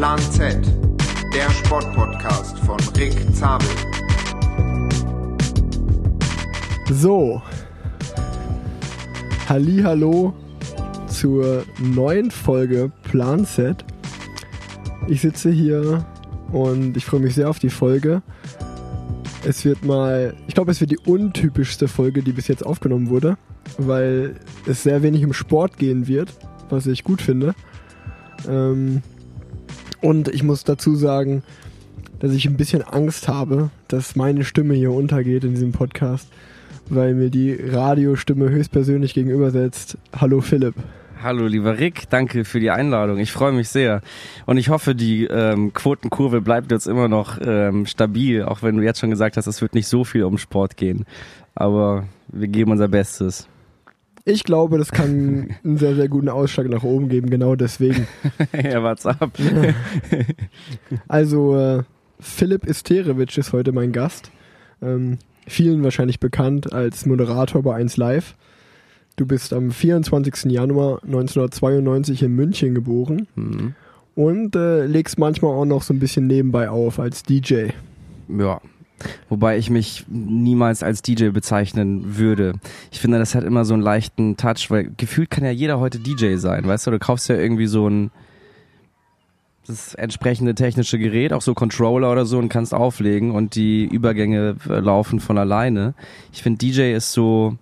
Plan Z, der Sportpodcast von Rick Zabel. So, Hallo zur neuen Folge Plan Z. Ich sitze hier und ich freue mich sehr auf die Folge. Es wird mal, ich glaube, es wird die untypischste Folge, die bis jetzt aufgenommen wurde, weil es sehr wenig um Sport gehen wird, was ich gut finde. Ähm, und ich muss dazu sagen, dass ich ein bisschen Angst habe, dass meine Stimme hier untergeht in diesem Podcast, weil mir die Radiostimme höchstpersönlich gegenübersetzt. Hallo Philipp. Hallo lieber Rick, danke für die Einladung. Ich freue mich sehr. Und ich hoffe, die ähm, Quotenkurve bleibt jetzt immer noch ähm, stabil, auch wenn du jetzt schon gesagt hast, es wird nicht so viel um Sport gehen. Aber wir geben unser Bestes. Ich glaube, das kann einen sehr, sehr guten Ausschlag nach oben geben, genau deswegen. ja, what's up? also, äh, Philipp Isterewitsch ist heute mein Gast. Ähm, vielen wahrscheinlich bekannt als Moderator bei 1 Live. Du bist am 24. Januar 1992 in München geboren Mhm. und äh, legst manchmal auch noch so ein bisschen nebenbei auf als DJ. Ja. Wobei ich mich niemals als DJ bezeichnen würde. Ich finde, das hat immer so einen leichten Touch, weil gefühlt kann ja jeder heute DJ sein, weißt du? Du kaufst ja irgendwie so ein das entsprechende technische Gerät, auch so Controller oder so und kannst auflegen und die Übergänge äh, laufen von alleine. Ich finde DJ ist so,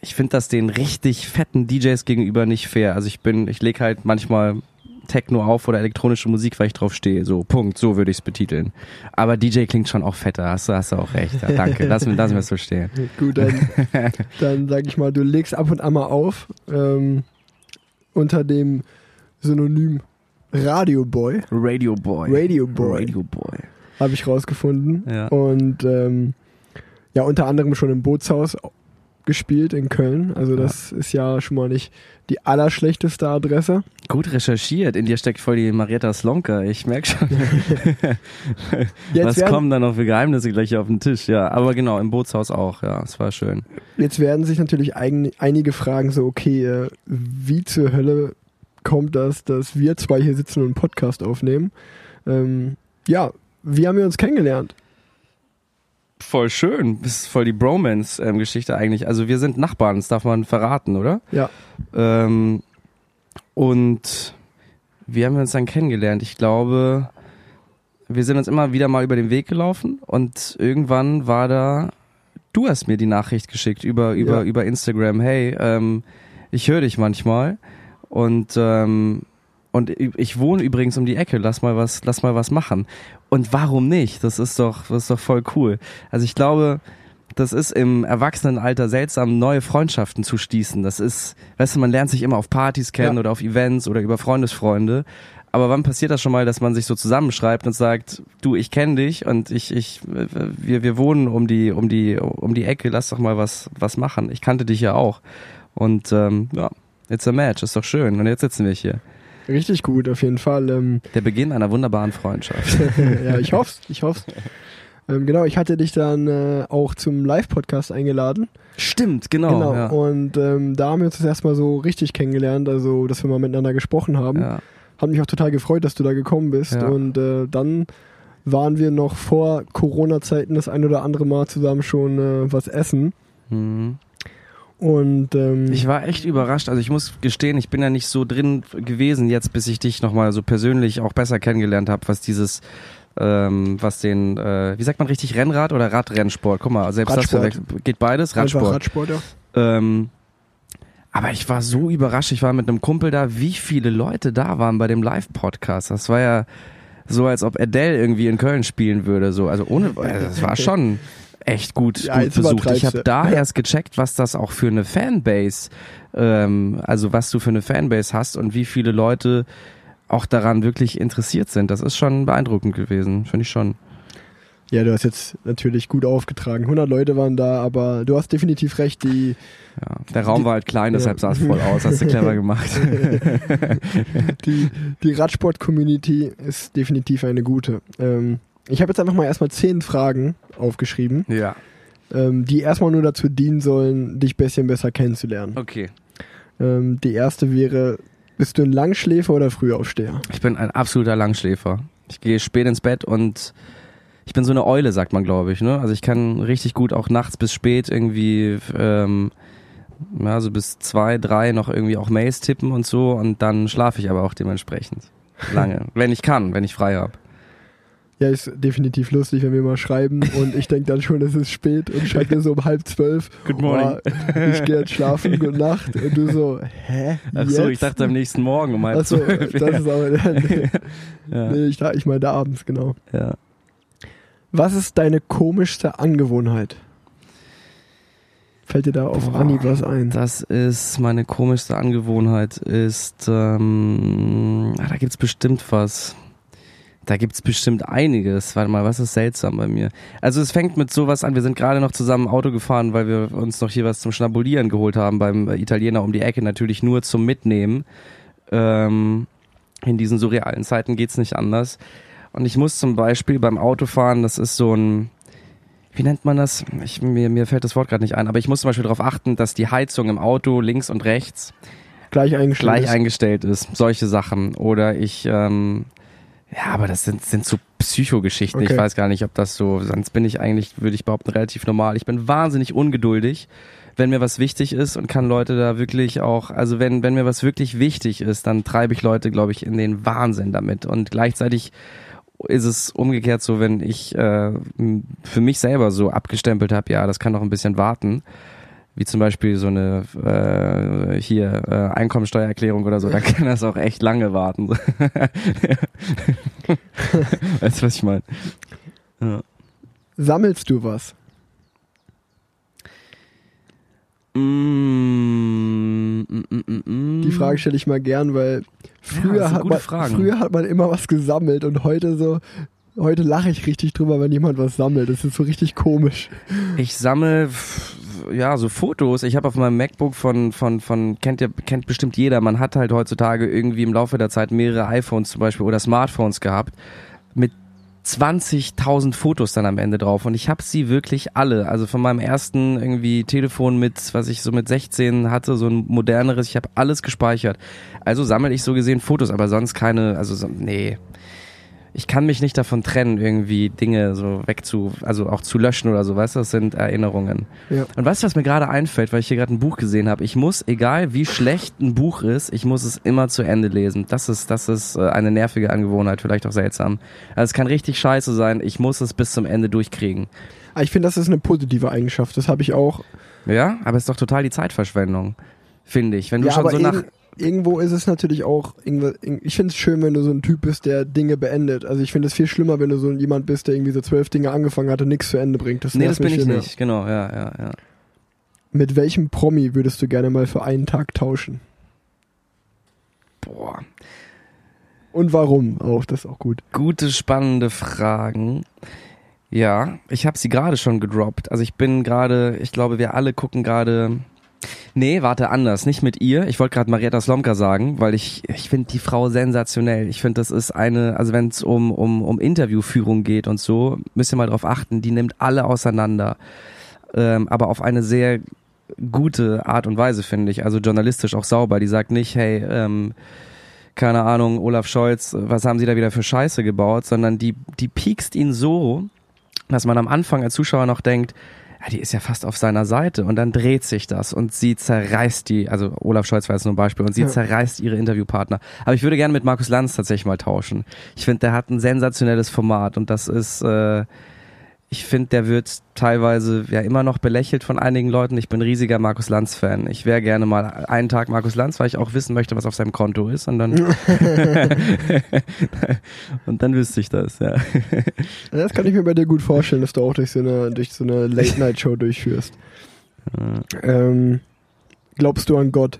ich finde das den richtig fetten DJs gegenüber nicht fair. Also ich bin, ich lege halt manchmal Techno auf oder elektronische Musik, weil ich drauf stehe. So, Punkt, so würde ich es betiteln. Aber DJ klingt schon auch fetter, hast du, hast du auch recht. Ja, danke, lass mir, lass mir das so stehen. Gut, dann, dann sag ich mal, du legst ab und an mal auf ähm, unter dem Synonym Radio Boy, Radio Boy. Radio Boy. Radio Boy. habe ich rausgefunden. Ja. Und ähm, ja, unter anderem schon im Bootshaus gespielt in Köln. Also das ist ja schon mal nicht die allerschlechteste Adresse. Gut recherchiert. In dir steckt voll die Marietta Slonka. Ich merke schon. Was kommen da noch für Geheimnisse gleich auf den Tisch? Ja, aber genau, im Bootshaus auch. Ja, es war schön. jetzt werden sich natürlich eigen, einige fragen so, okay, äh, wie zur Hölle kommt das, dass wir zwei hier sitzen und einen Podcast aufnehmen? Ähm, ja, wie haben wir uns kennengelernt? Voll schön. Das ist voll die Bromance-Geschichte eigentlich. Also wir sind Nachbarn, das darf man verraten, oder? Ja, Ähm, und wie haben wir uns dann kennengelernt? Ich glaube, wir sind uns immer wieder mal über den Weg gelaufen und irgendwann war da, du hast mir die Nachricht geschickt über, über, Ja. über Instagram, hey, ähm, ich höre dich manchmal und, ähm, und ich wohne übrigens um die Ecke, lass mal was, lass mal was machen. Und warum nicht? Das ist doch, das ist doch voll cool. Also ich glaube, das ist im Erwachsenenalter seltsam, neue Freundschaften zu schließen. Das ist, weißt du, man lernt sich immer auf Partys kennen Ja. oder auf Events oder über Freundesfreunde. Aber wann passiert das schon mal, dass man sich so zusammenschreibt und sagt, du, ich kenne dich und ich, ich, wir, wir wohnen um die, um die, um die Ecke, lass doch mal was, was machen. Ich kannte dich ja auch. Und ähm, ja, it's a match, ist doch schön. Und jetzt sitzen wir hier. Richtig gut, auf jeden Fall. Ähm, Der Beginn einer wunderbaren Freundschaft. ja, ich hoff's, ich hoff's. Ähm, genau, ich hatte dich dann äh, auch zum Live-Podcast eingeladen. Stimmt, genau. Genau. Ja. Und ähm, da haben wir uns das erstmal so richtig kennengelernt, also dass wir mal miteinander gesprochen haben. ja. Hat mich auch total gefreut, dass du da gekommen bist. Ja. Und äh, dann waren wir noch vor Corona-Zeiten das ein oder andere Mal zusammen schon äh, was essen. Mhm. Und ähm, Ich war echt überrascht. Also ich muss gestehen, ich bin ja nicht so drin gewesen jetzt, bis ich dich nochmal so persönlich auch besser kennengelernt habe, was dieses, ähm, was den, äh, wie sagt man richtig, Rennrad oder Radrennsport? Guck mal, selbst Radsport. das geht beides, Radsport. Radsport, ja. Ähm, aber ich war so überrascht. Ich war mit einem Kumpel da, wie viele Leute da waren bei dem Live-Podcast. Das war ja so, als ob Adele irgendwie in Köln spielen würde. So, also ohne, also das war schon echt gut, Ja, gut besucht. Ich habe da erst gecheckt, was das auch für eine Fanbase, ähm, also was du für eine Fanbase hast und wie viele Leute auch daran wirklich interessiert sind. Das ist schon beeindruckend gewesen, finde ich schon. Ja, du hast jetzt natürlich gut aufgetragen. 100 Leute waren da, aber du hast definitiv recht, die, Ja. Der Raum war halt klein, Ja. deshalb sah es voll aus. Hast du clever gemacht. die, die Radsport-Community ist definitiv eine gute. Ähm, ich habe jetzt einfach mal erstmal zehn Fragen aufgeschrieben, ja. ähm, die erstmal nur dazu dienen sollen, dich ein bisschen besser kennenzulernen. Okay. Ähm, die erste wäre, Bist du ein Langschläfer oder Frühaufsteher? Ich bin ein absoluter Langschläfer. Ich gehe spät ins Bett und ich bin so eine Eule, sagt man, glaube ich. Ne? Also ich kann richtig gut auch nachts bis spät irgendwie, ähm, ja, so bis zwei, drei noch irgendwie auch Mails tippen und so und dann schlafe ich aber auch dementsprechend lange, wenn ich kann, wenn ich frei habe. Ja, ist definitiv lustig, wenn wir mal schreiben und ich denke dann schon, es ist spät und schreibe so um halb zwölf. Good morning. Oh, ich gehe jetzt schlafen, gute Nacht. Und du so, hä? Ach so, jetzt? ich dachte am nächsten Morgen um halb Ach so, zwölf. das ist aber, nee, ja. nee, ich, ich meine abends, genau. Ja. Was ist deine komischste Angewohnheit? Fällt dir da auf Boah, Anhieb was ein? Das ist meine komischste Angewohnheit, ist, ähm, ah, da gibt's bestimmt was. Da gibt's bestimmt einiges. Warte mal, was ist seltsam bei mir? Also es fängt mit sowas an. Wir sind gerade noch zusammen Auto gefahren, weil wir uns noch hier was zum Schnabulieren geholt haben beim Italiener um die Ecke. Natürlich nur zum Mitnehmen. Ähm, in diesen surrealen Zeiten geht's nicht anders. Und ich muss zum Beispiel beim Autofahren, das ist so ein, wie nennt man das? Ich, mir, mir fällt das Wort gerade nicht ein, aber ich muss zum Beispiel darauf achten, dass die Heizung im Auto links und rechts Gleich eingestellt. gleich ist. eingestellt ist. Solche Sachen. Oder ich, ähm, ja, aber das sind, sind so Psychogeschichten. Okay. Ich weiß gar nicht, ob das so, sonst bin ich eigentlich, würde ich behaupten, relativ normal. Ich bin wahnsinnig ungeduldig, wenn mir was wichtig ist und kann Leute da wirklich auch, also wenn, wenn mir was wirklich wichtig ist, dann treibe ich Leute, glaube ich, in den Wahnsinn damit. Und gleichzeitig ist es umgekehrt so, wenn ich äh, für mich selber so abgestempelt habe, ja, das kann noch ein bisschen warten, wie zum Beispiel so eine äh, hier äh, Einkommensteuererklärung oder so, dann kann das auch echt lange warten. weißt du, was ich meine? Ja. Sammelst du was? Mm, mm, mm. Die Frage stelle ich mal gern, weil früher, sind hat man, Fragen. früher hat man immer was gesammelt und heute so, heute lache ich richtig drüber, wenn jemand was sammelt. Das ist so richtig komisch. Ich sammle ja so Fotos. Ich habe auf meinem MacBook von von von kennt ihr kennt bestimmt jeder. Man hat halt heutzutage irgendwie im Laufe der Zeit mehrere iPhones zum Beispiel oder Smartphones gehabt mit 20.000 Fotos dann am Ende drauf und ich habe sie wirklich alle. Also von meinem ersten irgendwie Telefon mit, was ich so mit 16 hatte, so ein moderneres, ich habe alles gespeichert. Also sammle ich so gesehen Fotos, aber sonst keine, also so, nee. Ich kann mich nicht davon trennen, irgendwie Dinge so wegzu, also auch zu löschen oder so, weißt du, das sind Erinnerungen. Ja. Und weißt du, was mir gerade einfällt, weil ich hier gerade ein Buch gesehen habe? Ich muss, egal wie schlecht ein Buch ist, ich muss es immer zu Ende lesen. Das ist, das ist äh, eine nervige Angewohnheit, vielleicht auch seltsam. Also es kann richtig scheiße sein, ich muss es bis zum Ende durchkriegen. Aber ich finde, das ist eine positive Eigenschaft. Das habe ich auch. Ja, aber es ist doch total die Zeitverschwendung, finde ich. Wenn du ja, schon so nach, irgendwo ist es natürlich auch, ich finde es schön, wenn du so ein Typ bist, der Dinge beendet. Also ich finde es viel schlimmer, wenn du so jemand bist, der irgendwie so zwölf Dinge angefangen hat und nichts zu Ende bringt. Das nee, das bin ich nicht, genau, ja, ja, ja. Mit welchem Promi würdest du gerne mal für einen Tag tauschen? Boah. Und warum auch? Das ist auch gut. Gute, spannende Fragen. Ja, ich habe sie gerade schon gedroppt. Also ich bin gerade, ich glaube, wir alle gucken gerade. Nee, warte, anders. Nicht mit ihr. Ich wollte gerade Marietta Slomka sagen, weil ich, ich finde die Frau sensationell. Ich finde, das ist eine, also wenn es um, um, um Interviewführung geht und so, müsst ihr mal drauf achten, die nimmt alle auseinander. Ähm, aber auf eine sehr gute Art und Weise, finde ich. Also journalistisch auch sauber. Die sagt nicht, hey, ähm, keine Ahnung, Olaf Scholz, was haben sie da wieder für Scheiße gebaut, sondern die, die piekst ihn so, dass man am Anfang als Zuschauer noch denkt, ja, die ist ja fast auf seiner Seite und dann dreht sich das und sie zerreißt die, also Olaf Scholz war jetzt nur ein Beispiel und sie Ja. zerreißt ihre Interviewpartner. Aber ich würde gerne mit Markus Lanz tatsächlich mal tauschen. Ich finde, der hat ein sensationelles Format und das ist, äh, ich finde, der wird teilweise ja immer noch belächelt von einigen Leuten. Ich bin riesiger Markus Lanz-Fan. Ich wäre gerne mal einen Tag Markus Lanz, weil ich auch wissen möchte, was auf seinem Konto ist. Und dann, und dann wüsste ich das, ja. Das kann ich mir bei dir gut vorstellen, dass du auch durch so eine, durch so eine Late-Night-Show durchführst. Ähm, glaubst du an Gott?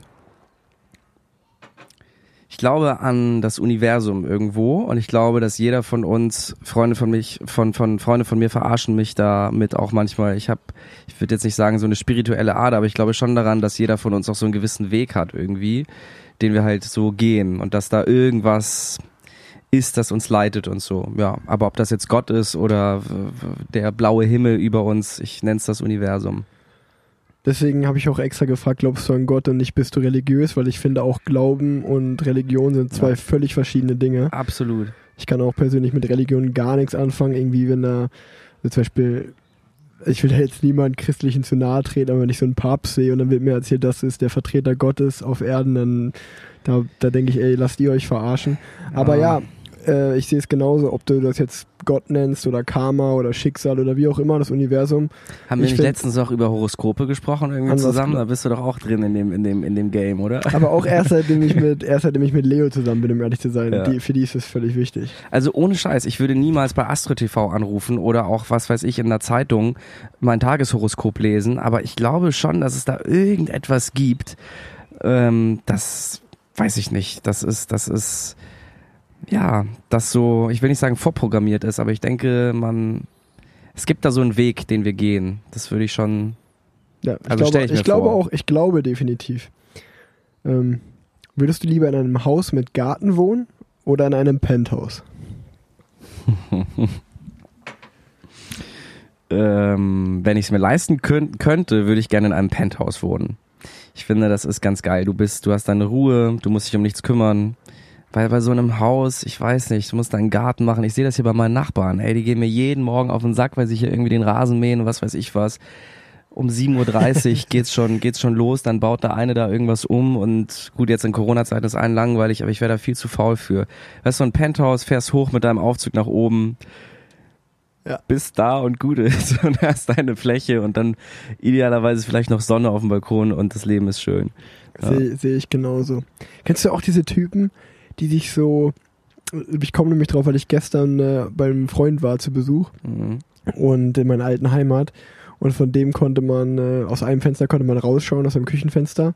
Ich glaube an das Universum irgendwo und ich glaube, dass jeder von uns Freunde von mich, von von Freunde von mir verarschen mich damit auch manchmal. Ich habe, ich würde jetzt nicht sagen so eine spirituelle Ader, aber ich glaube schon daran, dass jeder von uns auch so einen gewissen Weg hat irgendwie, den wir halt so gehen und dass da irgendwas ist, das uns leitet und so. Ja, aber ob das jetzt Gott ist oder der blaue Himmel über uns, ich nenne es das Universum. Deswegen habe ich auch extra gefragt, glaubst du an Gott und nicht bist du religiös, weil ich finde auch Glauben und Religion sind zwei Ja. völlig verschiedene Dinge. Absolut. Ich kann auch persönlich mit Religion gar nichts anfangen, irgendwie wenn da also zum Beispiel, ich will da jetzt niemand Christlichen zu nahe treten, aber wenn ich so einen Papst sehe und dann wird mir erzählt, das ist der Vertreter Gottes auf Erden, dann da, da denke ich, ey, lasst ihr euch verarschen. Aber ja, äh, ich sehe es genauso, ob du das jetzt Gott nennst oder Karma oder Schicksal oder wie auch immer, das Universum. Haben wir Ich nicht letztens auch über Horoskope gesprochen irgendwie zusammen? Da bist du doch auch drin in dem, in dem, in dem Game, oder? Aber auch erst seitdem ich mit, erst seitdem ich mit Leo zusammen bin, um ehrlich zu sein. Ja. Die, für die ist es völlig wichtig. Also ohne Scheiß, ich würde niemals bei Astro TV anrufen oder auch, was weiß ich, in der Zeitung mein Tageshoroskop lesen, aber ich glaube schon, dass es da irgendetwas gibt, ähm, das weiß ich nicht. Das ist, das ist, ja, das so, ich will nicht sagen vorprogrammiert ist, aber ich denke, man, es gibt da so einen Weg, den wir gehen. Das würde ich schon, Ja, ich Also glaube, ich ich glaube auch, ich glaube definitiv. Ähm, würdest du lieber in einem Haus mit Garten wohnen oder in einem Penthouse? ähm, wenn ich es mir leisten könnt, könnte, würde ich gerne in einem Penthouse wohnen. Ich finde, das ist ganz geil. Du bist, du hast deine Ruhe, du musst dich um nichts kümmern. Weil bei so einem Haus, ich weiß nicht, du musst deinen Garten machen. Ich sehe das hier bei meinen Nachbarn. Ey, die gehen mir jeden Morgen auf den Sack, weil sie hier irgendwie den Rasen mähen und was weiß ich was. Um 7.30 Uhr geht's schon, geht's schon los, dann baut da eine da irgendwas um und gut, jetzt in Corona-Zeiten ist einen langweilig, aber ich wäre da viel zu faul für. Weißt du, ein Penthouse, fährst hoch mit deinem Aufzug nach oben, Ja. bist da und gut ist und hast deine Fläche und dann idealerweise vielleicht noch Sonne auf dem Balkon und das Leben ist schön. Ja. Sehe sehe ich genauso. Kennst du auch diese Typen, die sich so. Ich komme nämlich drauf, weil ich gestern äh, beim Freund war zu Besuch Mhm. und in meiner alten Heimat. Und von dem konnte man, äh, aus einem Fenster konnte man rausschauen, aus einem Küchenfenster.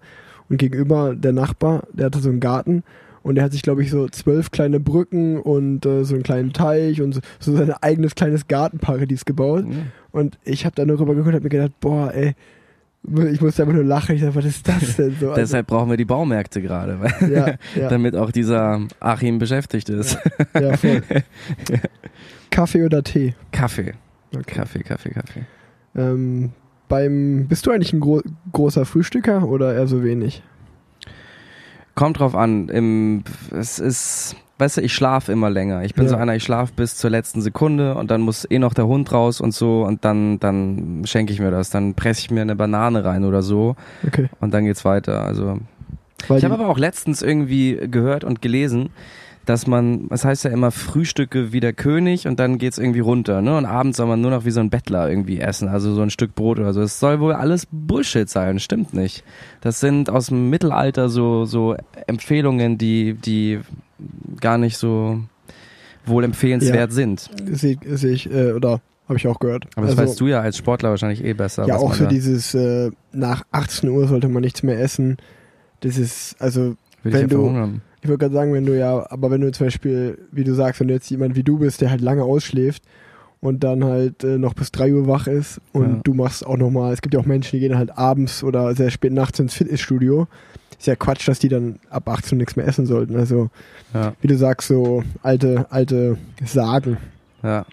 Und gegenüber der Nachbar, der hatte so einen Garten und der hat sich, glaube ich, so zwölf kleine Brücken und äh, so einen kleinen Teich und so, so sein eigenes kleines Gartenparadies gebaut. Mhm. Und ich habe da nur rüber geguckt und hab mir gedacht, boah, ey, ich musste einfach nur lachen. Ich dachte, was ist das denn so? Also, Deshalb brauchen wir die Baumärkte gerade, ja, ja, damit auch dieser Achim beschäftigt ist. ja, voll. Kaffee oder Tee? Kaffee, Okay. Kaffee, Kaffee, Kaffee. Ähm, beim, bist du eigentlich ein gro großer Frühstücker oder eher so wenig? Kommt drauf an. Im, es ist, weißt du, ich schlafe immer länger. Ich bin Ja. so einer, ich schlafe bis zur letzten Sekunde und dann muss eh noch der Hund raus und so und dann, dann schenke ich mir das. Dann presse ich mir eine Banane rein oder so Okay. und dann geht's weiter. Also Weil Ich habe aber auch letztens irgendwie gehört und gelesen, dass man, das heißt ja immer Frühstücke wie der König und dann geht's irgendwie runter, ne? Und abends soll man nur noch wie so ein Bettler irgendwie essen, also so ein Stück Brot oder so. Es soll wohl alles Bullshit sein, stimmt nicht. Das sind aus dem Mittelalter so, so Empfehlungen, die, die gar nicht so wohl empfehlenswert sind. sehe seh ich, äh, oder habe ich auch gehört. Aber das Also, weißt du ja als Sportler wahrscheinlich eh besser. Ja, auch da- dieses, äh, nach 18 Uhr sollte man nichts mehr essen. Das ist, also, Will ich wenn ja du- verhungern. ich wollte gerade sagen, wenn du ja, aber wenn du zum Beispiel, wie du sagst, wenn du jetzt jemand wie du bist, der halt lange ausschläft und dann halt äh, noch bis 3 Uhr wach ist und Ja. du machst auch nochmal, es gibt ja auch Menschen, die gehen halt abends oder sehr spät nachts ins Fitnessstudio. Ist ja Quatsch, dass die dann ab 18 Uhr nichts mehr essen sollten. Also, Ja, wie du sagst, so alte, alte Sagen. ja.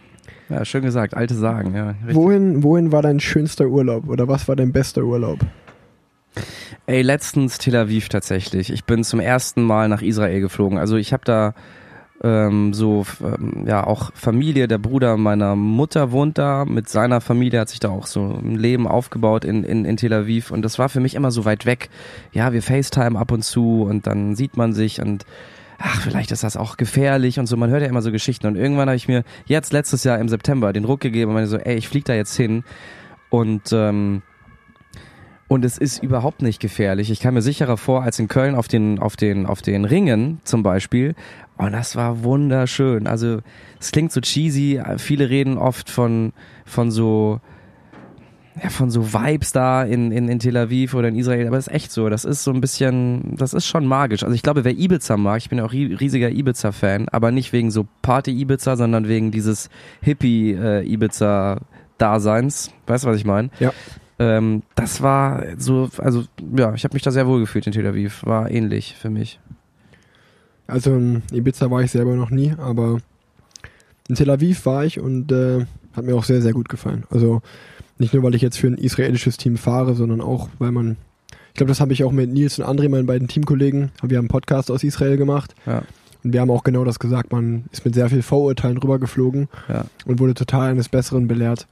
Ja, schön gesagt, alte Sagen, ja. richtig. Wohin, wohin war dein schönster Urlaub oder was war dein bester Urlaub? Ey, letztens Tel Aviv tatsächlich. Ich bin zum ersten Mal nach Israel geflogen. Also ich habe da ähm, so ähm, ja auch Familie. Der Bruder meiner Mutter wohnt da. Mit seiner Familie hat sich da auch so ein Leben aufgebaut in, in, in Tel Aviv. Und das war für mich immer so weit weg. Ja, wir FaceTime ab und zu und dann sieht man sich und ach, vielleicht ist das auch gefährlich und so. Man hört ja immer so Geschichten. Und irgendwann habe ich mir jetzt letztes Jahr im September den Ruck gegeben und meine so, ey, ich flieg da jetzt hin. Und ähm, und es ist überhaupt nicht gefährlich. Ich kam mir sicherer vor als in Köln auf den, auf den, auf den Ringen zum Beispiel. Und das war wunderschön. Also, es klingt so cheesy. Viele reden oft von, von so, ja, von so Vibes da in, in, in Tel Aviv oder in Israel. Aber es ist echt so. Das ist so ein bisschen, das ist schon magisch. Also, ich glaube, wer Ibiza mag, ich bin ja auch ri- riesiger Ibiza-Fan, aber nicht wegen so Party-Ibiza, sondern wegen dieses Hippie-Ibiza-Daseins. Weißt du, was ich meine? Ja. Ähm, das war so, also ja, ich habe mich da sehr wohl gefühlt in Tel Aviv. War ähnlich für mich. Also in Ibiza war ich selber noch nie, aber in Tel Aviv war ich und äh, hat mir auch sehr, sehr gut gefallen. Also nicht nur, weil ich jetzt für ein israelisches Team fahre, sondern auch, weil man, ich glaube, das habe ich auch mit Nils und André, meinen beiden Teamkollegen, wir haben einen Podcast aus Israel gemacht. Ja. Und wir haben auch genau das gesagt, man ist mit sehr viel Vorurteilen rübergeflogen Ja. und wurde total eines Besseren belehrt.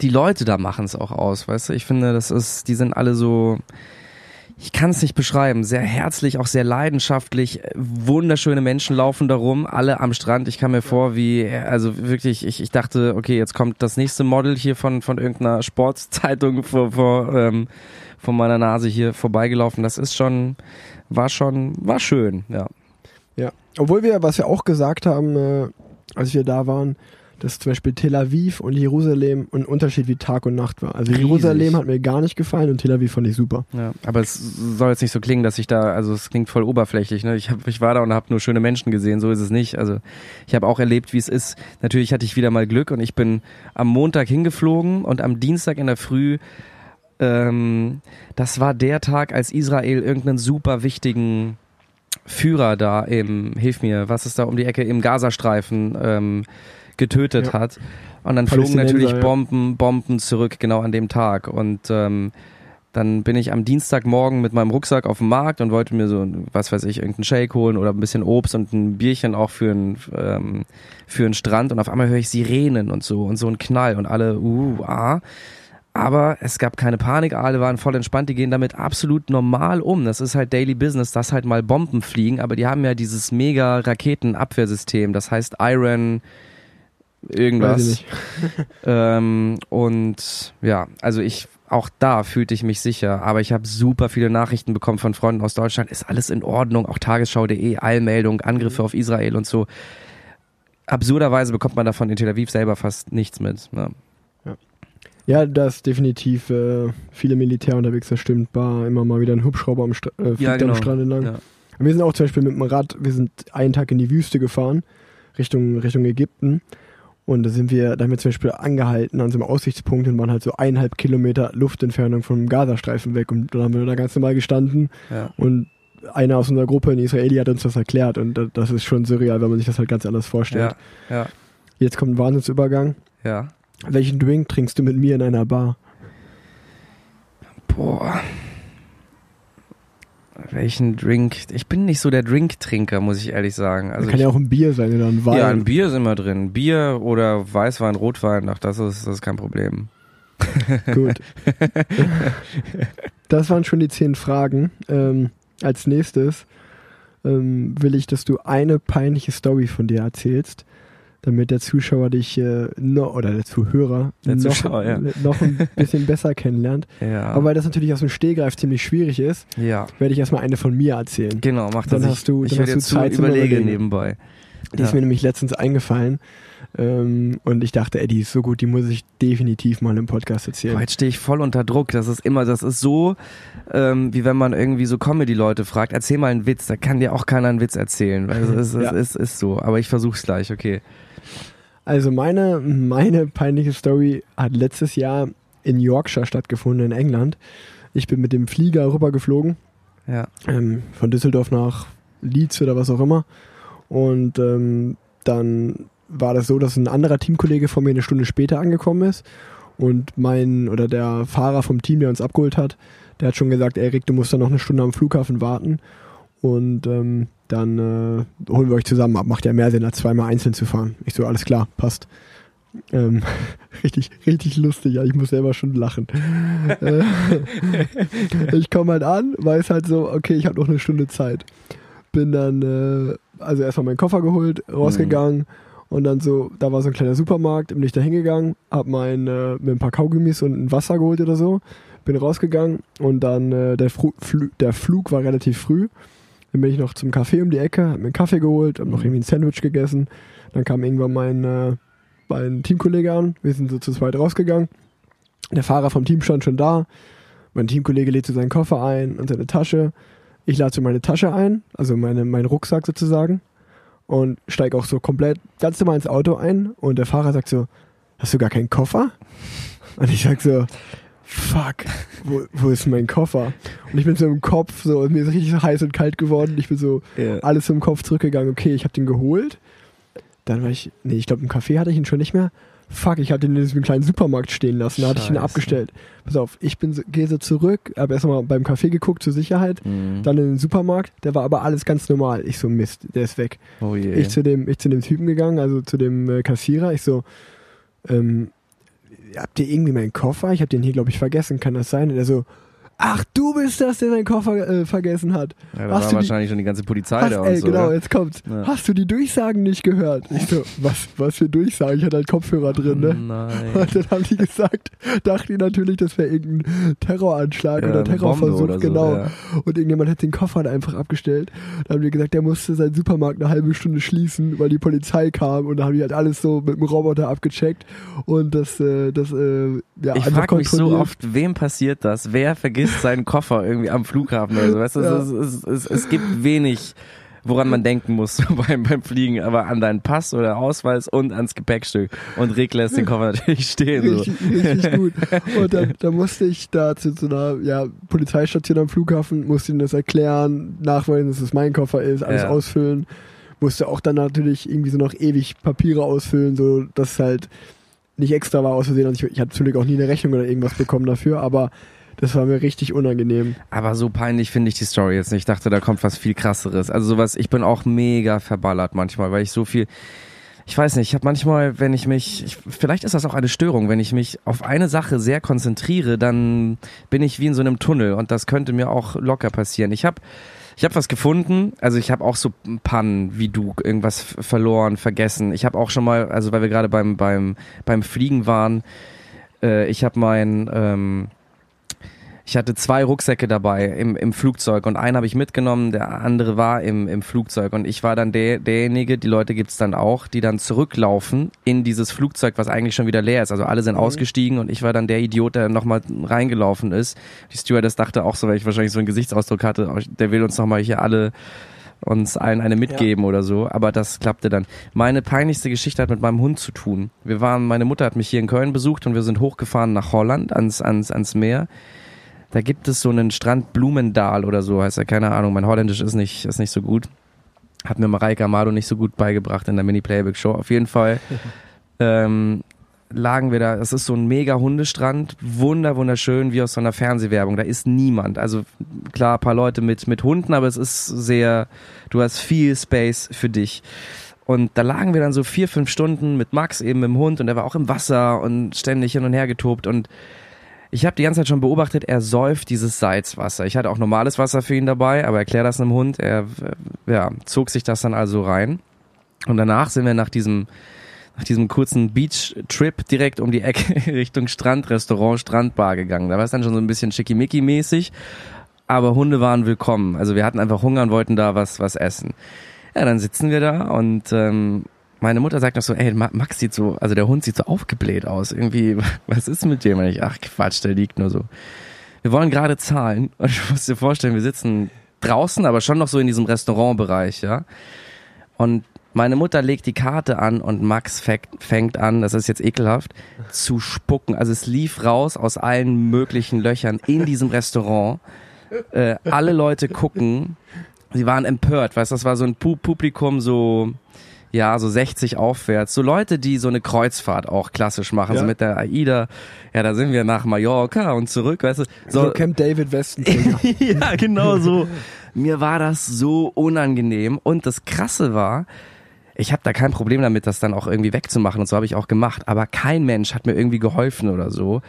die Leute da machen es auch aus, weißt du? Ich finde, das ist, die sind alle so, ich kann es nicht beschreiben, sehr herzlich, auch sehr leidenschaftlich, wunderschöne Menschen laufen da rum, alle am Strand. Ich kam mir vor, wie, also wirklich, ich, ich dachte, okay, jetzt kommt das nächste Model hier von, von irgendeiner Sportzeitung vor, vor, ähm, vor meiner Nase hier vorbeigelaufen. Das ist schon, war schon, war schön, ja. Ja, obwohl wir, was wir auch gesagt haben, äh, als wir da waren, dass zum Beispiel Tel Aviv und Jerusalem ein Unterschied wie Tag und Nacht war. Also Riesig. Jerusalem hat mir gar nicht gefallen und Tel Aviv fand ich super. Ja, aber es soll jetzt nicht so klingen, dass ich da, also es klingt voll oberflächlich. Ne? Ich, hab, ich war da und habe nur schöne Menschen gesehen, so ist es nicht. Also ich habe auch erlebt, wie es ist. Natürlich hatte ich wieder mal Glück und ich bin am Montag hingeflogen und am Dienstag in der Früh, ähm, das war der Tag, als Israel irgendeinen super wichtigen Führer da im, hilf mir, was ist da um die Ecke, im Gazastreifen ähm, getötet Ja. hat. Und dann flogen natürlich. Bomben, Bomben zurück, genau an dem Tag. Und ähm, dann bin ich am Dienstagmorgen mit meinem Rucksack auf dem Markt und wollte mir so, was weiß ich, irgendeinen Shake holen oder ein bisschen Obst und ein Bierchen auch für einen ähm, für einen Strand. Und auf einmal höre ich Sirenen und so und so ein Knall und alle, uh, ah. Aber es gab keine Panik, alle waren voll entspannt, die gehen damit absolut normal um. Das ist halt Daily Business, dass halt mal Bomben fliegen, aber die haben ja dieses mega Raketenabwehrsystem, das heißt Iron irgendwas. Weiß ich nicht. Ähm, und ja, also ich, auch da fühlte ich mich sicher, aber ich habe super viele Nachrichten bekommen von Freunden aus Deutschland, ist alles in Ordnung, auch tagesschau.de, Eilmeldung, Angriffe auf Israel und so. Absurderweise bekommt man davon in Tel Aviv selber fast nichts mit. Ne? Ja, da ist definitiv äh, viele Militär unterwegs, das stimmt. War immer mal wieder ein Hubschrauber am, Stra äh, fliegt am Strand entlang. Ja. Wir sind auch zum Beispiel mit dem Rad, wir sind einen Tag in die Wüste gefahren, Richtung, Richtung Ägypten. Und da sind wir, da haben wir zum Beispiel angehalten an so einem Aussichtspunkt und waren halt so eineinhalb Kilometer Luftentfernung vom Gazastreifen weg. Und dann haben wir da ganz normal gestanden Ja. und einer aus unserer Gruppe, ein Israeli, hat uns das erklärt. Und da- das ist schon surreal, wenn man sich das halt ganz anders vorstellt. Ja, ja, Jetzt kommt ein Wahnsinnsübergang. ja. Welchen Drink trinkst du mit mir in einer Bar? Boah. Welchen Drink? Ich bin nicht so der Drinktrinker, muss ich ehrlich sagen. Also kann ich, ja auch ein Bier sein oder ein Wein. ja, ein Bier ist immer drin. Bier oder Weißwein, Rotwein, ach, das ist, das ist kein Problem. Gut. das waren schon die zehn Fragen. Ähm, als nächstes ähm, will ich, dass du eine peinliche Story von dir erzählst, damit der Zuschauer dich äh, noch, oder der Zuhörer Der noch, Zuschauer, ja. noch ein bisschen besser kennenlernt. Ja. Aber weil das natürlich aus dem Stehgreif ziemlich schwierig ist, ja. werde ich erstmal eine von mir erzählen. Genau, mach Dann das. hast du- ich dann ich hast du zu Zeit zum überlege Überlegen. nebenbei. Die ist Ja. mir nämlich letztens eingefallen. Ähm, und ich dachte, ey, die ist so gut, die muss ich definitiv mal im Podcast erzählen. Boah, jetzt stehe ich voll unter Druck. Das ist immer, das ist so, ähm, wie wenn man irgendwie so Comedy-Leute fragt, erzähl mal einen Witz, da kann dir auch keiner einen Witz erzählen. Weil es ist, es Ja. ist, ist so. Aber ich versuch's gleich, okay. Also meine, meine peinliche Story hat letztes Jahr in Yorkshire stattgefunden, in England. Ich bin mit dem Flieger rübergeflogen, Ja. ähm, von Düsseldorf nach Leeds oder was auch immer. Und ähm, dann war das so, dass ein anderer Teamkollege von mir eine Stunde später angekommen ist. Und mein oder der Fahrer vom Team, der uns abgeholt hat, der hat schon gesagt, ey Rick, du musst da noch eine Stunde am Flughafen warten. Und ähm, dann äh, holen wir euch zusammen ab. Macht ja mehr Sinn, als zweimal einzeln zu fahren. Ich so, alles klar, passt. Ähm, richtig, richtig lustig, ja, ich muss selber schon lachen. Äh, ich komme halt an, weiß halt so, okay, ich habe noch eine Stunde Zeit. Bin dann, äh, also erstmal meinen Koffer geholt, rausgegangen und dann so, da war so ein kleiner Supermarkt, bin ich da hingegangen, hab mein, äh, mir ein paar Kaugummis und ein Wasser geholt oder so, bin rausgegangen und dann äh, der, Fru Flu der Flug war relativ früh. Dann bin ich noch zum Café um die Ecke, hab mir einen Kaffee geholt, hab noch irgendwie ein Sandwich gegessen. Dann kam irgendwann mein, äh, mein Teamkollege an. Wir sind so zu zweit rausgegangen. Der Fahrer vom Team stand schon da. Mein Teamkollege lädt so seinen Koffer ein und seine Tasche. Ich lade so meine Tasche ein, also meine, meinen Rucksack sozusagen. Und steige auch so komplett ganz normal ins Auto ein. Und der Fahrer sagt so, hast du gar keinen Koffer? Und ich sag so, fuck, wo, wo ist mein Koffer? Und ich bin so im Kopf, so, mir ist richtig heiß und kalt geworden. Ich bin so Ja. alles im Kopf zurückgegangen. Okay, ich habe den geholt. Dann war ich, nee, ich glaube im Café hatte ich ihn schon nicht mehr. fuck, ich hatte den in diesem kleinen Supermarkt stehen lassen, da hatte ich ihn Scheiße. abgestellt. Pass auf, ich bin so, gehe so zurück, habe erstmal beim Café geguckt zur Sicherheit, Mhm. dann in den Supermarkt, der war aber alles ganz normal. Ich so, Mist, der ist weg. Oh je. Ich zu dem, ich zu dem Typen gegangen, also zu dem äh, Kassierer, ich so, ähm, habt ihr irgendwie meinen Koffer? Ich habe den hier, glaube ich, vergessen, kann das sein? Und er so, ach, du bist das, der seinen Koffer äh, vergessen hat. ja, da hast war du die- wahrscheinlich schon die ganze Polizei Hast, da ey, und so. genau, oder? jetzt kommt's. Ja. Hast du die Durchsagen nicht gehört? Ich so, was, was für Durchsagen? Ich hatte halt Kopfhörer drin, ne? Nein. Und dann haben die gesagt, dachten die natürlich, das wäre irgendein Terroranschlag Ja, oder Terrorversuch, oder so, genau. ja. Und irgendjemand hat den Koffer einfach abgestellt. Dann haben die gesagt, der musste seinen Supermarkt eine halbe Stunde schließen, weil die Polizei kam und dann haben die halt alles so mit dem Roboter abgecheckt und das, äh, das, äh, ja, Ich einfach frage mich so oft, wem passiert das? Wer vergisst seinen Koffer irgendwie am Flughafen oder so? Weißt du, Ja. es, es, es, es gibt wenig, woran man denken muss beim, beim Fliegen, aber an deinen Pass oder Ausweis und ans Gepäckstück. Und Rick lässt den Koffer natürlich stehen. So. Richtig, richtig gut. Und dann, dann musste ich da zu so einer ja, Polizeistation am Flughafen, musste ihnen das erklären, nachweisen, dass es mein Koffer ist, alles Ja. ausfüllen. Musste auch dann natürlich irgendwie so noch ewig Papiere ausfüllen, so dass es halt nicht extra war aus Versehen. Also ich, ich hatte natürlich auch nie eine Rechnung oder irgendwas bekommen dafür, aber das war mir richtig unangenehm. Aber so peinlich finde ich die Story jetzt nicht. Ich dachte, da kommt was viel krasseres. Also sowas, ich bin auch mega verballert manchmal, weil ich so viel. Ich weiß nicht, ich habe manchmal, wenn ich mich, ich, vielleicht ist das auch eine Störung, wenn ich mich auf eine Sache sehr konzentriere, dann bin ich wie in so einem Tunnel und das könnte mir auch locker passieren. Ich habe ich habe was gefunden, also ich habe auch so Pannen wie du, irgendwas verloren, vergessen. Ich habe auch schon mal, also weil wir gerade beim beim beim Fliegen waren, äh, ich habe mein ähm, ich hatte zwei Rucksäcke dabei im, im Flugzeug und einen habe ich mitgenommen, der andere war im, im Flugzeug und ich war dann der, derjenige, die Leute gibt's dann auch, die dann zurücklaufen in dieses Flugzeug, was eigentlich schon wieder leer ist. Also alle sind ausgestiegen und ich war dann der Idiot, der nochmal reingelaufen ist. Die Stewardess dachte auch so, weil ich wahrscheinlich so einen Gesichtsausdruck hatte, oh, der will uns nochmal hier alle uns allen eine mitgeben oder so, aber das klappte dann. Meine peinlichste Geschichte hat mit meinem Hund zu tun. Wir waren, meine Mutter hat mich hier in Köln besucht und wir sind hochgefahren nach Holland ans, ans, ans Meer. Da gibt es so einen Strand Blumendahl oder so, heißt er, keine Ahnung. Mein Holländisch ist nicht, ist nicht so gut. Hat mir Mareike Amado nicht so gut beigebracht in der Mini-Playback-Show. Auf jeden Fall ähm, lagen wir da. Es ist so ein mega Hundestrand, wunder, wunderschön, wie aus so einer Fernsehwerbung. Da ist niemand. Also klar, ein paar Leute mit, mit Hunden, aber es ist sehr, du hast viel Space für dich. Und da lagen wir dann so vier, fünf Stunden mit Max eben im Hund und er war auch im Wasser und ständig hin und her getobt und ich habe die ganze Zeit schon beobachtet, er säuft dieses Salzwasser. Ich hatte auch normales Wasser für ihn dabei, aber erklär das einem Hund. Er ja, zog sich das dann also rein. Und danach sind wir nach diesem, nach diesem kurzen Beach-Trip direkt um die Ecke Richtung Strandrestaurant, Strandbar gegangen. Da war es dann schon so ein bisschen schickimicki-mäßig, aber Hunde waren willkommen. Also wir hatten einfach Hunger und wollten da was, was essen. Ja, dann sitzen wir da und ähm, meine Mutter sagt noch so, ey, Ma- Max sieht so, also der Hund sieht so aufgebläht aus. Irgendwie, was ist mit dem? Und ich, ach Quatsch, der liegt nur so. Wir wollen gerade zahlen und ich muss dir vorstellen, wir sitzen draußen, aber schon noch so in diesem Restaurantbereich, ja. Und meine Mutter legt die Karte an und Max fängt, an, das ist jetzt ekelhaft, zu spucken. Also es lief raus aus allen möglichen Löchern in diesem Restaurant. Äh, alle Leute gucken. Sie waren empört, weißt du, das war so ein Pu Publikum so, ja, so 60 aufwärts. So Leute, die so eine Kreuzfahrt auch klassisch machen, so Ja. mit der AIDA. Ja, da sind wir nach Mallorca und zurück, weißt du. So, Camp David Westen. ja, genau so. Mir war das so unangenehm und das Krasse war, ich habe da kein Problem damit, das dann auch irgendwie wegzumachen und so habe ich auch gemacht, aber kein Mensch hat mir irgendwie geholfen oder so.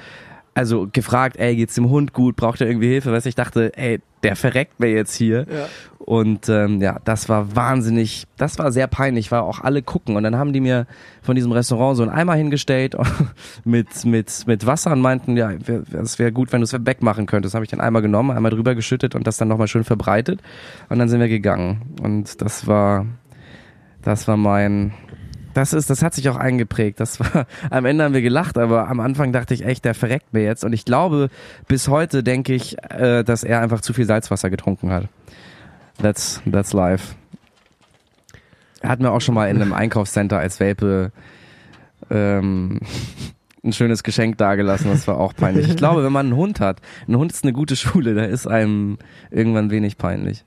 Also gefragt, ey, geht's dem Hund gut, braucht er irgendwie Hilfe? Weißt du, ich dachte, ey, der verreckt mir jetzt hier. Ja. Und ähm, ja, das war wahnsinnig, das war sehr peinlich, weil auch alle gucken. Und dann haben die mir von diesem Restaurant so einen Eimer hingestellt mit, mit, mit Wasser und meinten, ja, es wäre gut, wenn du es wegmachen könntest. Habe ich den Eimer genommen, einmal drüber geschüttet und das dann nochmal schön verbreitet. Und dann sind wir gegangen. Und das war, das war mein, das ist, das hat sich auch eingeprägt. Das war, am Ende haben wir gelacht, aber am Anfang dachte ich echt, der verreckt mir jetzt. Und ich glaube, bis heute denke ich, äh, dass er einfach zu viel Salzwasser getrunken hat. That's, that's life. Er hat mir auch schon mal in einem Einkaufscenter als Welpe ähm, ein schönes Geschenk dagelassen. Das war auch peinlich. Ich glaube, wenn man einen Hund hat, ein Hund ist eine gute Schule, da ist einem irgendwann wenig peinlich.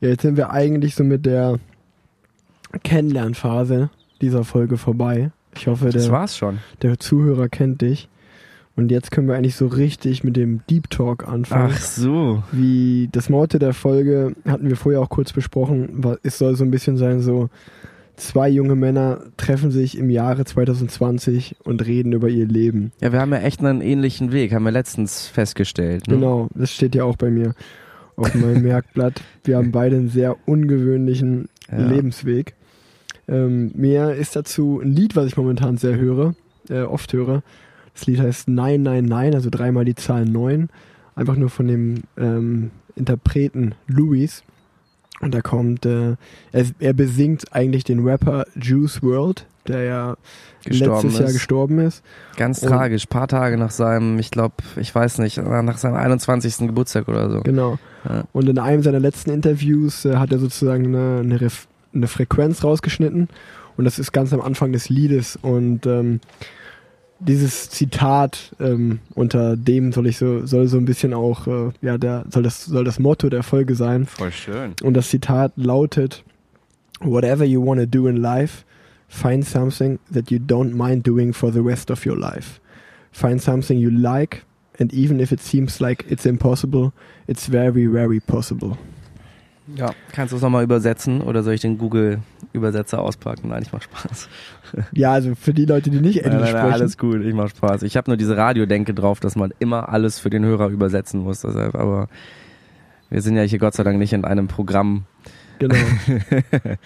Ja, jetzt sind wir eigentlich so mit der Kennenlernphase dieser Folge vorbei. Ich hoffe, Das der, war's schon. der Zuhörer kennt dich. Und jetzt können wir eigentlich so richtig mit dem Deep Talk anfangen. Ach so. Wie das Motto der Folge hatten wir vorher auch kurz besprochen. Es soll so ein bisschen sein, so zwei junge Männer treffen sich im Jahre 2020 und reden über ihr Leben. Ja, wir haben ja echt einen ähnlichen Weg, haben wir letztens festgestellt. Ne? Genau, das steht ja auch bei mir auf meinem Merkblatt. Wir haben beide einen sehr ungewöhnlichen Ja. Lebensweg. Ähm, mir ist dazu ein Lied, was ich momentan sehr höre, äh, oft höre. Das Lied heißt 999, also dreimal die Zahl 9. Einfach nur von dem ähm, Interpreten Louis. Und da kommt, äh, er, er besingt eigentlich den Rapper Juice World, der ja Gestorben letztes Jahr ist. gestorben ist. Ganz Und- tragisch, paar Tage nach seinem, ich glaube, ich weiß nicht, nach seinem 21. Geburtstag oder so. Genau. Ja. Und in einem seiner letzten Interviews äh, hat er sozusagen eine, eine, Ref eine Frequenz rausgeschnitten. Und das ist ganz am Anfang des Liedes. Und ähm, dieses Zitat, ähm, unter dem soll ich so, soll so ein bisschen auch, äh, ja, der, soll das, soll das Motto der Folge sein. Voll schön. Und das Zitat lautet, Whatever you want to do in life, find something that you don't mind doing for the rest of your life. Find something you like, and even if it seems like it's impossible, it's very, very possible. Ja. Kannst du es nochmal übersetzen oder soll ich den Google-Übersetzer auspacken? Nein, ich mach Spaß. Ja, also für die Leute, die nicht Englisch nein, nein, sprechen. alles gut, ich mach Spaß. Ich habe nur diese Radiodenke drauf, dass man immer alles für den Hörer übersetzen muss. Deshalb, aber wir sind ja hier Gott sei Dank nicht in einem Programm. Genau.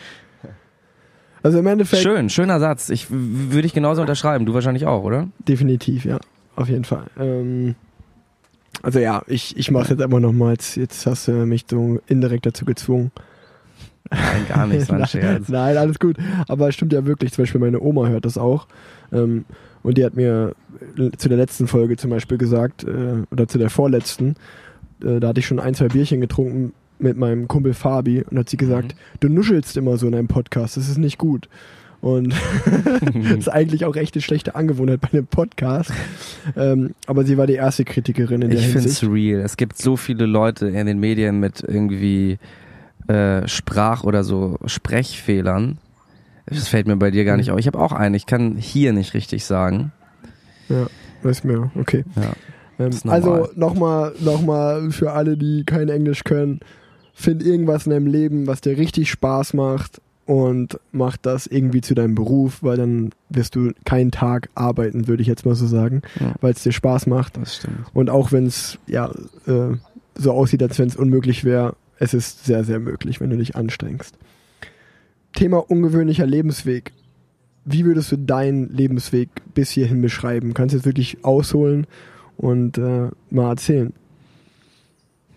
also im Endeffekt Schön, schöner Satz. Ich würde ich genauso unterschreiben. Du wahrscheinlich auch, oder? definitiv, ja, auf jeden Fall. Ähm, also ja, ich, ich mache jetzt einfach nochmal. Jetzt, jetzt hast du mich so indirekt dazu gezwungen. Nein, gar nicht, war ein Scherz. Nein, alles gut. Aber es stimmt ja wirklich. Zum Beispiel meine Oma hört das auch. Ähm, und die hat mir äh, zu der letzten Folge zum Beispiel gesagt, äh, oder zu der vorletzten, äh, da hatte ich schon ein, zwei Bierchen getrunken mit meinem Kumpel Fabi und hat sie gesagt, du nuschelst immer so in einem Podcast, das ist nicht gut. Und das ist eigentlich auch echt eine schlechte Angewohnheit bei einem Podcast. Ähm, aber sie war die erste Kritikerin in der Ich finde es real. Es gibt so viele Leute in den Medien mit irgendwie äh, Sprach- oder so Sprechfehlern. Das fällt mir bei dir gar nicht auf. Ich habe auch einen. Ich kann hier nicht richtig sagen. Ja, weiß mir, okay. Ja. Ähm, also nochmal noch mal für alle, die kein Englisch können, find irgendwas in deinem Leben, was dir richtig Spaß macht und mach das irgendwie zu deinem Beruf, weil dann wirst du keinen Tag arbeiten, würde ich jetzt mal so sagen, Ja. weil es dir Spaß macht. Das stimmt. Und auch wenn es ja äh, so aussieht, als wenn es unmöglich wäre, es ist sehr, sehr möglich, wenn du dich anstrengst. Thema ungewöhnlicher Lebensweg. Wie würdest du deinen Lebensweg bis hierhin beschreiben? Kannst du jetzt wirklich ausholen und äh, mal erzählen?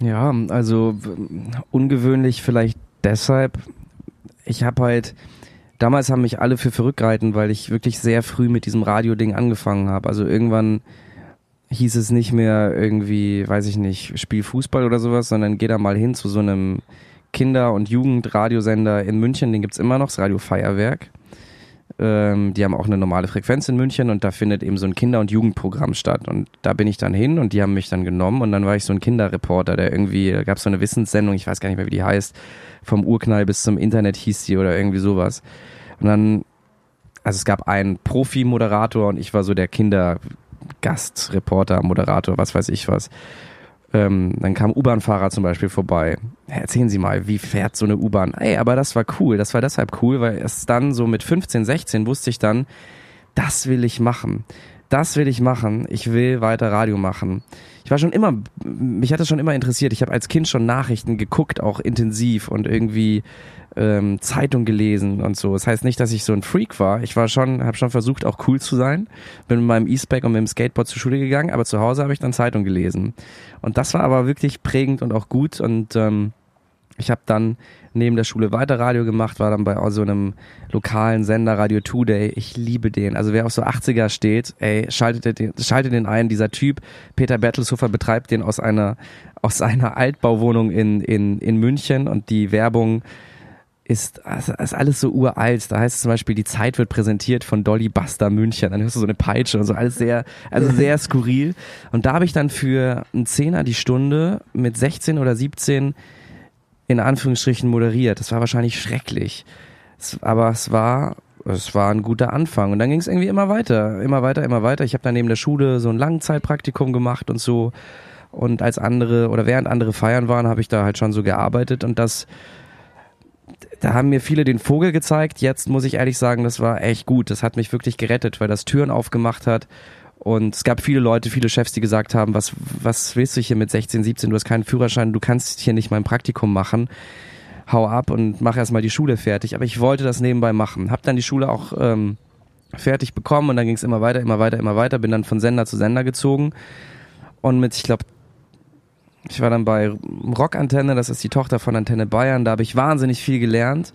Ja, also ungewöhnlich vielleicht deshalb. Ich habe halt damals haben mich alle für verrückt gehalten, weil ich wirklich sehr früh mit diesem Radio-Ding angefangen habe. Also irgendwann hieß es nicht mehr irgendwie, weiß ich nicht, spiel Fußball oder sowas, sondern geh da mal hin zu so einem Kinder- und Jugendradiosender in München, den gibt's immer noch, das Radio Feuerwerk. Ähm, die haben auch eine normale Frequenz in München und da findet eben so ein Kinder- und Jugendprogramm statt. Und da bin ich dann hin und die haben mich dann genommen und dann war ich so ein Kinderreporter, der irgendwie, da gab so eine Wissenssendung, ich weiß gar nicht mehr, wie die heißt, vom Urknall bis zum Internet hieß die oder irgendwie sowas. Und dann, also es gab einen Profi-Moderator und ich war so der Kindergastreporter, Moderator, was weiß ich was. Ähm, dann kam U-Bahn-Fahrer zum Beispiel vorbei. Erzählen Sie mal, wie fährt so eine U-Bahn? Ey, aber das war cool. Das war deshalb cool, weil es dann so mit 15, 16 wusste ich dann, das will ich machen. Das will ich machen. Ich will weiter Radio machen. Ich war schon immer, mich hat das schon immer interessiert. Ich habe als Kind schon Nachrichten geguckt, auch intensiv und irgendwie ähm, Zeitung gelesen und so. Das heißt nicht, dass ich so ein Freak war. Ich war schon, habe schon versucht, auch cool zu sein. Bin mit meinem E-Spec und mit dem Skateboard zur Schule gegangen, aber zu Hause habe ich dann Zeitung gelesen. Und das war aber wirklich prägend und auch gut. Und ähm, ich habe dann neben der Schule weiter Radio gemacht, war dann bei so einem lokalen Sender Radio Today. Ich liebe den. Also wer auf so 80er steht, ey, schaltet den, schaltet den ein. Dieser Typ, Peter Bertelshofer, betreibt den aus einer, aus einer Altbauwohnung in, in, in München und die Werbung ist, also ist alles so uralt. Da heißt es zum Beispiel, die Zeit wird präsentiert von Dolly Buster München. Dann hörst du so eine Peitsche und so, alles sehr, also sehr skurril. Und da habe ich dann für einen Zehner die Stunde mit 16 oder 17 in Anführungsstrichen moderiert. Das war wahrscheinlich schrecklich. Es, aber es war es war ein guter Anfang. Und dann ging es irgendwie immer weiter, immer weiter, immer weiter. Ich habe dann neben der Schule so ein Langzeitpraktikum gemacht und so. Und als andere oder während andere feiern waren, habe ich da halt schon so gearbeitet und das da haben mir viele den Vogel gezeigt. Jetzt muss ich ehrlich sagen, das war echt gut. Das hat mich wirklich gerettet, weil das Türen aufgemacht hat. Und es gab viele Leute, viele Chefs, die gesagt haben, was, was willst du hier mit 16, 17? Du hast keinen Führerschein, du kannst hier nicht mein Praktikum machen. Hau ab und mach erstmal die Schule fertig. Aber ich wollte das nebenbei machen. Hab dann die Schule auch ähm, fertig bekommen und dann ging es immer weiter, immer weiter, immer weiter. Bin dann von Sender zu Sender gezogen. Und mit, ich glaube, ich war dann bei Rockantenne, das ist die Tochter von Antenne Bayern, da habe ich wahnsinnig viel gelernt.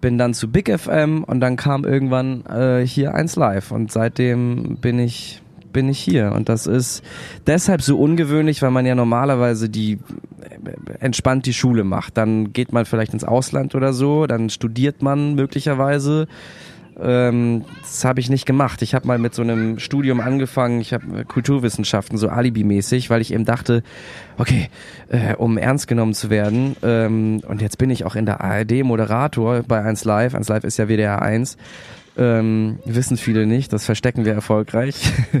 Bin dann zu Big FM und dann kam irgendwann äh, hier eins live und seitdem bin ich bin ich hier und das ist deshalb so ungewöhnlich, weil man ja normalerweise die äh, entspannt die Schule macht. Dann geht man vielleicht ins Ausland oder so, dann studiert man möglicherweise ähm, das habe ich nicht gemacht. Ich habe mal mit so einem Studium angefangen, ich habe Kulturwissenschaften, so Alibi-mäßig, weil ich eben dachte, okay, äh, um ernst genommen zu werden, ähm, und jetzt bin ich auch in der ARD Moderator bei 1 Live, 1 Live ist ja WDR 1, ähm, wissen viele nicht, das verstecken wir erfolgreich.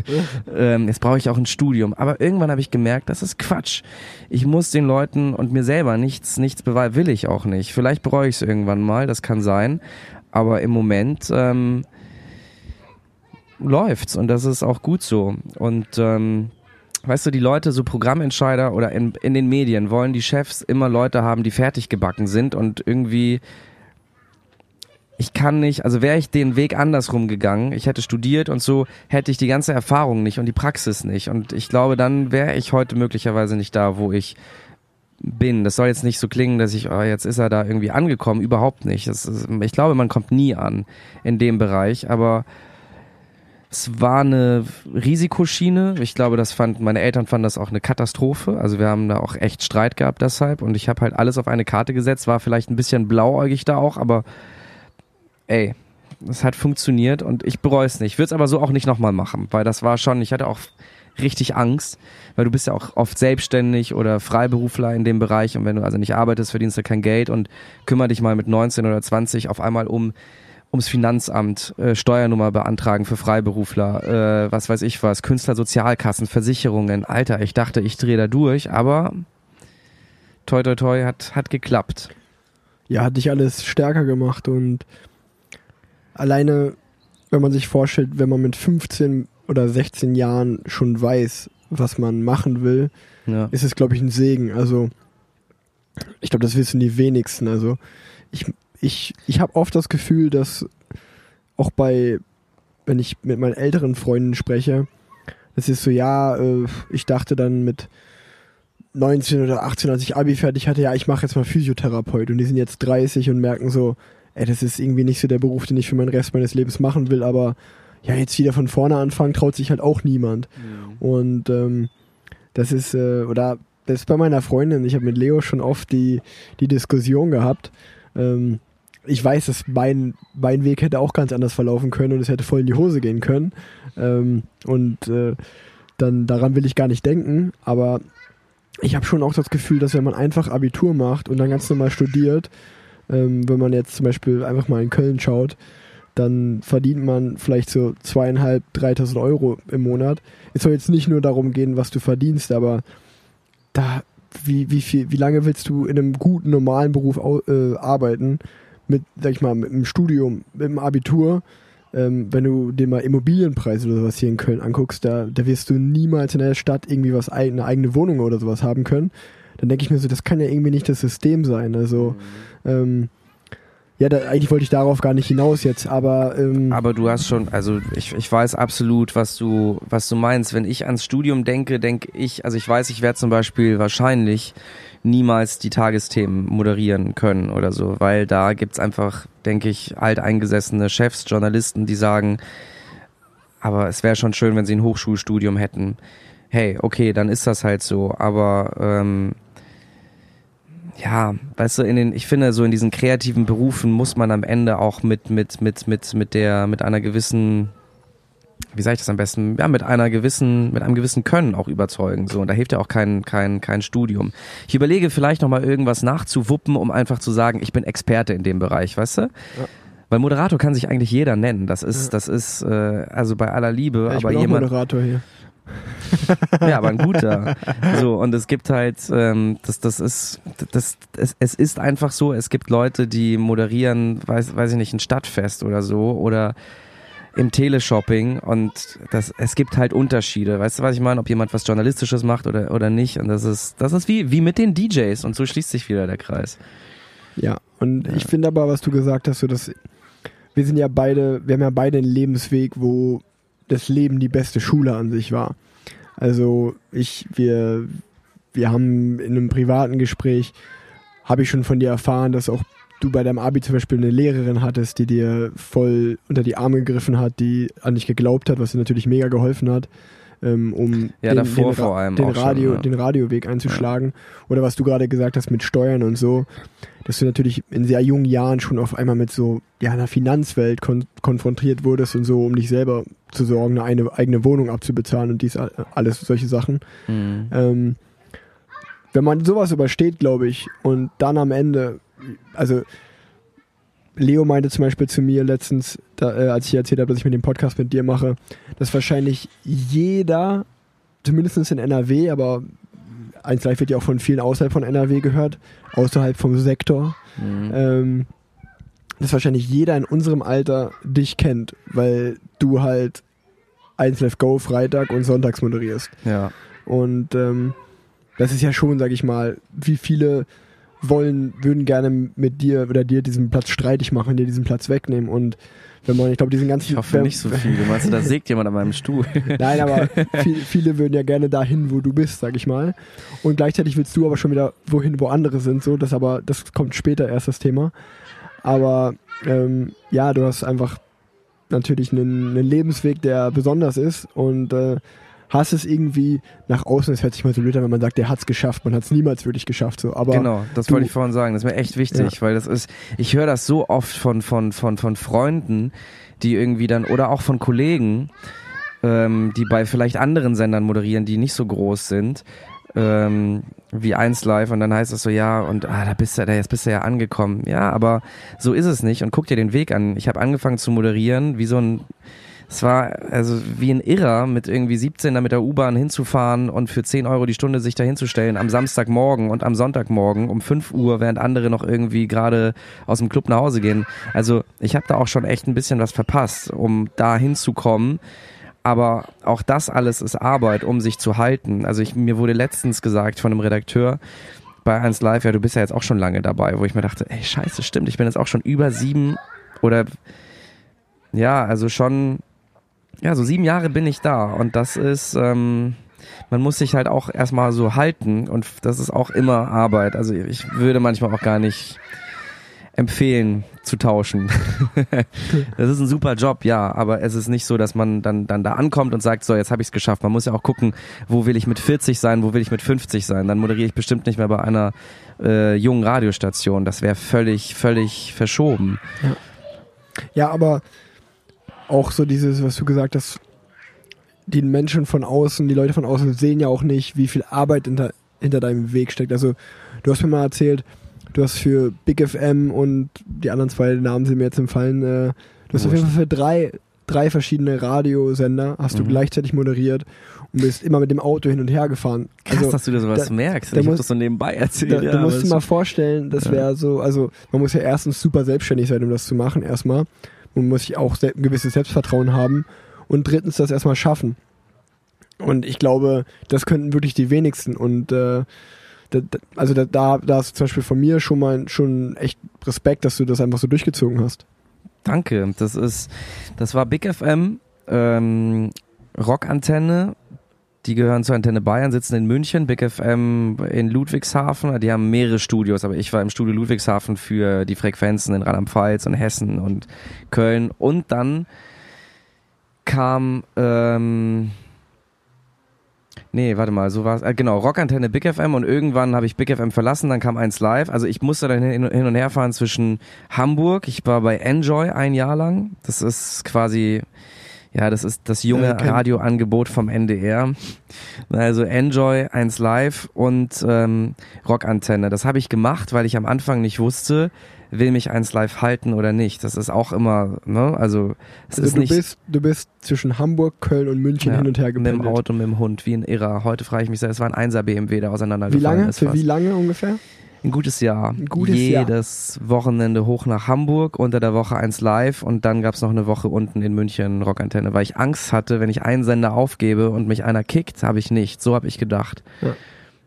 ähm, jetzt brauche ich auch ein Studium. Aber irgendwann habe ich gemerkt, das ist Quatsch. Ich muss den Leuten und mir selber nichts, nichts beweisen, will ich auch nicht. Vielleicht bereue ich es irgendwann mal, das kann sein. Aber im Moment ähm, läuft's und das ist auch gut so. Und ähm, weißt du, die Leute, so Programmentscheider oder in, in den Medien, wollen die Chefs immer Leute haben, die fertig gebacken sind und irgendwie ich kann nicht, also wäre ich den Weg andersrum gegangen, ich hätte studiert und so, hätte ich die ganze Erfahrung nicht und die Praxis nicht. Und ich glaube, dann wäre ich heute möglicherweise nicht da, wo ich bin. Das soll jetzt nicht so klingen, dass ich, oh, jetzt ist er da irgendwie angekommen. Überhaupt nicht. Ist, ich glaube, man kommt nie an in dem Bereich, aber es war eine Risikoschiene. Ich glaube, das fand, meine Eltern fanden das auch eine Katastrophe. Also wir haben da auch echt Streit gehabt deshalb und ich habe halt alles auf eine Karte gesetzt, war vielleicht ein bisschen blauäugig da auch, aber ey, es hat funktioniert und ich bereue es nicht. Ich würde es aber so auch nicht nochmal machen, weil das war schon, ich hatte auch richtig Angst, weil du bist ja auch oft selbstständig oder Freiberufler in dem Bereich und wenn du also nicht arbeitest, verdienst du kein Geld und kümmere dich mal mit 19 oder 20 auf einmal um ums Finanzamt, äh, Steuernummer beantragen für Freiberufler, äh, was weiß ich was, Künstlersozialkassen, Versicherungen. Alter, ich dachte, ich drehe da durch, aber toi toi toi hat, hat geklappt. Ja, hat dich alles stärker gemacht und alleine, wenn man sich vorstellt, wenn man mit 15 oder 16 Jahren schon weiß, was man machen will, ja. ist es, glaube ich, ein Segen. Also, ich glaube, das wissen die wenigsten. Also, ich, ich, ich habe oft das Gefühl, dass auch bei, wenn ich mit meinen älteren Freunden spreche, das ist so, ja, äh, ich dachte dann mit 19 oder 18, als ich Abi fertig hatte, ja, ich mache jetzt mal Physiotherapeut und die sind jetzt 30 und merken so, ey, das ist irgendwie nicht so der Beruf, den ich für meinen Rest meines Lebens machen will, aber ja, jetzt wieder von vorne anfangen, traut sich halt auch niemand. Mhm. Und ähm, das ist, äh, oder das ist bei meiner Freundin, ich habe mit Leo schon oft die, die Diskussion gehabt. Ähm, ich weiß, dass mein, mein Weg hätte auch ganz anders verlaufen können und es hätte voll in die Hose gehen können. Ähm, und äh, dann daran will ich gar nicht denken, aber ich habe schon auch das Gefühl, dass wenn man einfach Abitur macht und dann ganz normal studiert, ähm, wenn man jetzt zum Beispiel einfach mal in Köln schaut, dann verdient man vielleicht so zweieinhalb, dreitausend Euro im Monat. Es soll jetzt nicht nur darum gehen, was du verdienst, aber da, wie, wie viel, wie lange willst du in einem guten, normalen Beruf äh, arbeiten? Mit, sag ich mal, mit einem Studium, mit einem Abitur, ähm, wenn du dir mal Immobilienpreise oder sowas hier in Köln anguckst, da, da wirst du niemals in der Stadt irgendwie was, eine eigene Wohnung oder sowas haben können. Dann denke ich mir so, das kann ja irgendwie nicht das System sein. Also, mhm. ähm, ja, da, eigentlich wollte ich darauf gar nicht hinaus jetzt, aber ähm aber du hast schon, also ich, ich weiß absolut, was du was du meinst. Wenn ich ans Studium denke, denke ich, also ich weiß, ich werde zum Beispiel wahrscheinlich niemals die Tagesthemen moderieren können oder so, weil da gibt's einfach, denke ich, alteingesessene Chefs, Journalisten, die sagen, aber es wäre schon schön, wenn sie ein Hochschulstudium hätten. Hey, okay, dann ist das halt so, aber ähm, ja, weißt du, in den, ich finde, so in diesen kreativen Berufen muss man am Ende auch mit, mit, mit, mit, mit der, mit einer gewissen, wie sage ich das am besten, ja, mit einer gewissen, mit einem gewissen Können auch überzeugen. So, und da hilft ja auch kein, kein, kein Studium. Ich überlege vielleicht nochmal irgendwas nachzuwuppen, um einfach zu sagen, ich bin Experte in dem Bereich, weißt du? Ja. Weil Moderator kann sich eigentlich jeder nennen. Das ist, das ist, äh, also bei aller Liebe, Ja, ich aber bin auch jemand. Moderator hier. Ja, aber ein guter. So, und es gibt halt, ähm, das, das ist, das, es, es ist einfach so, es gibt Leute, die moderieren, weiß, weiß ich nicht, ein Stadtfest oder so oder im Teleshopping und das, es gibt halt Unterschiede. Weißt du, was ich meine? Ob jemand was Journalistisches macht oder, oder nicht. Und das ist, das ist wie, wie mit den DJs und so schließt sich wieder der Kreis. Ja, und ich finde aber, was du gesagt hast, so dass wir sind ja beide, wir haben ja beide einen Lebensweg, wo das Leben die beste Schule an sich war. Also ich, wir, wir haben in einem privaten Gespräch, habe ich schon von dir erfahren, dass auch du bei deinem Abi zum Beispiel eine Lehrerin hattest, die dir voll unter die Arme gegriffen hat, die an dich geglaubt hat, was dir natürlich mega geholfen hat, ähm, um Ja, davor vor allem den, auch schon, Radio, ja. den Radioweg einzuschlagen. Oder was du gerade gesagt hast mit Steuern und so, dass du natürlich in sehr jungen Jahren schon auf einmal mit so ja, einer Finanzwelt kon konfrontiert wurdest und so, um dich selber zu sorgen, eine, eigene Wohnung abzubezahlen und dies alles solche Sachen. Mhm. Ähm, wenn man sowas übersteht, glaube ich, und dann am Ende, also Leo meinte zum Beispiel zu mir letztens, da, äh, als ich erzählt habe, dass ich mit dem Podcast mit dir mache, dass wahrscheinlich jeder, zumindest in NRW, aber 1 Live wird ja auch von vielen außerhalb von NRW gehört, außerhalb vom Sektor, Mhm. ähm, dass wahrscheinlich jeder in unserem Alter dich kennt, weil du halt 1 Live Go Freitag und Sonntags moderierst. Ja. Und ähm, das ist ja schon, sag ich mal, wie viele wollen, würden gerne mit dir oder dir diesen Platz streitig machen, dir diesen Platz wegnehmen. Und wenn man, ich glaube, diesen ganzen. Ich hoffe nicht so viele. Meinst du, da sägt jemand an meinem Stuhl? Nein, aber viel, viele würden ja gerne dahin, wo du bist, sag ich mal. Und gleichzeitig willst du aber schon wieder wohin, wo andere sind. So, das aber, das kommt später erst das Thema. Aber ähm, ja, du hast einfach natürlich einen, einen Lebensweg, der besonders ist und äh, hast es irgendwie nach außen, es hört sich mal so blöd an, wenn man sagt, der hat's geschafft, man hat es niemals wirklich geschafft. So. Aber genau, das du- wollte ich vorhin sagen. Das ist mir echt wichtig, weil das ist, ich höre das so oft von, von, von, von Freunden, die irgendwie dann, oder auch von Kollegen, ähm, die bei vielleicht anderen Sendern moderieren, die nicht so groß sind, ähm, wie 1 Live und dann heißt es so, ja, und ah, da bist du, da jetzt bist du ja angekommen. Ja, aber so ist es nicht und guck dir den Weg an. Ich habe angefangen zu moderieren, wie so ein es war also wie ein Irrer, mit irgendwie 17 da mit der U-Bahn hinzufahren und für 10 Euro die Stunde sich da hinzustellen am Samstagmorgen und am Sonntagmorgen um 5 Uhr, während andere noch irgendwie gerade aus dem Club nach Hause gehen. Also ich habe da auch schon echt ein bisschen was verpasst, um da hinzukommen. Aber auch das alles ist Arbeit, um sich zu halten. Also ich, mir wurde letztens gesagt von einem Redakteur bei 1 Live, ja, du bist ja jetzt auch schon lange dabei, wo ich mir dachte, ey, scheiße, stimmt, ich bin jetzt auch schon über sieben oder ja, also schon, ja, so sieben Jahre bin ich da und das ist, ähm, man muss sich halt auch erstmal so halten und das ist auch immer Arbeit. Also ich würde manchmal auch gar nicht empfehlen zu tauschen. das ist ein super Job, ja, aber es ist nicht so, dass man dann dann da ankommt und sagt, so, jetzt habe ich es geschafft. Man muss ja auch gucken, wo will ich mit 40 sein, wo will ich mit 50 sein. Dann moderiere ich bestimmt nicht mehr bei einer äh, jungen Radiostation. Das wäre völlig völlig verschoben. Ja, aber auch so dieses, was du gesagt hast, die Menschen von außen, die Leute von außen sehen ja auch nicht, wie viel Arbeit hinter, hinter deinem Weg steckt. Also du hast mir mal erzählt, du hast für Big FM und die anderen zwei Namen sind mir jetzt empfallen, äh, du hast auf jeden Fall für drei, drei verschiedene Radiosender hast du Mhm. gleichzeitig moderiert und bist immer mit dem Auto hin und her gefahren. Krass, Also, dass du dir sowas da- merkst. da Ich muss- das so nebenbei erzählt. da, ja, da musst du es- mal vorstellen, das Ja. wäre so, also man muss ja erstens super selbstständig sein, um das zu machen, erstmal. Man muss sich auch ein gewisses Selbstvertrauen haben und drittens das erstmal schaffen. Und ich glaube, das könnten wirklich die wenigsten und äh, da, also da, da, da hast du zum Beispiel von mir schon mal schon echt Respekt, dass du das einfach so durchgezogen hast. Danke. Das ist, das war Big FM, ähm, Rockantenne. Die gehören zur Antenne Bayern, sitzen in München, Big FM in Ludwigshafen. Die haben mehrere Studios, aber ich war im Studio Ludwigshafen für die Frequenzen in Rheinland-Pfalz und Hessen und Köln. Und dann kam, ähm, Nee, warte mal, so war es. Äh, genau, Rockantenne Big FM und irgendwann habe ich Big FM verlassen, dann kam eins live. Also ich musste dann hin hin und her fahren zwischen Hamburg, ich war bei Enjoy ein Jahr lang. Das ist quasi, Ja, das ist das junge Äh, Radioangebot vom NDR. Also Enjoy, 1 Live und ähm, Rockantenne. Das habe ich gemacht, weil ich am Anfang nicht wusste, will mich 1 Live halten oder nicht. Das ist auch immer, ne? Also es Also ist du nicht bist, du bist zwischen Hamburg, Köln und München ja, hin und her mit dem gependelt. Auto, mit dem Hund, wie ein Irrer. Heute frage ich mich sehr, es war ein 1er BMW, der Wie auseinandergefallen lange? ist. Für fast. wie lange ungefähr? Ein gutes Jahr. Ein gutes Jahr. Jedes Wochenende hoch nach Hamburg, unter der Woche eins live und dann gab's noch eine Woche unten in München Rockantenne, weil ich Angst hatte, wenn ich einen Sender aufgebe und mich einer kickt, habe ich nicht. So habe ich gedacht. Ja.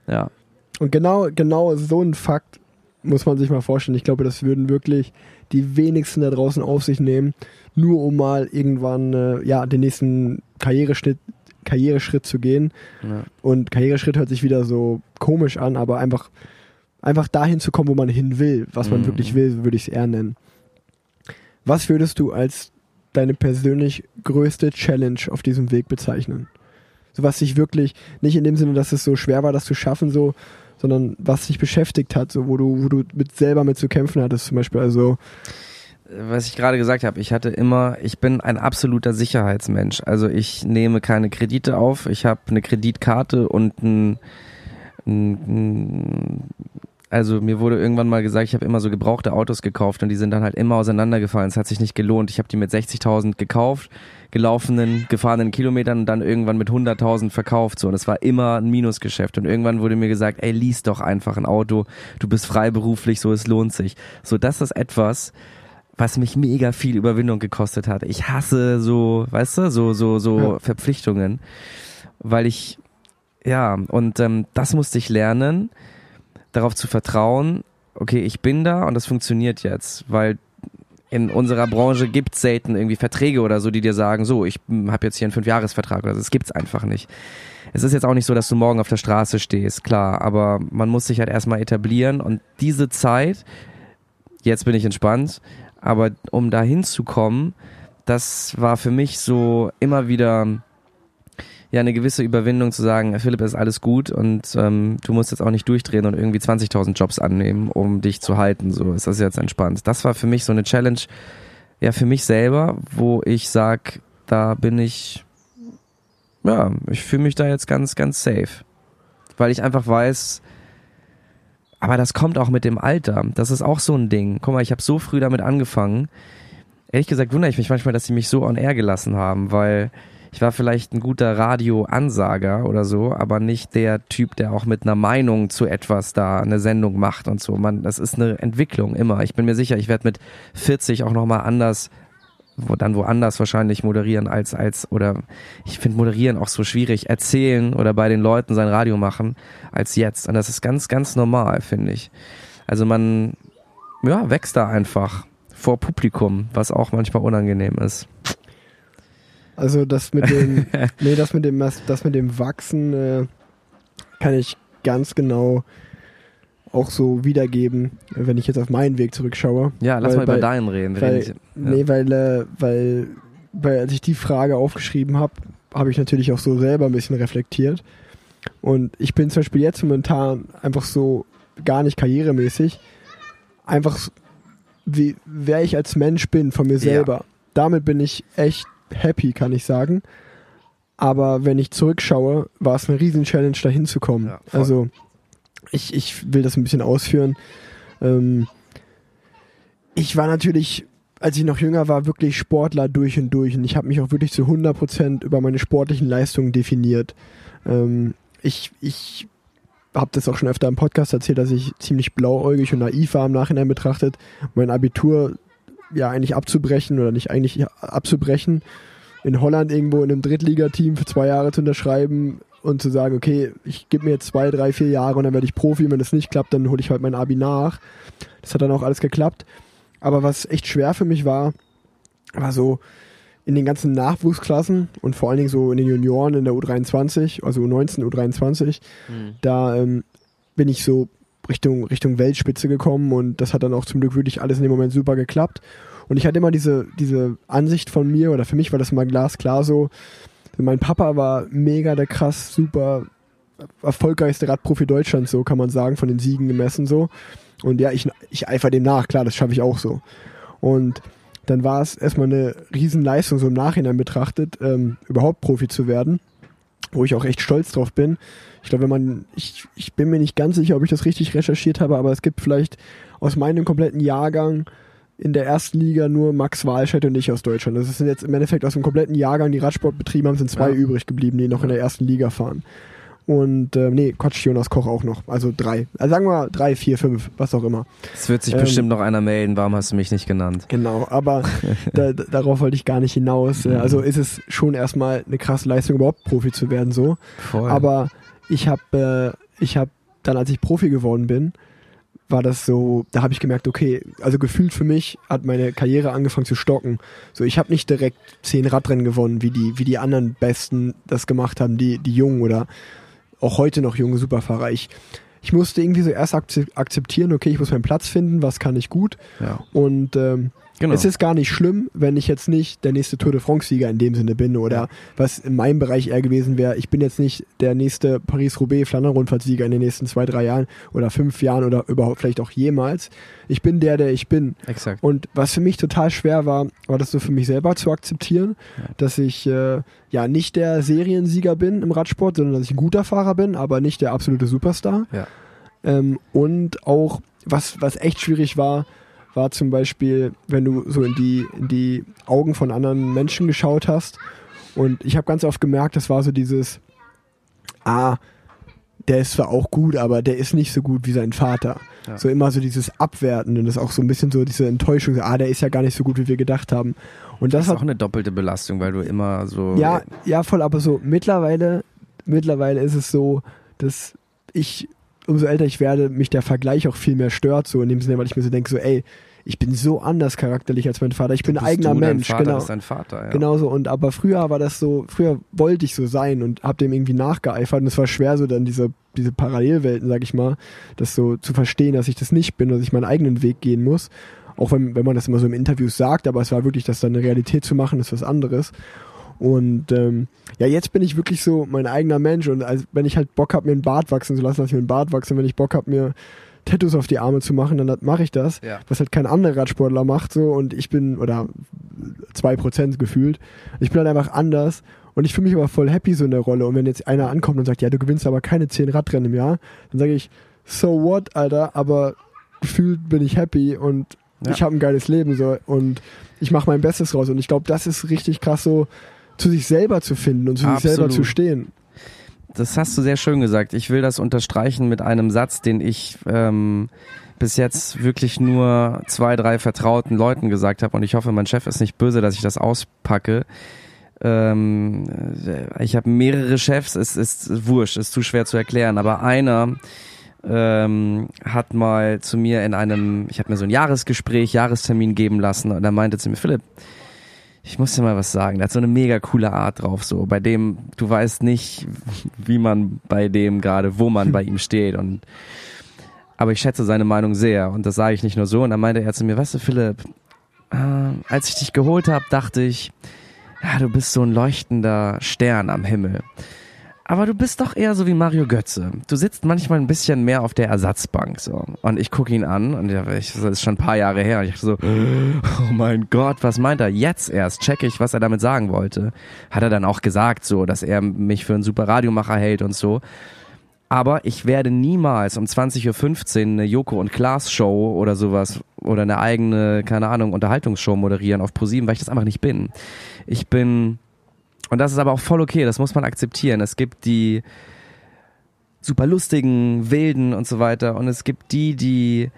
Ja. Und genau, genau so ein Fakt muss man sich mal vorstellen. Ich glaube, das würden wirklich die wenigsten da draußen auf sich nehmen, nur um mal irgendwann äh, ja den nächsten Karriereschritt, Karriereschritt zu gehen. ja. Und Karriereschritt hört sich wieder so komisch an, aber einfach, einfach dahin zu kommen, wo man hin will, was man Mhm. wirklich will, würde ich es eher nennen. Was würdest du als deine persönlich größte Challenge auf diesem Weg bezeichnen? So was dich wirklich, nicht in dem Sinne, dass es so schwer war, das zu schaffen, so, sondern was dich beschäftigt hat, so wo du, wo du mit selber mit zu kämpfen hattest, zum Beispiel. Also, was ich gerade gesagt habe, ich hatte immer, ich bin ein absoluter Sicherheitsmensch. Also ich nehme keine Kredite auf, ich habe eine Kreditkarte und ein, ein, ein also mir wurde irgendwann mal gesagt, ich habe immer so gebrauchte Autos gekauft und die sind dann halt immer auseinandergefallen. Es hat sich nicht gelohnt. Ich habe die mit 60.000 gekauft, gelaufenen, gefahrenen Kilometern und dann irgendwann mit 100.000 verkauft. So und es war immer ein Minusgeschäft. Und irgendwann wurde mir gesagt, ey, lies doch einfach ein Auto. Du bist freiberuflich, so es lohnt sich. So das ist etwas, was mich mega viel Überwindung gekostet hat. Ich hasse so, weißt du, so so so Ja. Verpflichtungen, weil ich ja und ähm, das musste ich lernen, darauf zu vertrauen. Okay, ich bin da und das funktioniert jetzt, weil in unserer Branche gibt's selten irgendwie Verträge oder so, die dir sagen, so, ich habe jetzt hier einen Fünfjahresvertrag oder so. Das gibt's einfach nicht. Es ist jetzt auch nicht so, dass du morgen auf der Straße stehst, klar, aber man muss sich halt erstmal etablieren und diese Zeit, jetzt bin ich entspannt, aber um da hinzukommen, das war für mich so immer wieder ja eine gewisse Überwindung zu sagen, Philipp, ist alles gut und ähm, du musst jetzt auch nicht durchdrehen und irgendwie 20.000 Jobs annehmen, um dich zu halten. So ist das jetzt entspannt. Das war für mich so eine Challenge, ja für mich selber, wo ich sag, da bin ich, ja, ich fühle mich da jetzt ganz, ganz safe, weil ich einfach weiß, aber das kommt auch mit dem Alter. Das ist auch so ein Ding. Guck mal, ich habe so früh damit angefangen. Ehrlich gesagt wundere ich mich manchmal, dass sie mich so on air gelassen haben, weil ich war vielleicht ein guter Radioansager oder so, aber nicht der Typ, der auch mit einer Meinung zu etwas da eine Sendung macht und so. Man, das ist eine Entwicklung immer. Ich bin mir sicher, ich werde mit 40 auch nochmal anders, wo dann woanders wahrscheinlich moderieren als, als, oder ich finde moderieren auch so schwierig, erzählen oder bei den Leuten sein Radio machen als jetzt. Und das ist ganz, ganz normal, finde ich. Also man, ja, wächst da einfach vor Publikum, was auch manchmal unangenehm ist. Also das mit dem, nee, das mit dem, das, mit dem Wachsen äh, kann ich ganz genau auch so wiedergeben, wenn ich jetzt auf meinen Weg zurückschaue. Ja, lass Weil mal über bei- deinen reden. Weil, reden nicht- Nee, weil, äh, weil, weil als ich die Frage aufgeschrieben habe, habe ich natürlich auch so selber ein bisschen reflektiert. Und ich bin zum Beispiel jetzt momentan einfach so gar nicht karrieremäßig, einfach wie wer ich als Mensch bin von mir Ja. selber. Damit bin ich echt happy, kann ich sagen. Aber wenn ich zurückschaue, war es eine riesen Challenge, da hinzukommen. Ja, also ich, ich will das ein bisschen ausführen. Ähm, ich war natürlich, als ich noch jünger war, wirklich Sportler durch und durch. Und ich habe mich auch wirklich zu 100% über meine sportlichen Leistungen definiert. Ähm, ich ich habe das auch schon öfter im Podcast erzählt, dass ich ziemlich blauäugig und naiv war im Nachhinein betrachtet, mein Abitur ja eigentlich abzubrechen oder nicht eigentlich abzubrechen, in Holland irgendwo in einem Drittligateam für zwei Jahre zu unterschreiben und zu sagen, okay, ich gebe mir jetzt zwei, drei, vier Jahre und dann werde ich Profi. Wenn das nicht klappt, dann hole ich halt mein Abi nach. Das hat dann auch alles geklappt. Aber was echt schwer für mich war, war so in den ganzen Nachwuchsklassen und vor allen Dingen so in den Junioren in der U23, also U19, U23, Mhm. da ähm, bin ich so Richtung, Richtung Weltspitze gekommen und das hat dann auch zum Glück wirklich alles in dem Moment super geklappt. Und ich hatte immer diese, diese Ansicht von mir, oder für mich war das mal glasklar so, mein Papa war mega der krass, super erfolgreichste Radprofi Deutschlands, so kann man sagen, von den Siegen gemessen so. Und ja, ich, ich eifer dem nach, klar, das schaffe ich auch so. Und dann war es erstmal eine Riesenleistung, so im Nachhinein betrachtet, ähm, überhaupt Profi zu werden, wo ich auch echt stolz drauf bin. Ich glaube, wenn man, ich, ich bin mir nicht ganz sicher, ob ich das richtig recherchiert habe, aber es gibt vielleicht aus meinem kompletten Jahrgang in der ersten Liga nur Max Walscheid und ich aus Deutschland. Das sind jetzt im Endeffekt aus dem kompletten Jahrgang, die Radsport betrieben haben, sind zwei Ja. übrig geblieben, die noch in der ersten Liga fahren. Und äh, nee, Quatsch, Jonas Koch auch noch. Also drei. Also sagen wir mal drei, vier, fünf, was auch immer. Es wird sich Ähm, bestimmt noch einer melden, warum hast du mich nicht genannt? Genau, aber da, da, darauf wollte ich gar nicht hinaus. Also ist es schon erstmal eine krasse Leistung, überhaupt Profi zu werden so. Voll. Aber ich habe äh, ich habe dann, als ich Profi geworden bin, war das so, da habe ich gemerkt, okay, also gefühlt für mich hat meine Karriere angefangen zu stocken. So, ich habe nicht direkt zehn Radrennen gewonnen, wie die, wie die anderen Besten das gemacht haben, die, die jungen oder auch heute noch junge Superfahrer. Ich, ich musste irgendwie so erst akze- akzeptieren, okay, ich muss meinen Platz finden, was kann ich gut. ja. Und ähm, Genau. es ist gar nicht schlimm, wenn ich jetzt nicht der nächste Tour de France-Sieger in dem Sinne bin oder was in meinem Bereich eher gewesen wäre, ich bin jetzt nicht der nächste Paris-Roubaix-Flandern-Rundfahrtsieger in den nächsten zwei, drei Jahren oder fünf Jahren oder überhaupt vielleicht auch jemals. Ich bin der, der ich bin. Exakt. Und was für mich total schwer war, war das so für mich selber zu akzeptieren, dass ich äh, ja nicht der Seriensieger bin im Radsport, sondern dass ich ein guter Fahrer bin, aber nicht der absolute Superstar. Ja. Ähm, und auch, was, was echt schwierig war, war zum Beispiel, wenn du so in die, in die Augen von anderen Menschen geschaut hast. Und ich habe ganz oft gemerkt, das war so dieses, ah, der ist zwar auch gut, aber der ist nicht so gut wie sein Vater. Ja. So immer so dieses Abwerten und das ist auch so ein bisschen so diese Enttäuschung, so, ah, der ist ja gar nicht so gut, wie wir gedacht haben. Und das, Das ist hat auch eine doppelte Belastung, weil du immer so. ja, ja, voll, aber so mittlerweile, mittlerweile ist es so, dass ich, umso älter ich werde, mich der Vergleich auch viel mehr stört, so in dem Sinne, weil ich mir so denke, so, ey, ich bin so anders charakterlich als mein Vater, ich bin ein eigener du, Mensch, Vater genau. ist dein Vater, ja. Genau so, und aber früher war das so, früher wollte ich so sein und hab dem irgendwie nachgeeifert und es war schwer, so dann diese, diese Parallelwelten, sag ich mal, das so zu verstehen, dass ich das nicht bin, dass ich meinen eigenen Weg gehen muss. Auch wenn, wenn man das immer so im Interviews sagt, aber es war wirklich, das dann eine Realität zu machen, ist was anderes. Und ähm, ja, jetzt bin ich wirklich so mein eigener Mensch und als, wenn ich halt Bock hab, mir einen Bart wachsen zu lassen, lass ich mir einen Bart wachsen. Wenn ich Bock hab, mir Tattoos auf die Arme zu machen, dann mache ich das. Ja. Was halt kein anderer Radsportler macht so und ich bin, oder zwei Prozent gefühlt, ich bin halt einfach anders und ich fühle mich aber voll happy so in der Rolle und wenn jetzt einer ankommt und sagt, ja, du gewinnst aber keine zehn Radrennen im Jahr, dann sage ich, so what, Alter, aber gefühlt bin ich happy und Ja. ich habe ein geiles Leben so und ich mache mein Bestes raus und ich glaube, das ist richtig krass so zu sich selber zu finden und zu sich selber Absolut. zu stehen. Das hast du sehr schön gesagt. Ich will das unterstreichen mit einem Satz, den ich ähm, bis jetzt wirklich nur zwei, drei vertrauten Leuten gesagt habe und ich hoffe, mein Chef ist nicht böse, dass ich das auspacke. Ähm, äh, ich habe mehrere Chefs, es ist wurscht, ist zu schwer zu erklären, aber einer ähm, hat mal zu mir in einem, ich habe mir so ein Jahresgespräch, Jahrestermin geben lassen und er meinte zu mir, Philipp, ich muss dir mal was sagen. Der hat so eine mega coole Art drauf, so bei dem du weißt nicht, wie man bei dem gerade, wo man bei ihm steht und aber ich schätze seine Meinung sehr und das sage ich nicht nur so. Und dann meinte er zu mir, weißt du, Philipp, äh, als ich dich geholt habe, dachte ich, ja, du bist so ein leuchtender Stern am Himmel. Aber du bist doch eher so wie Mario Götze. Du sitzt manchmal ein bisschen mehr auf der Ersatzbank so. Und ich gucke ihn an und ich, das ist schon ein paar Jahre her. Und ich so, oh mein Gott, was meint er? Jetzt erst checke ich, was er damit sagen wollte. Hat er dann auch gesagt, so, dass er mich für einen super Radiomacher hält und so. Aber ich werde niemals um 20.15 Uhr eine Joko und Klaas Show oder sowas oder eine eigene, keine Ahnung, Unterhaltungsshow moderieren auf ProSieben, weil ich das einfach nicht bin. Ich bin, und das ist aber auch voll okay, das muss man akzeptieren. Es gibt die super lustigen, wilden und so weiter und es gibt die, die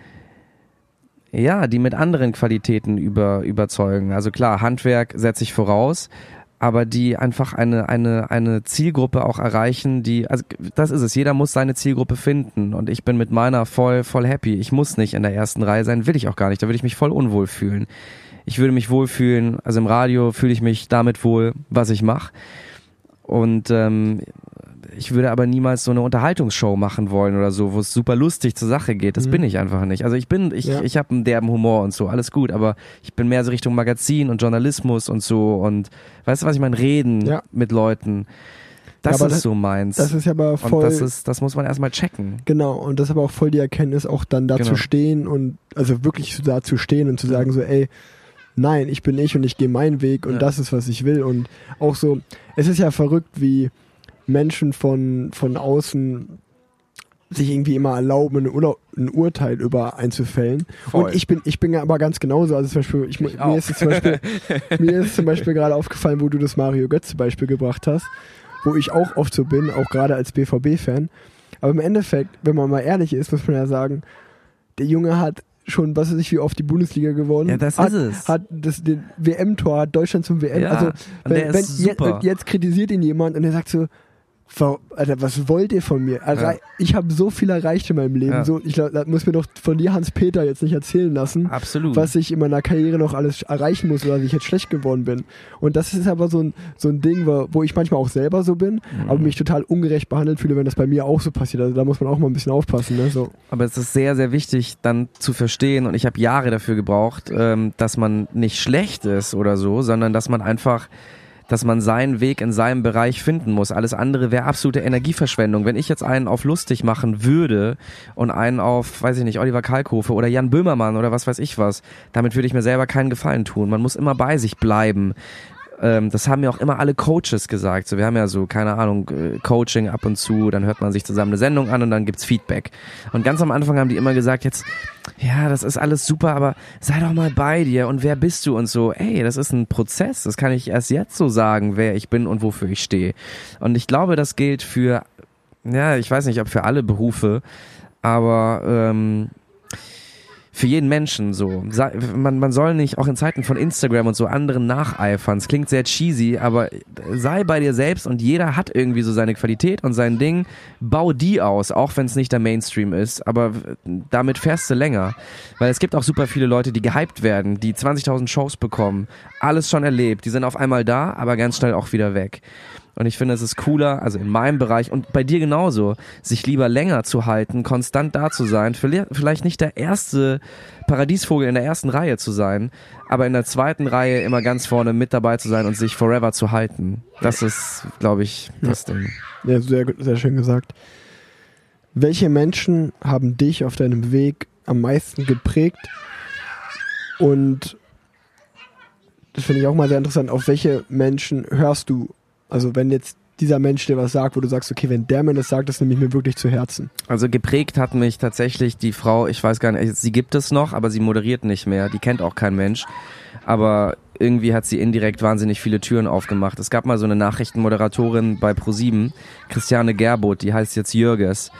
ja, die mit anderen Qualitäten über, überzeugen. Also klar, Handwerk setze ich voraus, aber die einfach eine, eine, eine Zielgruppe auch erreichen, die, also das ist es, jeder muss seine Zielgruppe finden und ich bin mit meiner voll, voll happy. Ich muss nicht in der ersten Reihe sein, will ich auch gar nicht, da würde ich mich voll unwohl fühlen. Ich würde mich wohlfühlen, also im Radio fühle ich mich damit wohl, was ich mache. Und ähm, ich würde aber niemals so eine Unterhaltungsshow machen wollen oder so, wo es super lustig zur Sache geht. Das Mhm. bin ich einfach nicht. Also ich bin, ich, Ja. ich habe einen derben Humor und so, alles gut, aber ich bin mehr so Richtung Magazin und Journalismus und so und weißt du, was ich meine? Reden Ja. mit Leuten. Das aber ist das- so meins. Das ist ja aber und voll. das ist, das muss man erstmal checken. Genau, und das ist aber auch voll die Erkenntnis, auch dann da Genau. zu stehen und also wirklich da zu stehen und zu sagen so, ey, nein, ich bin ich und ich gehe meinen Weg und Ja. das ist, was ich will. Und auch so, es ist ja verrückt, wie Menschen von, von außen sich irgendwie immer erlauben, ein, ein Urteil über einzufällen. Voll. Und ich bin, ich bin ja aber ganz genauso. Also zum Beispiel, ich, Ich mir ist zum Beispiel, mir ist zum Beispiel gerade aufgefallen, wo du das Mario Götze Beispiel gebracht hast, wo ich auch oft so bin, auch gerade als BVB-Fan. Aber im Endeffekt, wenn man mal ehrlich ist, muss man ja sagen, der Junge hat schon, was weiß ich, wie oft die Bundesliga gewonnen. Ja, das hat, ist es. Hat das, den WM-Tor, hat Deutschland zum WM. Ja, also, wenn, wenn je- und jetzt kritisiert ihn jemand und er sagt so, "Wa- Alter, was wollt ihr von mir? Errei Ja. Ich habe so viel erreicht in meinem Leben. Ja. So, ich das muss mir doch von dir, Hans-Peter, jetzt nicht erzählen lassen Absolut. was ich in meiner Karriere noch alles erreichen muss oder dass ich jetzt schlecht geworden bin. Und das ist aber so ein, so ein Ding, wo, wo ich manchmal auch selber so bin, Mhm. aber mich total ungerecht behandelt fühle, wenn das bei mir auch so passiert. Also da muss man auch mal ein bisschen aufpassen. Ne? So. Aber es ist sehr, sehr wichtig, dann zu verstehen, und ich habe Jahre dafür gebraucht, ähm, dass man nicht schlecht ist oder so, sondern dass man einfach, dass man seinen Weg in seinem Bereich finden muss. Alles andere wäre absolute Energieverschwendung. Wenn ich jetzt einen auf lustig machen würde und einen auf, weiß ich nicht, Oliver Kalkofe oder Jan Böhmermann oder was weiß ich was, damit würde ich mir selber keinen Gefallen tun. Man muss immer bei sich bleiben. Ähm, das haben mir auch immer alle Coaches gesagt. So, wir haben ja so, keine Ahnung, äh, Coaching ab und zu, dann hört man sich zusammen eine Sendung an und dann gibt's Feedback. Und ganz am Anfang haben die immer gesagt, jetzt, ja, das ist alles super, aber sei doch mal bei dir und wer bist du und so. Ey, das ist ein Prozess, das kann ich erst jetzt so sagen, wer ich bin und wofür ich stehe. Und ich glaube, das gilt für, ja, ich weiß nicht, ob für alle Berufe, aber ähm, für jeden Menschen so. Man, man soll nicht auch in Zeiten von Instagram und so anderen nacheifern. Es klingt sehr cheesy, aber sei bei dir selbst und jeder hat irgendwie so seine Qualität und sein Ding. Bau die aus, auch wenn es nicht der Mainstream ist, aber damit fährst du länger. Weil es gibt auch super viele Leute, die gehypt werden, die 20.000 Shows bekommen, alles schon erlebt, die sind auf einmal da, aber ganz schnell auch wieder weg. Und ich finde, es ist cooler, also in meinem Bereich und bei dir genauso, sich lieber länger zu halten, konstant da zu sein, vielleicht nicht der erste Paradiesvogel in der ersten Reihe zu sein, aber in der zweiten Reihe immer ganz vorne mit dabei zu sein und sich forever zu halten. Das ist, glaube ich, das Ding. Ja, sehr, sehr schön gesagt. Welche Menschen haben dich auf deinem Weg am meisten geprägt? Und das finde ich auch mal sehr interessant. Auf welche Menschen hörst du? Also wenn jetzt dieser Mensch dir was sagt, wo du sagst, okay, wenn der mir das sagt, das nehme ich mir wirklich zu Herzen. Also geprägt hat mich tatsächlich die Frau, ich weiß gar nicht, sie gibt es noch, aber sie moderiert nicht mehr, die kennt auch kein Mensch. Aber irgendwie hat sie indirekt wahnsinnig viele Türen aufgemacht. Es gab mal so eine Nachrichtenmoderatorin bei ProSieben, Christiane Gerbot, die heißt jetzt Jürges.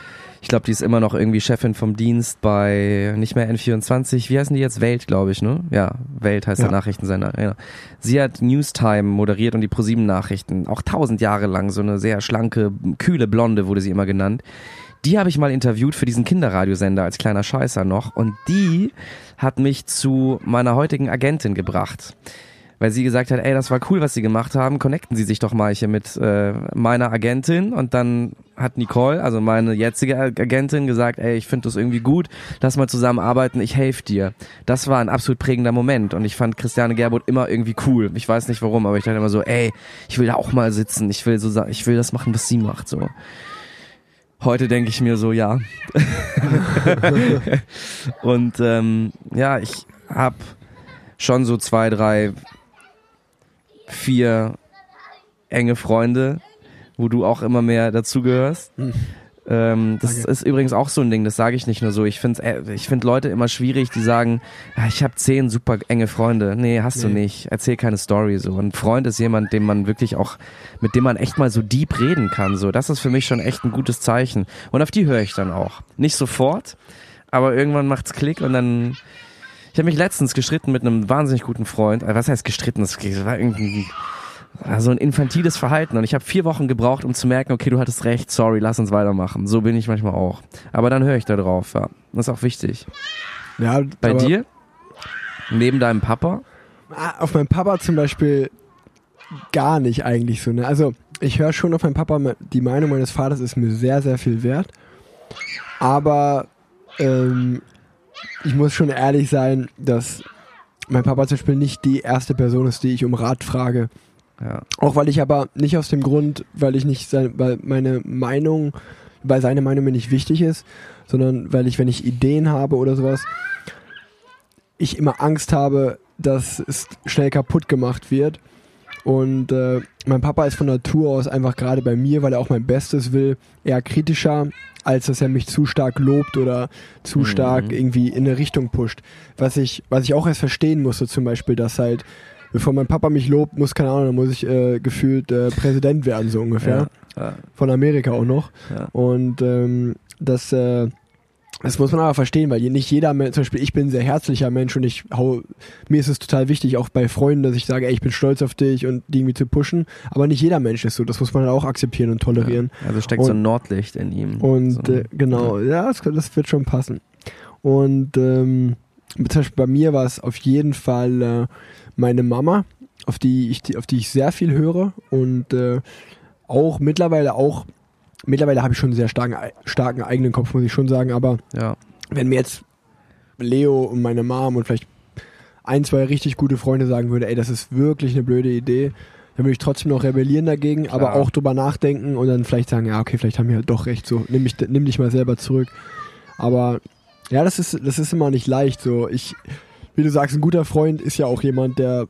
Ich glaube, die ist immer noch irgendwie Chefin vom Dienst bei nicht mehr N24. Wie heißen die jetzt? Welt, glaube ich, ne? Ja, Welt heißt Ja. der Nachrichtensender. Ja. Sie hat Newstime moderiert und die ProSieben Nachrichten. Auch tausend Jahre lang. So eine sehr schlanke, kühle Blonde wurde sie immer genannt. Die habe ich mal interviewt für diesen Kinderradiosender als kleiner Scheißer noch. Und die hat mich zu meiner heutigen Agentin gebracht. Weil sie gesagt hat, ey, das war cool, was sie gemacht haben, connecten Sie sich doch mal hier mit äh, meiner Agentin. Und dann hat Nicole, also meine jetzige Agentin, gesagt, ey, ich finde das irgendwie gut, lass mal zusammenarbeiten, ich helfe dir. Das war ein absolut prägender Moment. Und ich fand Christiane Gerbot immer irgendwie cool. Ich weiß nicht warum, aber ich dachte immer so, ey, ich will da auch mal sitzen, ich will so ich will das machen, was sie macht. so. Heute denke ich mir so, ja. Und ähm, ja, ich hab schon so zwei, drei, vier enge Freunde, wo du auch immer mehr dazugehörst. Ähm, das Danke. ist übrigens auch so ein Ding, das sage ich nicht nur so. Ich finde ich find Leute immer schwierig, die sagen, ja, ich habe zehn super enge Freunde. Nee, hast du Nee. nicht. Erzähl keine Story so. Ein Freund ist jemand, dem man wirklich auch, mit dem man echt mal so deep reden kann. So, das ist für mich schon echt ein gutes Zeichen. Und auf die höre ich dann auch. Nicht sofort, aber irgendwann macht's Klick und dann. Ich habe mich letztens gestritten mit einem wahnsinnig guten Freund. Äh, Was heißt gestritten? Das war irgendwie war so ein infantiles Verhalten und ich habe vier Wochen gebraucht, um zu merken, okay, du hattest recht, sorry, lass uns weitermachen. So bin ich manchmal auch. Aber dann höre ich da drauf, ja. Das ist auch wichtig. Ja, Bei dir? Neben deinem Papa? Ah, Auf meinen Papa zum Beispiel gar nicht eigentlich so. Ne? Also ich höre schon auf meinen Papa, die Meinung meines Vaters ist mir sehr, sehr viel wert. Aber ähm, ich muss schon ehrlich sein, dass mein Papa zum Beispiel nicht die erste Person ist, die ich um Rat frage. Ja. Auch weil ich aber nicht aus dem Grund, weil ich nicht sein, weil meine Meinung, weil seine Meinung mir nicht wichtig ist, sondern weil ich, wenn ich Ideen habe oder sowas, ich immer Angst habe, dass es schnell kaputt gemacht wird. Und äh, mein Papa ist von Natur aus einfach gerade bei mir, weil er auch mein Bestes will, eher kritischer, als dass er mich zu stark lobt oder zu Mhm. stark irgendwie in eine Richtung pusht. Was ich, was ich auch erst verstehen musste, zum Beispiel, dass halt, bevor mein Papa mich lobt, muss, keine Ahnung, dann muss ich äh, gefühlt äh, Präsident werden, so ungefähr. Ja. Von Amerika auch noch. Ja. Und ähm, das, äh, das muss man aber verstehen, weil nicht jeder Mensch, zum Beispiel ich bin ein sehr herzlicher Mensch und ich hau, mir ist es total wichtig, auch bei Freunden, dass ich sage, ey, ich bin stolz auf dich und die irgendwie zu pushen. Aber nicht jeder Mensch ist so, das muss man halt auch akzeptieren und tolerieren. Also steckt so Und- ein Nordlicht in ihm. Und so, äh, genau, ja, das, das wird schon passen. Und ähm, zum Beispiel bei mir war es auf jeden Fall äh, meine Mama, auf die ich, auf die ich sehr viel höre und äh, auch mittlerweile auch, mittlerweile habe ich schon einen sehr starken, starken eigenen Kopf, muss ich schon sagen, aber ja. wenn mir jetzt Leo und meine Mom und vielleicht ein, zwei richtig gute Freunde sagen würde, ey, das ist wirklich eine blöde Idee, dann würde ich trotzdem noch rebellieren dagegen, aber Klar. auch drüber nachdenken und dann vielleicht sagen, ja, okay, vielleicht haben wir halt doch recht, so, nimm, mich, nimm dich mal selber zurück. Aber ja, das ist, das ist immer nicht leicht, so. Ich, wie du sagst, ein guter Freund ist ja auch jemand, der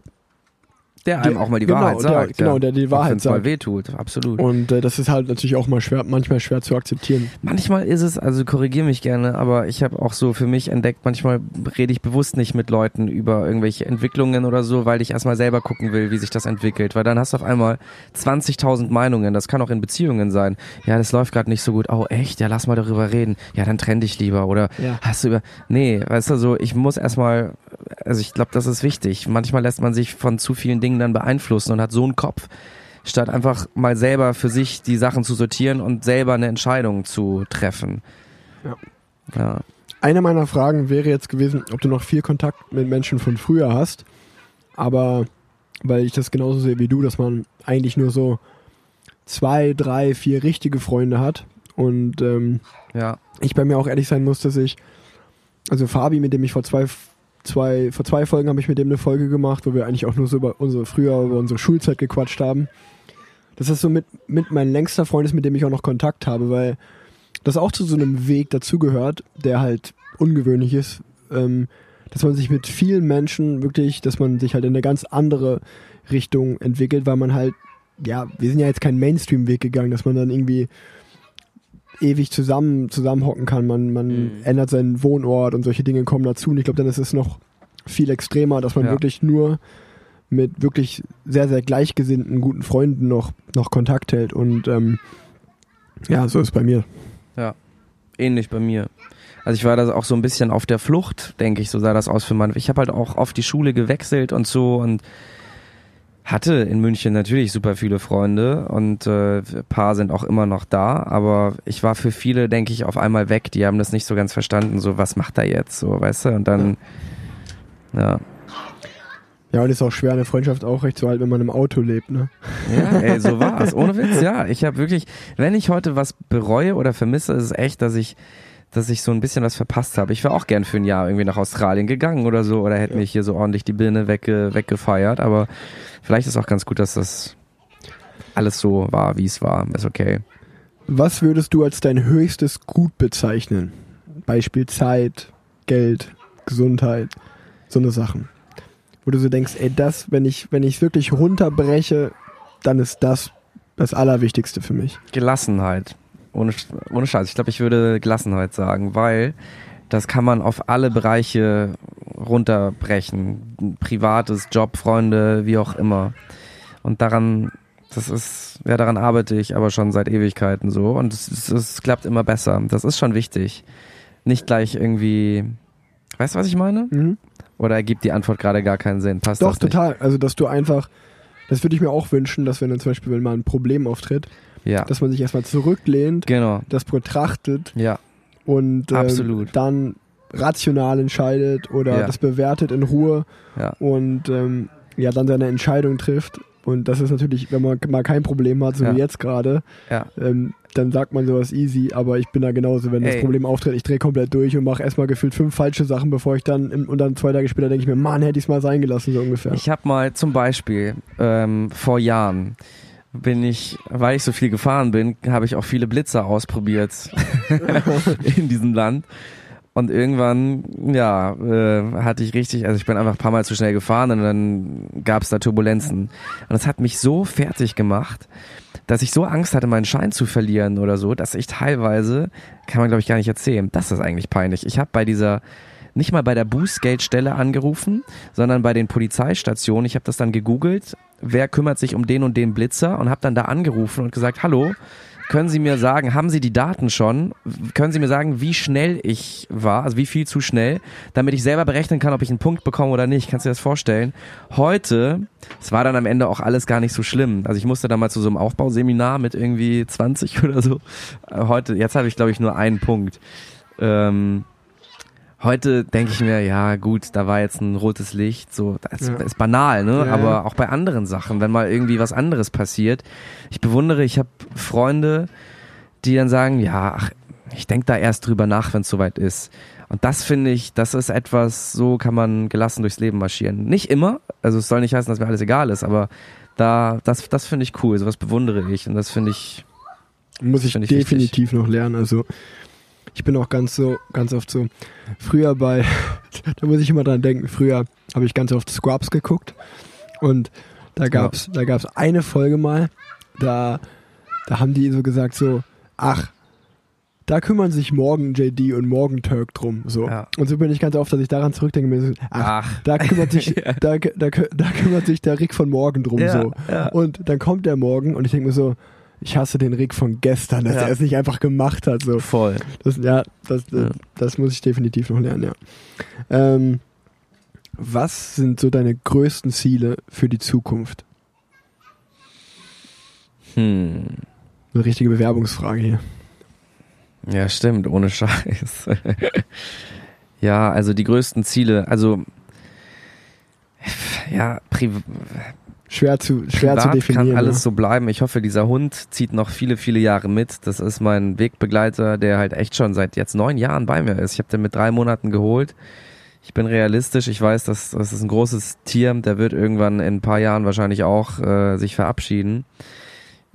Der einem Der- auch mal die genau, Wahrheit der- sagt. genau, ja. der die Wahrheit wenn's mal sagt. wehtut, absolut. und äh, das ist halt natürlich auch mal schwer, manchmal schwer zu akzeptieren. Manchmal ist es, also korrigiere mich gerne, aber ich habe auch so für mich entdeckt, manchmal rede ich bewusst nicht mit Leuten über irgendwelche Entwicklungen oder so, weil ich erstmal selber gucken will, wie sich das entwickelt. Weil dann hast du auf einmal 20.000 Meinungen, das kann auch in Beziehungen sein. Ja, das läuft gerade nicht so gut. Oh, echt? Ja, lass mal darüber reden. Ja, dann trenn dich lieber. Oder Ja. hast du über... Nee, weißt du, so, ich muss erstmal, also ich glaube, das ist wichtig. Manchmal lässt man sich von zu vielen Dingen dann beeinflussen und hat so einen Kopf, statt einfach mal selber für sich die Sachen zu sortieren und selber eine Entscheidung zu treffen. Ja. Ja. Eine meiner Fragen wäre jetzt gewesen, ob du noch viel Kontakt mit Menschen von früher hast. Aber weil ich das genauso sehe wie du, dass man eigentlich nur so zwei, drei, vier richtige Freunde hat. Und ähm, Ja. ich bei mir auch ehrlich sein muss, dass ich, also Fabi, mit dem ich vor zwei, zwei, vor zwei Folgen habe ich mit dem eine Folge gemacht, wo wir eigentlich auch nur so über unsere früher über unsere Schulzeit gequatscht haben. Das ist so mit, mit mein längster Freund ist, mit dem ich auch noch Kontakt habe, weil das auch zu so einem Weg dazugehört, der halt ungewöhnlich ist, ähm, dass man sich mit vielen Menschen wirklich, dass man sich halt in eine ganz andere Richtung entwickelt, weil man halt, ja, wir sind ja jetzt keinen Mainstream-Weg gegangen, dass man dann irgendwie ewig zusammen zusammenhocken kann. Man, man Mhm. ändert seinen Wohnort und solche Dinge kommen dazu. Und ich glaube, dann ist es noch viel extremer, dass man Ja. wirklich nur mit wirklich sehr, sehr gleichgesinnten, guten Freunden noch, noch Kontakt hält. Und ähm, ja, so ist bei mir. Ähnlich bei mir. Also ich war da auch so ein bisschen auf der Flucht, denke ich, so sah das aus für mein. Ich habe halt auch oft die Schule gewechselt und so und hatte in München natürlich super viele Freunde und äh, ein paar sind auch immer noch da, aber ich war für viele, denke ich, auf einmal weg. Die haben das nicht so ganz verstanden, so was macht er jetzt, so weißt du? Und dann, ja, Ja, und ist auch schwer, eine Freundschaft auch recht zu halten, wenn man im Auto lebt, ne? Ja, ey, so war's. Ohne Witz, ja. Ich habe wirklich, wenn ich heute was bereue oder vermisse, ist es echt, dass ich, dass ich so ein bisschen was verpasst habe. Ich wäre auch gern für ein Jahr irgendwie nach Australien gegangen oder so oder hätte Ja. mich hier so ordentlich die Birne wegge, weggefeiert. Aber vielleicht ist auch ganz gut, dass das alles so war, wie es war. Ist okay. Was würdest du als dein höchstes Gut bezeichnen? Beispiel Zeit, Geld, Gesundheit, so eine Sachen. Wo du so denkst, ey, das, wenn ich, wenn ich wirklich runterbreche, dann ist das das Allerwichtigste für mich. Gelassenheit. Ohne, ohne Scheiß. Ich glaube, ich würde Gelassenheit sagen, weil das kann man auf alle Bereiche runterbrechen. Privates, Job, Freunde, wie auch immer. Und daran, das ist, ja, daran arbeite ich aber schon seit Ewigkeiten so. Und es, es, es klappt immer besser. Das ist schon wichtig. Nicht gleich irgendwie, weißt du, was ich meine? Mhm. Oder ergibt die Antwort gerade gar keinen Sinn? Passt Doch, das nicht? total. Also, dass du einfach, das würde ich mir auch wünschen, dass wenn dann zum Beispiel, wenn mal ein Problem auftritt, Ja. dass man sich erstmal zurücklehnt, Genau. das betrachtet Ja. und ähm, dann rational entscheidet oder Ja. das bewertet in Ruhe Ja. und ähm, ja dann seine Entscheidung trifft. Und das ist natürlich, wenn man mal kein Problem hat, so Ja. wie jetzt gerade, Ja. ähm, dann sagt man sowas easy, aber ich bin da genauso, wenn das Ey. Problem auftritt, ich drehe komplett durch und mache erstmal gefühlt fünf falsche Sachen, bevor ich dann im, und dann zwei Tage später denke ich mir, Mann, hätte ich es mal sein gelassen, so ungefähr. Ich habe mal zum Beispiel ähm, vor Jahren bin ich, weil ich so viel gefahren bin, habe ich auch viele Blitzer ausprobiert in diesem Land. Und irgendwann, ja, äh, hatte ich richtig, also ich bin einfach ein paar Mal zu schnell gefahren und dann gab es da Turbulenzen. Und das hat mich so fertig gemacht, dass ich so Angst hatte, meinen Schein zu verlieren oder so, dass ich teilweise, kann man glaube ich gar nicht erzählen, das ist eigentlich peinlich. Ich habe bei dieser, nicht mal bei der Bußgeldstelle angerufen, sondern bei den Polizeistationen. Ich habe das dann gegoogelt, wer kümmert sich um den und den Blitzer und habe dann da angerufen und gesagt, hallo, können Sie mir sagen, haben Sie die Daten schon? Können Sie mir sagen, wie schnell ich war, also wie viel zu schnell, damit ich selber berechnen kann, ob ich einen Punkt bekomme oder nicht? Kannst du dir das vorstellen? Heute, es war dann am Ende auch alles gar nicht so schlimm. Also ich musste dann mal zu so einem Aufbauseminar mit irgendwie 20 oder so. Heute, jetzt habe ich glaube ich nur einen Punkt. Ähm, Heute denke ich mir, ja gut, da war jetzt ein rotes Licht, so das Ja. ist banal, ne? Ja, Aber ja. auch bei anderen Sachen, wenn mal irgendwie was anderes passiert. Ich bewundere, ich habe Freunde, die dann sagen, ja, ach, ich denke da erst drüber nach, wenn es soweit ist. Und das finde ich, das ist etwas, so kann man gelassen durchs Leben marschieren. Nicht immer, also es soll nicht heißen, dass mir alles egal ist, aber da, das, das finde ich cool, sowas bewundere ich und das finde ich, Muss ich ich definitiv noch lernen. Also ich bin auch ganz so, ganz oft so. Früher bei, da muss ich immer dran denken, früher habe ich ganz oft Scrubs geguckt und da gab's, da gab's eine Folge mal, da, da haben die so gesagt so, ach, da kümmern sich morgen JD und morgen Turk drum. So. Ja. Und so bin ich ganz oft, dass ich daran zurückdenke, mir so, ach, ach, da kümmert sich, da, da, da kümmert sich der Rick von morgen drum Ja, so. ja. Und dann kommt der morgen und ich denke mir so, ich hasse den Rick von gestern, dass Ja. er es nicht einfach gemacht hat. So. voll. Das, ja, das, Ja. das muss ich definitiv noch lernen, ja. Ähm, was sind so deine größten Ziele für die Zukunft? Hm. Eine richtige Bewerbungsfrage hier. Ja, stimmt, ohne Scheiß. ja, also die größten Ziele, also ja, pri Schwer zu, schwer zu privat definieren. kann alles ne? so bleiben. Ich hoffe, dieser Hund zieht noch viele, viele Jahre mit. Das ist mein Wegbegleiter, der halt echt schon seit jetzt neun Jahren bei mir ist. Ich habe den mit drei Monaten geholt. Ich bin realistisch. Ich weiß, dass das ist ein großes Tier. Der wird irgendwann in ein paar Jahren wahrscheinlich auch äh, sich verabschieden.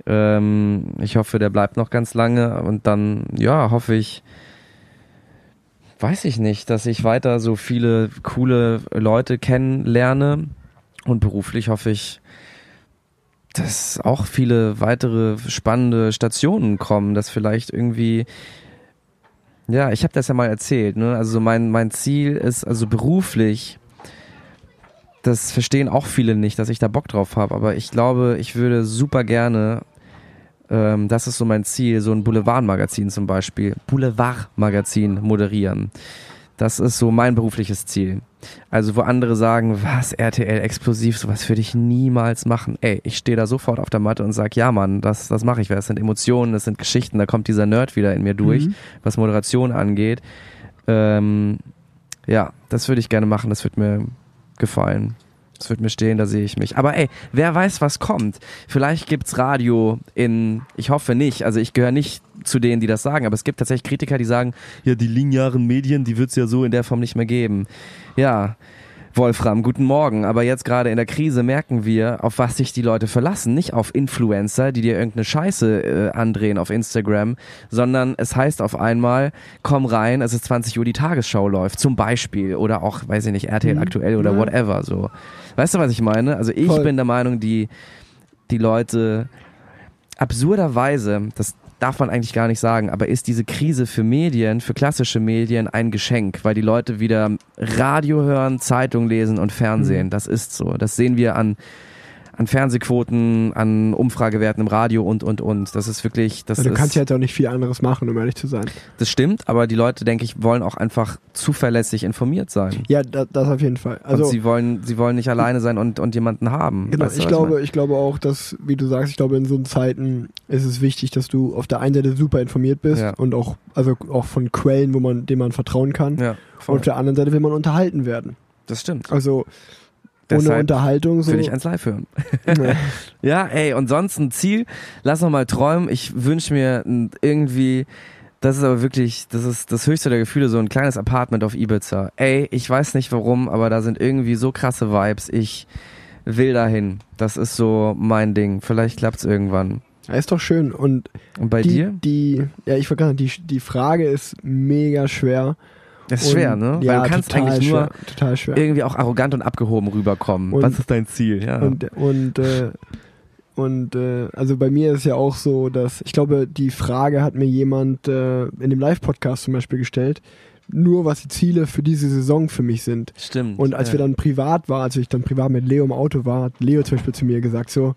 Ähm, ich hoffe, der bleibt noch ganz lange und dann, ja, hoffe ich, weiß ich nicht, dass ich weiter so viele coole Leute kennenlerne und beruflich hoffe ich, dass auch viele weitere spannende Stationen kommen, dass vielleicht irgendwie ja, ich habe das ja mal erzählt, ne? Also so mein mein Ziel ist also beruflich das verstehen auch viele nicht, dass ich da Bock drauf habe, aber ich glaube, ich würde super gerne ähm, das ist so mein Ziel, so ein Boulevardmagazin zum Beispiel, Boulevardmagazin moderieren. Das ist so mein berufliches Ziel. Also wo andere sagen, was, RTL explosiv, sowas würde ich niemals machen. Ey, ich stehe da sofort auf der Matte und sag, ja Mann, das, das mache ich. weil Das sind Emotionen, das sind Geschichten, da kommt dieser Nerd wieder in mir durch, Mhm. was Moderation angeht. Ähm, ja, das würde ich gerne machen, das wird mir gefallen. Das wird mir stehen, da sehe ich mich. Aber ey, wer weiß, was kommt. Vielleicht gibt's Radio in, ich hoffe nicht, also ich gehöre nicht zu denen, die das sagen, aber es gibt tatsächlich Kritiker, die sagen, ja, die linearen Medien, die wird's ja so in der Form nicht mehr geben. Ja, Wolfram, guten Morgen. Aber jetzt gerade in der Krise merken wir, auf was sich die Leute verlassen. Nicht auf Influencer, die dir irgendeine Scheiße äh, andrehen auf Instagram, sondern es heißt auf einmal, komm rein, es ist 20 Uhr, die Tagesschau läuft, zum Beispiel. Oder auch, weiß ich nicht, RTL Mhm. aktuell oder Ja. whatever. So. Weißt du, was ich meine? Also ich Voll. bin der Meinung, die, die Leute absurderweise, das darf man eigentlich gar nicht sagen, aber ist diese Krise für Medien, für klassische Medien ein Geschenk, weil die Leute wieder Radio hören, Zeitung lesen und Fernsehen. Mhm. Das ist so. Das sehen wir an an Fernsehquoten, an Umfragewerten im Radio und und und. Das ist wirklich, das Also du kannst ja jetzt auch nicht viel anderes machen, um ehrlich zu sein. das stimmt, aber die Leute, denke ich, wollen auch einfach zuverlässig informiert sein. Ja, da, das auf jeden Fall. Also und sie wollen, sie wollen nicht alleine sein und, und jemanden haben. Genau, Weißt du, ich glaube, ich glaube auch, dass, wie du sagst, ich glaube, in so Zeiten ist es wichtig, dass du auf der einen Seite super informiert bist Ja. und auch, also auch von Quellen, wo man, denen man vertrauen kann. Ja, Und auf der anderen Seite will man unterhalten werden. das stimmt. Also ohne Deshalb Unterhaltung so. Würde ich eins live hören. Nee. Ja, ey, und sonst ein Ziel, lass noch mal träumen. Ich wünsche mir irgendwie, das ist aber wirklich, das ist das höchste der Gefühle, so ein kleines Apartment auf Ibiza. Ey, ich weiß nicht warum, aber da sind irgendwie so krasse Vibes. Ich will dahin. Das ist so mein Ding. Vielleicht klappt's irgendwann. Ja, ist doch schön. Und Und bei die, dir? die, ja, ich sagen, die, die Frage ist mega schwer. Das ist Und- schwer, ne? Ja, Weil du kannst total eigentlich schwer, nur irgendwie auch arrogant und abgehoben rüberkommen. Und- Was ist dein Ziel? Ja. Und, und, äh, und äh, also bei mir ist ja auch so, dass ich glaube, die Frage hat mir jemand äh, in dem Live-Podcast zum Beispiel gestellt, nur was die Ziele für diese Saison für mich sind. Stimmt. Und als ja. wir dann privat waren, als ich dann privat mit Leo im Auto war, hat Leo zum Beispiel zu mir gesagt so,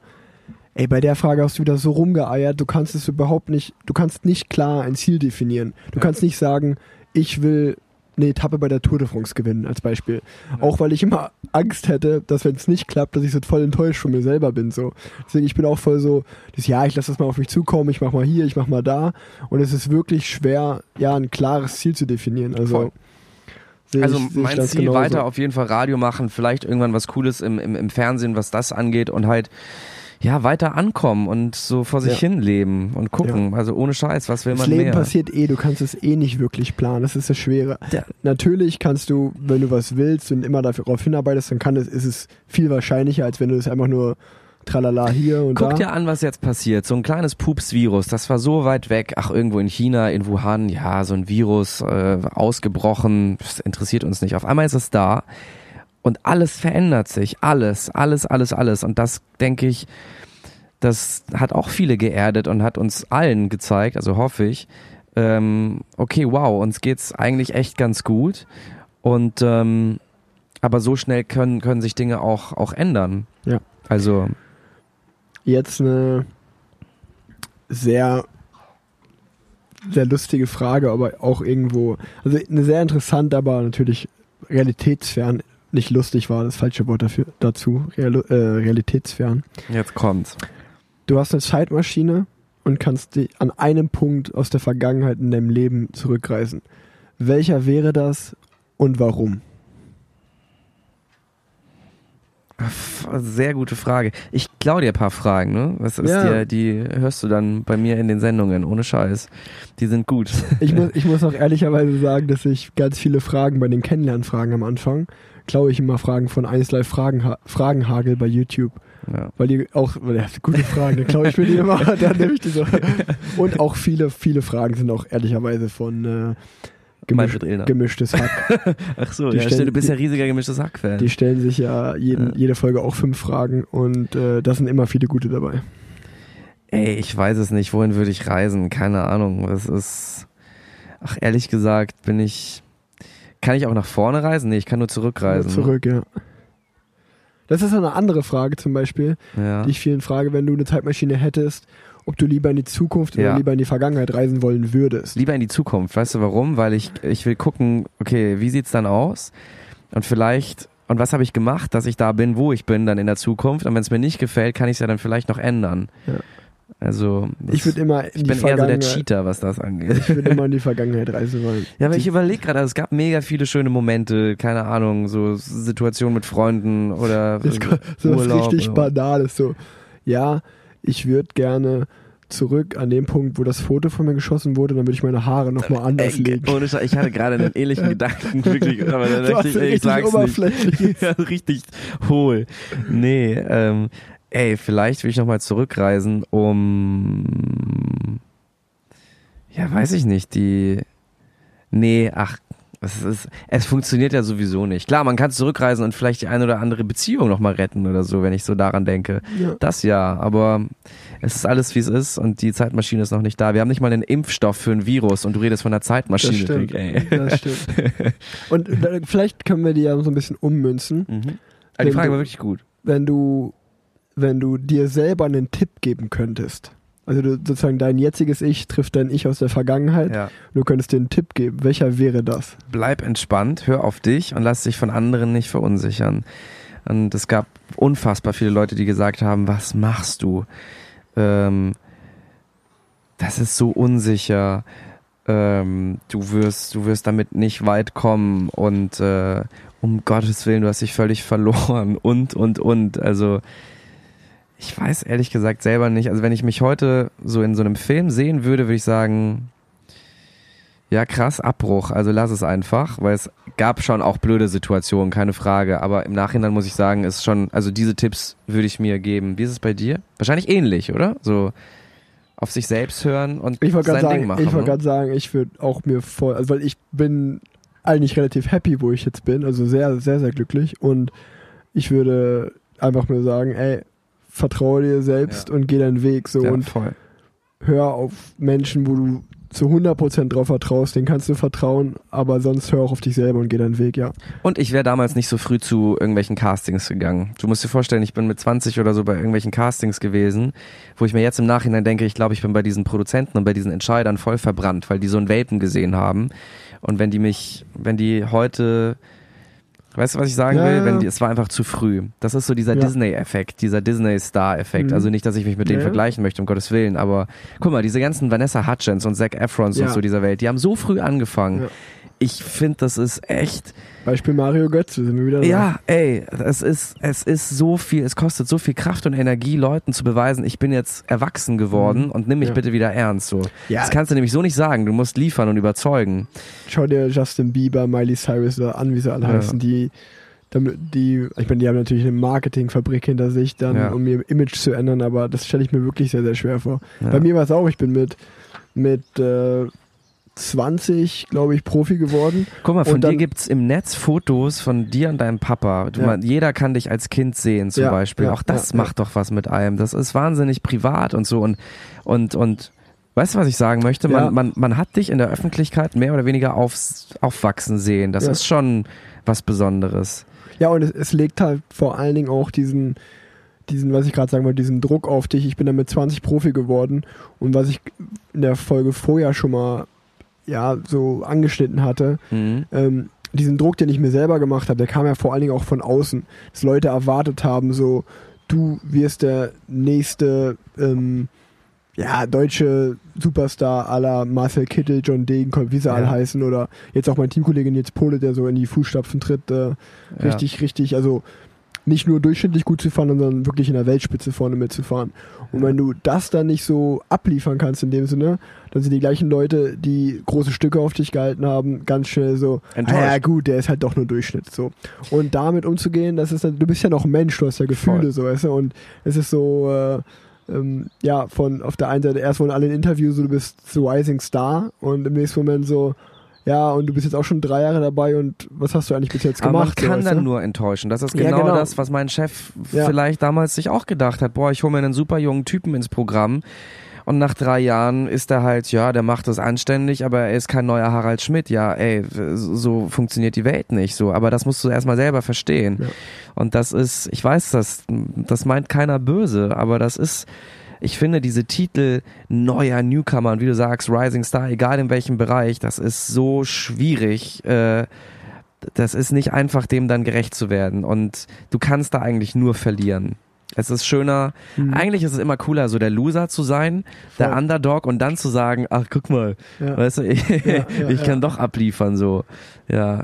ey, bei der Frage hast du wieder so rumgeeiert, du kannst es überhaupt nicht, du kannst nicht klar ein Ziel definieren. Du kannst nicht sagen, ich will eine Etappe bei der Tour de France gewinnen, als Beispiel. Auch weil ich immer Angst hätte, dass wenn es nicht klappt, dass ich so voll enttäuscht von mir selber bin. So. Deswegen, ich bin auch voll so, das, ja, ich lasse das mal auf mich zukommen, ich mach mal hier, ich mach mal da. Und es ist wirklich schwer, ja, ein klares Ziel zu definieren. Also, Also ich, ich mein Ziel genauso. weiter auf jeden Fall Radio machen, vielleicht irgendwann was Cooles im, im, im Fernsehen, was das angeht und halt ja weiter ankommen und so vor sich Ja. hin leben und gucken. Also ohne Scheiß, was will Das man Leben mehr? passiert eh, du kannst es eh nicht wirklich planen, das ist das Schwere. Ja. Natürlich kannst du, wenn du was willst und immer darauf hinarbeitest, dann kann es, ist es viel wahrscheinlicher, als wenn du es einfach nur tralala hier und Guck da. dir an, was jetzt passiert. So ein kleines Pups-Virus, das war so weit weg. Ach, irgendwo in China, in Wuhan, ja, so ein Virus äh, ausgebrochen, das interessiert uns nicht. Auf einmal ist es da und alles verändert sich. Alles, alles, alles, alles. Und das, denke ich, das hat auch viele geerdet und hat uns allen gezeigt, also hoffe ich, ähm, okay, wow, uns geht's eigentlich echt ganz gut. Und ähm, aber so schnell können, können sich Dinge auch, auch ändern. Ja. Also, Jetzt eine sehr, sehr lustige Frage, aber auch irgendwo, also eine sehr interessante, aber natürlich realitätsfern. Nicht lustig war das falsche Wort dafür, dazu, Real, äh, realitätsfern. jetzt kommt's. Du hast eine Zeitmaschine und kannst die an einem Punkt aus der Vergangenheit in deinem Leben zurückreisen. Welcher wäre das und warum? Sehr gute Frage. Ich klaue dir ein paar Fragen, ne? Das ist Ja. dir, die hörst du dann bei mir in den Sendungen, ohne Scheiß. Die sind gut. Ich muss, ich muss auch ehrlicherweise sagen, dass ich ganz viele Fragen bei den Kennenlernfragen am Anfang klaue ich immer Fragen von 1 Live Fragenha Fragenhagel bei YouTube. Ja. Weil die auch, weil ja, gute Fragen, dann klaue ich mir die immer, dann nehme ich die so. Und auch viele, viele Fragen sind auch ehrlicherweise von äh, gemisch, gemischtes Hack. Ach so, Die ja, stellen- du bist ja riesiger gemischtes Hack-Fan. Die stellen sich ja jeden, Ja. jede Folge auch fünf Fragen und äh, da sind immer viele gute dabei. Ey, ich weiß es nicht. Wohin würde ich reisen? Keine Ahnung. Das ist. Ach, ehrlich gesagt, bin ich. Kann ich auch nach vorne reisen? Nee, ich kann nur zurückreisen. Zurück, ja. Das ist eine andere Frage zum Beispiel, Ja. die ich vielen frage, wenn du eine Zeitmaschine hättest, ob du lieber in die Zukunft Ja. oder lieber in die Vergangenheit reisen wollen würdest. Lieber in die Zukunft. Weißt du warum? Weil ich, ich will gucken, okay, wie sieht's dann aus? Und vielleicht, und was habe ich gemacht, dass ich da bin, wo ich bin, dann in der Zukunft? Und wenn es mir nicht gefällt, kann ich es ja dann vielleicht noch ändern. Ja. Also, Ich würde immer ich bin eher so der. Cheater, was das angeht. ich würde immer in die Vergangenheit reisen wollen. Ja, aber Die- ich überlege gerade, also es gab mega viele schöne Momente, keine Ahnung, so Situationen mit Freunden oder Das so was Urlaub richtig oder- Banales. So, ja, ich würde gerne zurück an dem Punkt, wo das Foto von mir geschossen wurde, dann würde ich meine Haare nochmal anders Ey, legen. ohne ich hatte gerade einen ähnlichen Gedanken, wirklich, aber dann dachte ich, ey, ich richtig sag's nicht. ja, richtig hohl. Nee, ähm, ey, vielleicht will ich nochmal zurückreisen, um, ja, weiß ich nicht, die, nee, ach, es ist, es funktioniert ja sowieso nicht. Klar, man kann zurückreisen und vielleicht die eine oder andere Beziehung nochmal retten oder so, wenn ich so daran denke. Ja. Das ja, aber es ist alles wie es ist und die Zeitmaschine ist noch nicht da. Wir haben nicht mal einen Impfstoff für ein Virus und du redest von einer Das Zeitmaschine. stimmt. Dick, ey. Das stimmt. Und äh, vielleicht können wir die ja so ein bisschen ummünzen. Mhm. Aber die Frage du- war wirklich gut. wenn du, wenn du dir selber einen Tipp geben könntest. Also du, sozusagen dein jetziges Ich trifft dein Ich aus der Vergangenheit. Ja. Du könntest dir einen Tipp geben. Welcher wäre das? Bleib entspannt, hör auf dich und lass dich von anderen nicht verunsichern. Und es gab unfassbar viele Leute, die gesagt haben, was machst du? Ähm, das ist so unsicher. Ähm, du wirst, du wirst damit nicht weit kommen und äh, um Gottes Willen, du hast dich völlig verloren und und und. Also ich weiß ehrlich gesagt selber nicht. Also wenn ich mich heute so in so einem Film sehen würde, würde ich sagen, ja krass, Abbruch. Also lass es einfach, weil es gab schon auch blöde Situationen, keine Frage. Aber im Nachhinein muss ich sagen, ist schon, also diese Tipps würde ich mir geben. Wie ist es bei dir? Wahrscheinlich ähnlich, oder? So auf sich selbst hören und Ich sein gerade Ding sagen, machen. ich wollte ne? gerade sagen, ich würde auch mir voll, also weil ich bin eigentlich relativ happy, wo ich jetzt bin, also sehr, sehr, sehr glücklich und ich würde einfach nur sagen, ey, vertraue dir selbst Ja. und geh deinen Weg so ja, und voll. hör auf Menschen, wo du zu 100% drauf vertraust, denen kannst du vertrauen, aber sonst hör auch auf dich selber und geh deinen Weg, ja. Und ich wäre damals nicht so früh zu irgendwelchen Castings gegangen. Du musst dir vorstellen, ich bin mit 20 oder so bei irgendwelchen Castings gewesen, wo ich mir jetzt im Nachhinein denke, ich glaube, ich bin bei diesen Produzenten und bei diesen Entscheidern voll verbrannt, weil die so einen Welpen gesehen haben. Und wenn die mich, wenn die heute, weißt du, was ich sagen Ja, will? Wenn die, es war einfach zu früh. Das ist so dieser Ja. Disney-Effekt, dieser Disney-Star-Effekt. Mhm. Also nicht, dass ich mich mit denen Ja. vergleichen möchte, um Gottes Willen, aber guck mal, diese ganzen Vanessa Hutchins und Zac Efrons und so dieser Welt, die haben so früh angefangen. Ich finde, das ist echt, Beispiel Mario Götze, sind wir wieder da. ja, ey, es ist, es ist so viel, es kostet so viel Kraft und Energie, Leuten zu beweisen, ich bin jetzt erwachsen geworden Mhm. und nimm mich Ja. bitte wieder ernst. So. Ja. Das kannst du nämlich so nicht sagen. Du musst liefern und überzeugen. Schau dir Justin Bieber, Miley Cyrus an, wie sie alle Ja. heißen, die, damit, die, ich meine, die haben natürlich eine Marketingfabrik hinter sich, dann, Ja. um ihr Image zu ändern, aber das stelle ich mir wirklich sehr, sehr schwer vor. Ja. Bei mir war es auch, ich bin mit, mit äh, 20, glaube ich, Profi geworden. Guck mal, von dann- dir gibt's im Netz Fotos von dir und deinem Papa. Du, Ja. mal, jeder kann dich als Kind sehen, zum Ja, Beispiel. ja, Auch das macht doch was mit einem. Das ist wahnsinnig privat und so. Und, und, und weißt du, was ich sagen möchte? Man, man, man hat dich in der Öffentlichkeit mehr oder weniger aufs, aufwachsen sehen. Das ist schon was Besonderes. Ja, und es, es legt halt vor allen Dingen auch diesen, diesen, was ich gerade sagen wollte, diesen Druck auf dich. Ich bin dann mit 20 Profi geworden und was ich in der Folge vorher schon mal ja so angeschnitten hatte, Mhm. ähm, diesen Druck, den ich mir selber gemacht habe, der kam ja vor allen Dingen auch von außen, dass Leute erwartet haben, so du wirst der nächste ähm, ja, deutsche Superstar aller Marcel Kittel, John Degenkolb, wie sie Ja. alle heißen, oder jetzt auch mein Teamkollege Nils Pole, der so in die Fußstapfen tritt, äh, Ja. richtig, richtig, also nicht nur durchschnittlich gut zu fahren, sondern wirklich in der Weltspitze vorne mitzufahren. Und wenn du das dann nicht so abliefern kannst in dem Sinne, dann sind die gleichen Leute, die große Stücke auf dich gehalten haben, ganz schnell so, ah ja gut, der ist halt doch nur Durchschnitt. So. Und damit umzugehen, das ist dann, du bist ja noch Mensch, du hast ja Gefühle, Voll. so, weißt du, und es ist so, äh, ähm, ja, von auf der einen Seite erst wollen alle ein Interview, so du bist so Rising Star und im nächsten Moment so, ja, und du bist jetzt auch schon drei Jahre dabei und was hast du eigentlich bis jetzt Aber gemacht? man kann so, dann du? nur enttäuschen. Das ist Ja, genau, genau. das, was mein Chef Ja. vielleicht damals sich auch gedacht hat. Boah, ich hole mir einen super jungen Typen ins Programm. Und nach drei Jahren ist er halt, ja, der macht das anständig, aber er ist kein neuer Harald Schmidt. Ja, ey, so funktioniert die Welt nicht so. Aber das musst du erstmal selber verstehen. Ja. Und das ist, ich weiß das, das meint keiner böse, aber das ist, ich finde diese Titel neuer Newcomer und wie du sagst, Rising Star, egal in welchem Bereich, das ist so schwierig. Äh, das ist nicht einfach, dem dann gerecht zu werden. Und du kannst da eigentlich nur verlieren. Es ist schöner, Mhm. eigentlich ist es immer cooler, so der Loser zu sein, der Voll. Underdog und dann zu sagen, ach guck mal, Ja. weißt du, ich, ja, ich kann ja. doch abliefern, so. Ja.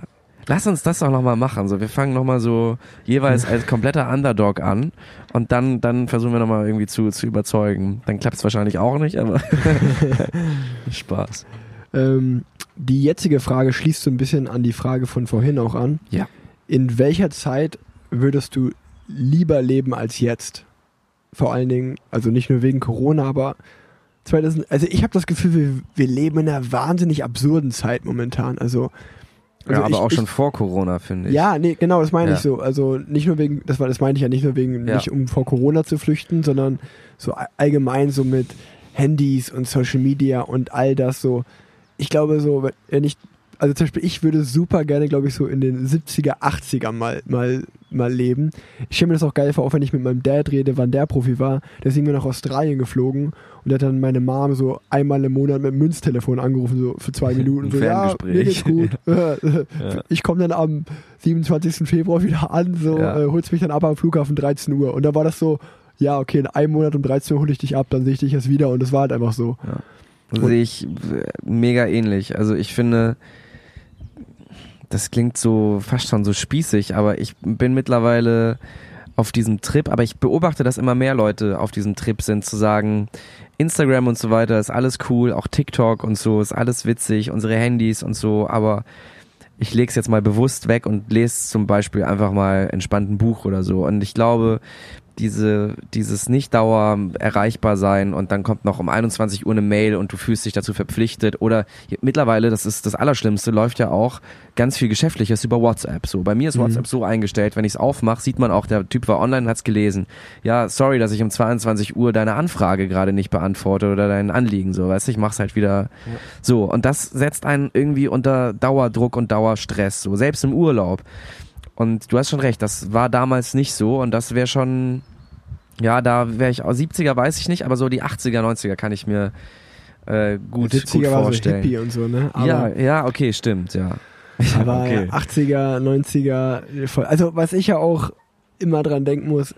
Lass uns das doch nochmal machen. So, wir fangen nochmal so jeweils als kompletter Underdog an und dann, dann versuchen wir nochmal irgendwie zu, zu überzeugen. Dann klappt es wahrscheinlich auch nicht, aber Spaß. Ähm, die jetzige Frage schließt so ein bisschen an die Frage von vorhin auch an. Ja. In welcher Zeit würdest du lieber leben als jetzt? Vor allen Dingen, also nicht nur wegen Corona, aber 2000, also ich habe das Gefühl, wir, wir leben in einer wahnsinnig absurden Zeit momentan. Also, also ja, aber ich, auch ich, schon vor Corona, finde ich. Ja, nee, genau, das meine Ja. ich so. Also nicht nur wegen, das war, das meinte ich ja nicht nur wegen, Ja. nicht um vor Corona zu flüchten, sondern so allgemein so mit Handys und Social Media und all das so. Ich glaube so, wenn- wenn ich, also zum Beispiel ich würde super gerne, glaube ich, so in den 70er, 80er mal, mal, mal leben. Ich stelle mir das auch geil vor, auch wenn ich mit meinem Dad rede, wann der Profi war. Der ist irgendwie nach Australien geflogen und hat dann meine Mom so einmal im Monat mit dem Münztelefon angerufen, so für zwei Minuten. Ein so, ja, mir geht's gut. Ferngespräch. Ich komme dann am 27. Februar wieder an, so Ja. äh, holst mich dann ab am Flughafen 13 Uhr. Und da war das so, ja, okay, in einem Monat um 13 Uhr hole ich dich ab, dann sehe ich dich erst wieder und das war halt einfach so. Sehe ich äh, mega ähnlich. Also ich finde, das klingt so fast schon so spießig, aber ich bin mittlerweile auf diesem Trip, aber ich beobachte, dass immer mehr Leute auf diesem Trip sind, zu sagen, Instagram und so weiter ist alles cool, auch TikTok und so ist alles witzig, unsere Handys und so, aber ich lege es jetzt mal bewusst weg und lese zum Beispiel einfach mal entspannt ein Buch oder so. Und ich glaube, diese, dieses nicht dauer erreichbar sein und dann kommt noch um 21 Uhr eine Mail und du fühlst dich dazu verpflichtet oder mittlerweile, das ist das Allerschlimmste, läuft ja auch ganz viel Geschäftliches über WhatsApp. So, bei mir ist Mhm. WhatsApp so eingestellt, wenn ich es aufmache, sieht man auch, der Typ war online und hat's gelesen. Ja, sorry, dass ich um 22 Uhr deine Anfrage gerade nicht beantworte oder dein Anliegen, so, weißt du, ich mach's halt wieder so. Und das setzt einen irgendwie unter Dauerdruck und Dauerstress, so, selbst im Urlaub. Und du hast schon recht, das war damals nicht so und das wäre schon, ja, da wäre ich, auch 70er weiß ich nicht, aber so die 80er, 90er kann ich mir äh, gut, gut Witziger war so vorstellen. Hippie und so, ne? Aber, ja, ja, okay, stimmt, ja. aber okay. 80er, 90er, voll. Also was ich ja auch immer dran denken muss,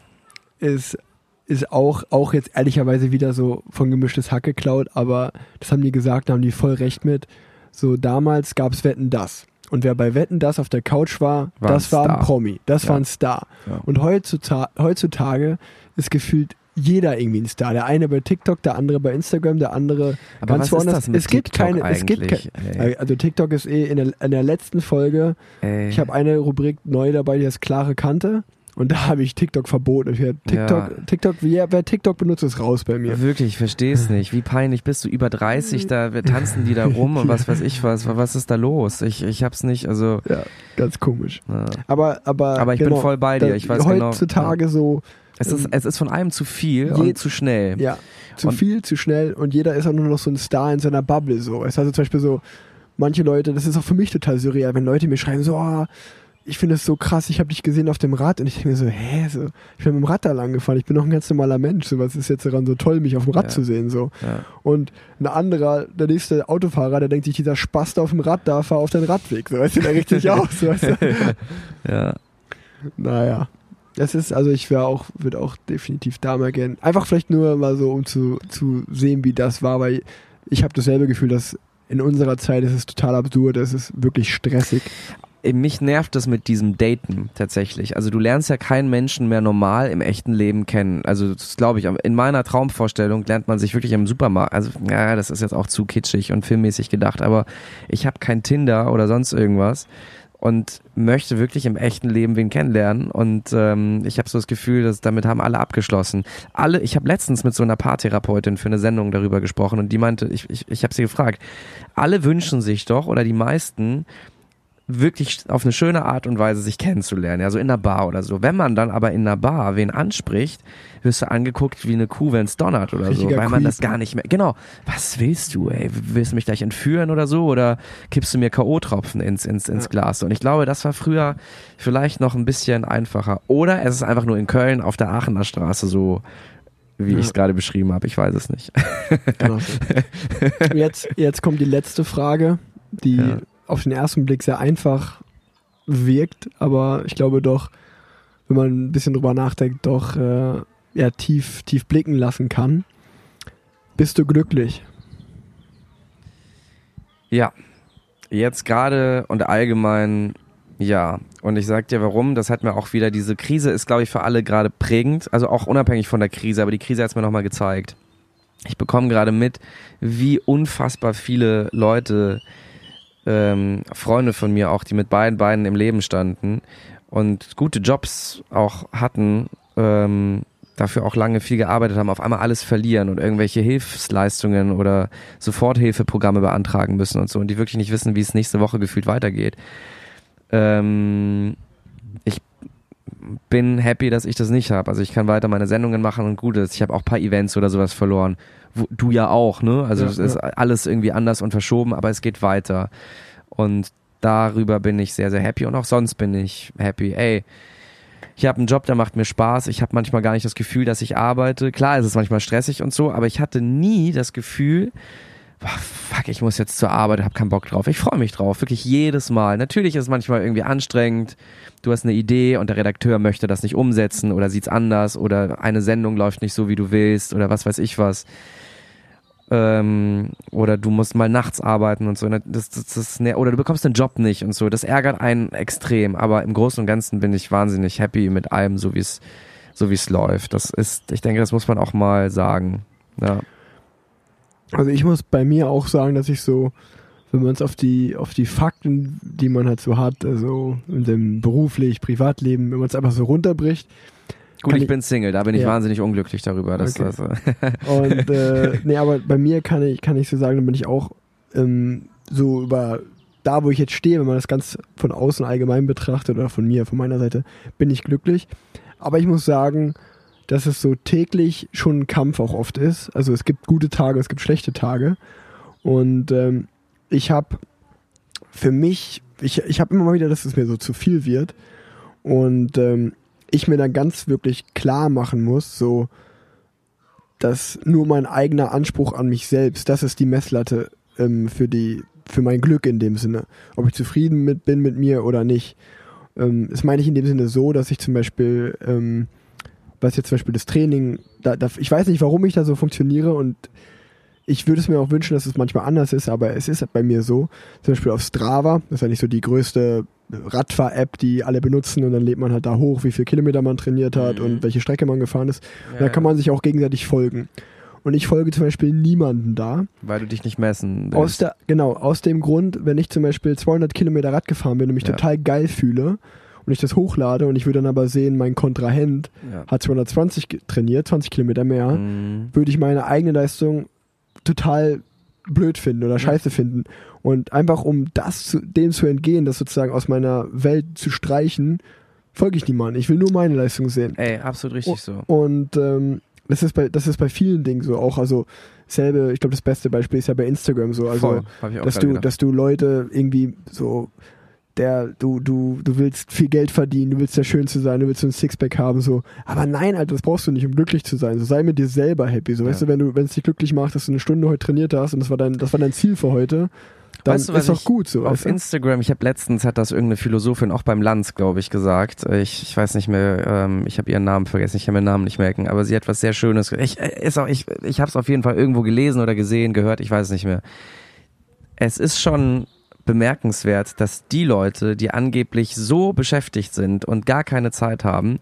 ist, ist auch, auch jetzt ehrlicherweise wieder so von gemischtes Hack geklaut, aber das haben die gesagt, da haben die voll recht mit. So damals gab's Wetten das. Und wer bei Wetten das auf der Couch war, War ein das war ein. Promi, das Ja. war ein Star. Ja. Und heutzutage, heutzutage ist gefühlt jeder irgendwie ein Star. Der eine bei TikTok, der andere bei Instagram, der andere Aber ganz was ist woanders. das mit es gibt TikTok keine, es gibt keine, also TikTok ist eh in der, in der letzten Folge. Ey. Ich habe eine Rubrik neu dabei, die heißt klare Kante. Und da habe ich TikTok verboten. Ich TikTok, Ja. TikTok, wer, wer TikTok benutzt, ist raus bei mir. Wirklich, ich verstehe es nicht. Wie peinlich bist du? Über 30, da wir tanzen die da rum und was weiß ich was. Was ist da los? Ich, ich hab's nicht, also. Ja, ganz komisch. Ja. Aber, aber, Aber ich genau, bin voll bei dir. da- Ich weiß genau. Heutzutage so, Es ist, es ist von allem zu viel Je- und zu schnell. ja, zu Und- viel, zu schnell und jeder ist auch nur noch so ein Star in seiner Bubble. So. Es also zum Beispiel so, manche Leute, das ist auch für mich total surreal, wenn Leute mir schreiben, so, oh, ich finde es so krass, ich habe dich gesehen auf dem Rad und ich denke mir so, hä, so, ich bin mit dem Rad da lang gefahren, ich bin noch ein ganz normaler Mensch, so, was ist jetzt daran so toll, mich auf dem Rad Ja. zu sehen, so. Ja. Und ein anderer, der nächste Autofahrer, der denkt sich, dieser Spast auf dem Rad da, fahr auf den Radweg, so, weißt du, der richtig aus, weißt du. Ja. Naja. Das ist, also ich wäre auch, würde auch definitiv da mal gern. Einfach vielleicht nur mal so, um zu, zu sehen, wie das war, weil ich habe dasselbe Gefühl, dass in unserer Zeit ist es total absurd, es ist wirklich stressig. Mich nervt das mit diesem Daten tatsächlich. Also du lernst ja keinen Menschen mehr normal im echten Leben kennen. Also das glaube ich. In meiner Traumvorstellung lernt man sich wirklich im Supermarkt. Also ja, das ist jetzt auch zu kitschig und filmmäßig gedacht, aber ich habe kein Tinder oder sonst irgendwas und möchte wirklich im echten Leben wen kennenlernen und ähm, ich habe so das Gefühl, dass damit haben alle abgeschlossen. Alle, ich habe letztens mit so einer Paartherapeutin für eine Sendung darüber gesprochen und die meinte, ich ich, ich habe sie gefragt, alle wünschen sich doch oder die meisten wirklich auf eine schöne Art und Weise sich kennenzulernen, ja, so in einer Bar oder so. Wenn man dann aber in einer Bar wen anspricht, wirst du angeguckt wie eine Kuh, wenn's donnert oder so, Richtiger weil man Creep. das gar nicht mehr, genau, was willst du, ey, willst du mich gleich entführen oder so oder kippst du mir K.O.-Tropfen ins, ins, ins Ja. Glas? Und ich glaube, das war früher vielleicht noch ein bisschen einfacher. Oder es ist einfach nur in Köln auf der Aachener Straße so, wie Ja. ich es gerade beschrieben habe, ich weiß es nicht. Genau so. jetzt, jetzt kommt die letzte Frage, die Ja. Auf den ersten Blick sehr einfach wirkt, aber ich glaube doch, wenn man ein bisschen drüber nachdenkt, doch äh, ja, tief, tief blicken lassen kann. Bist du glücklich? Ja, jetzt gerade und allgemein ja. Und ich sag dir warum, das hat mir auch wieder, diese Krise ist, glaube ich, für alle gerade prägend, also auch unabhängig von der Krise, aber die Krise hat es mir nochmal gezeigt. Ich bekomme gerade mit, wie unfassbar viele Leute, ähm, Freunde von mir auch, die mit beiden Beinen im Leben standen und gute Jobs auch hatten, ähm, dafür auch lange viel gearbeitet haben, auf einmal alles verlieren und irgendwelche Hilfsleistungen oder Soforthilfeprogramme beantragen müssen und so und die wirklich nicht wissen, wie es nächste Woche gefühlt weitergeht. Ähm, ich bin happy, dass ich das nicht habe. Also ich kann weiter meine Sendungen machen und gut ist. Ich habe auch ein paar Events oder sowas verloren. Du ja auch, ne? Also Ja, es ist ja. alles irgendwie anders und verschoben, aber es geht weiter. Und darüber bin ich sehr, sehr happy und auch sonst bin ich happy. Ey, ich habe einen Job, der macht mir Spaß. Ich habe manchmal gar nicht das Gefühl, dass ich arbeite. Klar, es ist manchmal stressig und so, aber ich hatte nie das Gefühl, fuck, ich muss jetzt zur Arbeit, habe keinen Bock drauf. Ich freue mich drauf, wirklich jedes Mal. Natürlich ist es manchmal irgendwie anstrengend. Du hast eine Idee und der Redakteur möchte das nicht umsetzen oder sieht's anders oder eine Sendung läuft nicht so, wie du willst oder was weiß ich was. Ähm, oder du musst mal nachts arbeiten und so. ne, Das, das, das, oder du bekommst den Job nicht und so. Das ärgert einen extrem. Aber im Großen und Ganzen bin ich wahnsinnig happy mit allem, so wie es so läuft. Das ist, ich denke, das muss man auch mal sagen. Ja. Also ich muss bei mir auch sagen, dass ich so, wenn man es auf die, auf die Fakten, die man halt so hat, also in dem beruflich, Privatleben, wenn man es einfach so runterbricht, Gut, ich ich- bin Single, da bin ich Ja. wahnsinnig unglücklich darüber. Dass Okay. das, äh, Und äh, nee, aber bei mir kann ich, kann ich so sagen, da bin ich auch ähm, so über da, wo ich jetzt stehe, wenn man das ganz von außen allgemein betrachtet oder von mir, von meiner Seite, bin ich glücklich. Aber ich muss sagen, dass es so täglich schon ein Kampf auch oft ist. Also es gibt gute Tage, es gibt schlechte Tage. Und ähm, ich habe für mich, ich, ich habe immer mal wieder, dass es mir so zu viel wird. Und ähm, ich mir dann ganz wirklich klar machen muss, so, dass nur mein eigener Anspruch an mich selbst, das ist die Messlatte ähm, für die, für mein Glück in dem Sinne. Ob ich zufrieden mit, bin mit mir oder nicht. Ähm, das meine ich in dem Sinne so, dass ich zum Beispiel, ähm, was jetzt zum Beispiel das Training, da, da, ich weiß nicht, warum ich da so funktioniere und ich würde es mir auch wünschen, dass es manchmal anders ist, aber es ist bei mir so. Zum Beispiel auf Strava, das ist ja nicht so die größte Radfahr-App, die alle benutzen und dann lädt man halt da hoch, wie viel Kilometer man trainiert hat Mhm. und welche Strecke man gefahren ist. Da kann man sich auch gegenseitig folgen. Und ich folge zum Beispiel niemanden da. weil du dich nicht messen willst. Aus der, genau, aus dem Grund, wenn ich zum Beispiel 200 Kilometer Rad gefahren bin und mich Ja. total geil fühle und ich das hochlade und ich würde dann aber sehen, mein Kontrahent ja. hat 220 ge- trainiert, 20 Kilometer mehr, Mhm. würde ich meine eigene Leistung total blöd finden oder scheiße finden. Und einfach um das zu, dem zu entgehen, das sozusagen aus meiner Welt zu streichen, folge ich niemandem. Ich will nur meine Leistung sehen. Ey, absolut richtig so. Und ähm, das ist bei das ist bei vielen Dingen so auch. Also selbe, ich glaube, das beste Beispiel ist ja bei Instagram so. Also dass du, gedacht. dass du Leute irgendwie so der, du, du, du willst viel Geld verdienen, du willst der Schönste sein, du willst so ein Sixpack haben, so. Aber nein, Alter, das brauchst du nicht, um glücklich zu sein. So sei mit dir selber happy. So, Ja. weißt du, wenn du, wenn es dich glücklich macht, dass du eine Stunde heute trainiert hast und das war dein, das war dein Ziel für heute, dann Weißt du, ist doch gut so. Auf weißt du? Instagram, ich habe letztens, hat das irgendeine Philosophin auch beim Lanz, glaube ich, gesagt. Ich, ich weiß nicht mehr, ähm, ich habe ihren Namen vergessen, ich kann mir den Namen nicht merken, aber sie hat was sehr Schönes. Ich, ist auch, ich, ich habe es auf jeden Fall irgendwo gelesen oder gesehen, gehört, ich weiß es nicht mehr. Es ist schon bemerkenswert, dass die Leute, die angeblich so beschäftigt sind und gar keine Zeit haben,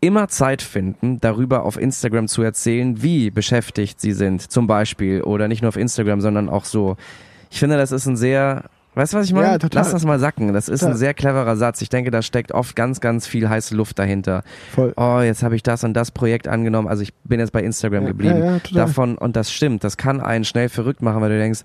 immer Zeit finden, darüber auf Instagram zu erzählen, wie beschäftigt sie sind, zum Beispiel. Oder nicht nur auf Instagram, sondern auch so. Ich finde, das ist ein sehr, weißt du, was ich meine? Ja, total. Lass das mal sacken. Das ist Total. ein sehr cleverer Satz. Ich denke, da steckt oft ganz, ganz viel heiße Luft dahinter. Voll. Oh, jetzt habe ich das und das Projekt angenommen. Also ich bin jetzt bei Instagram Ja, geblieben. ja, ja, total. Davon, und das stimmt, das kann einen schnell verrückt machen, weil du denkst,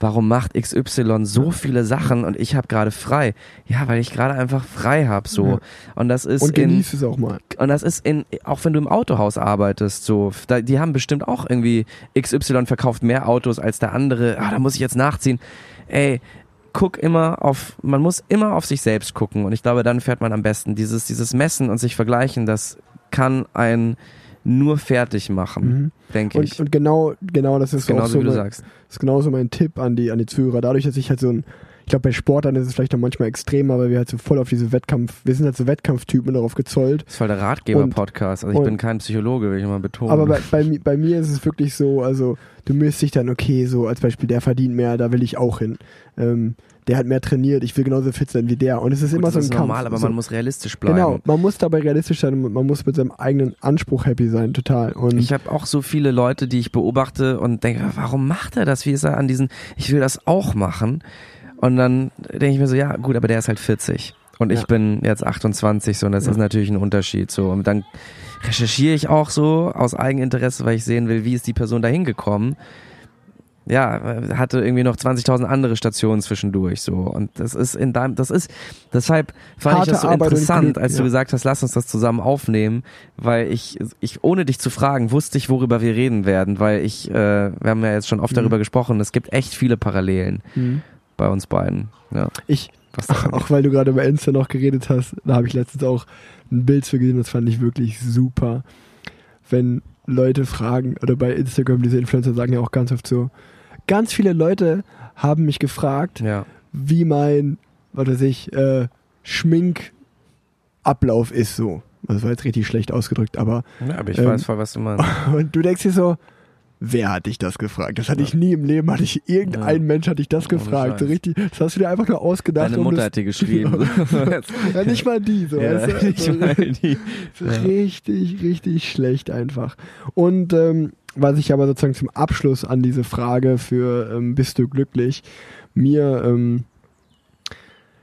warum macht XY so viele Sachen und ich habe gerade frei? Ja, weil ich gerade einfach frei habe so. Und das ist Und in genieß es auch mal. und das ist in, auch wenn du im Autohaus arbeitest, so, da, die haben bestimmt auch irgendwie XY verkauft mehr Autos als der andere. Ah, da muss ich jetzt nachziehen. Ey, guck immer auf, man muss immer auf sich selbst gucken und ich glaube, dann fährt man am besten. Dieses, dieses Messen und sich vergleichen, das kann einen nur fertig machen, Mhm. denke ich. Und, und genau, genau das ist auch Genauso so wie du mein, sagst. Das ist genauso mein Tipp an die, an die Zuhörer. Dadurch, dass ich halt so ein, ich glaube, bei Sportlern ist es vielleicht noch manchmal extremer, weil wir halt so voll auf diese Wettkampf, wir sind halt so Wettkampftypen darauf gezollt. Das ist voll der Ratgeber-Podcast. Also ich und- bin kein Psychologe, will ich mal betonen. Aber bei, bei, bei mir ist es wirklich so, also du misst dich dann, okay, so als Beispiel, der verdient mehr, da will ich auch hin. Ähm, der hat mehr trainiert, ich will genauso fit sein wie der. Und es ist Gut, immer das so ein ist Kampf. normal, aber so. man muss realistisch bleiben. Genau, man muss dabei realistisch sein und man muss mit seinem eigenen Anspruch happy sein, total. Und Ich habe auch so viele Leute, die ich beobachte und denke, warum macht er das? Wie ist er an diesen, ich will das auch machen. Und dann denke ich mir so, ja gut, aber der ist halt 40 und ich Ja. bin jetzt 28 so und das Ja. ist natürlich ein Unterschied so. Und dann recherchiere ich auch so aus Eigeninteresse, weil ich sehen will, wie ist die Person da hingekommen. Ja, hatte irgendwie noch 20.000 andere Stationen zwischendurch so und das ist in deinem, das ist deshalb fand Harte ich das so Arbeit interessant, als du ja. gesagt hast, lass uns das zusammen aufnehmen, weil ich, ich ohne dich zu fragen, wusste ich, worüber wir reden werden, weil ich, äh, wir haben ja jetzt schon oft Mhm. darüber gesprochen, es gibt echt viele Parallelen Mhm. Bei uns beiden. Ja, ich, auch weil du gerade über Insta noch geredet hast, da habe ich letztens auch ein Bild zu gesehen, das fand ich wirklich super. Wenn Leute fragen, oder bei Instagram, diese Influencer sagen ja auch ganz oft so, ganz viele Leute haben mich gefragt, ja. wie mein, was weiß ich, äh, Schminkablauf ist so. Das war jetzt richtig schlecht ausgedrückt, aber ja, aber ich Ähm, weiß voll, was du meinst. und du denkst dir so, wer hat dich das gefragt? Das hatte ich nie im Leben, hatte ich irgendein Ja. Mensch hat dich das Ohne gefragt. So richtig, das hast du dir einfach nur ausgedacht. Deine um Mutter das, hat dir geschrieben. ja, nicht mal die, so, ja, weißt du? ich So, meine, die, Ja. Richtig, richtig schlecht einfach. Und ähm, was ich aber sozusagen zum Abschluss an diese Frage für ähm, bist du glücklich mir ähm,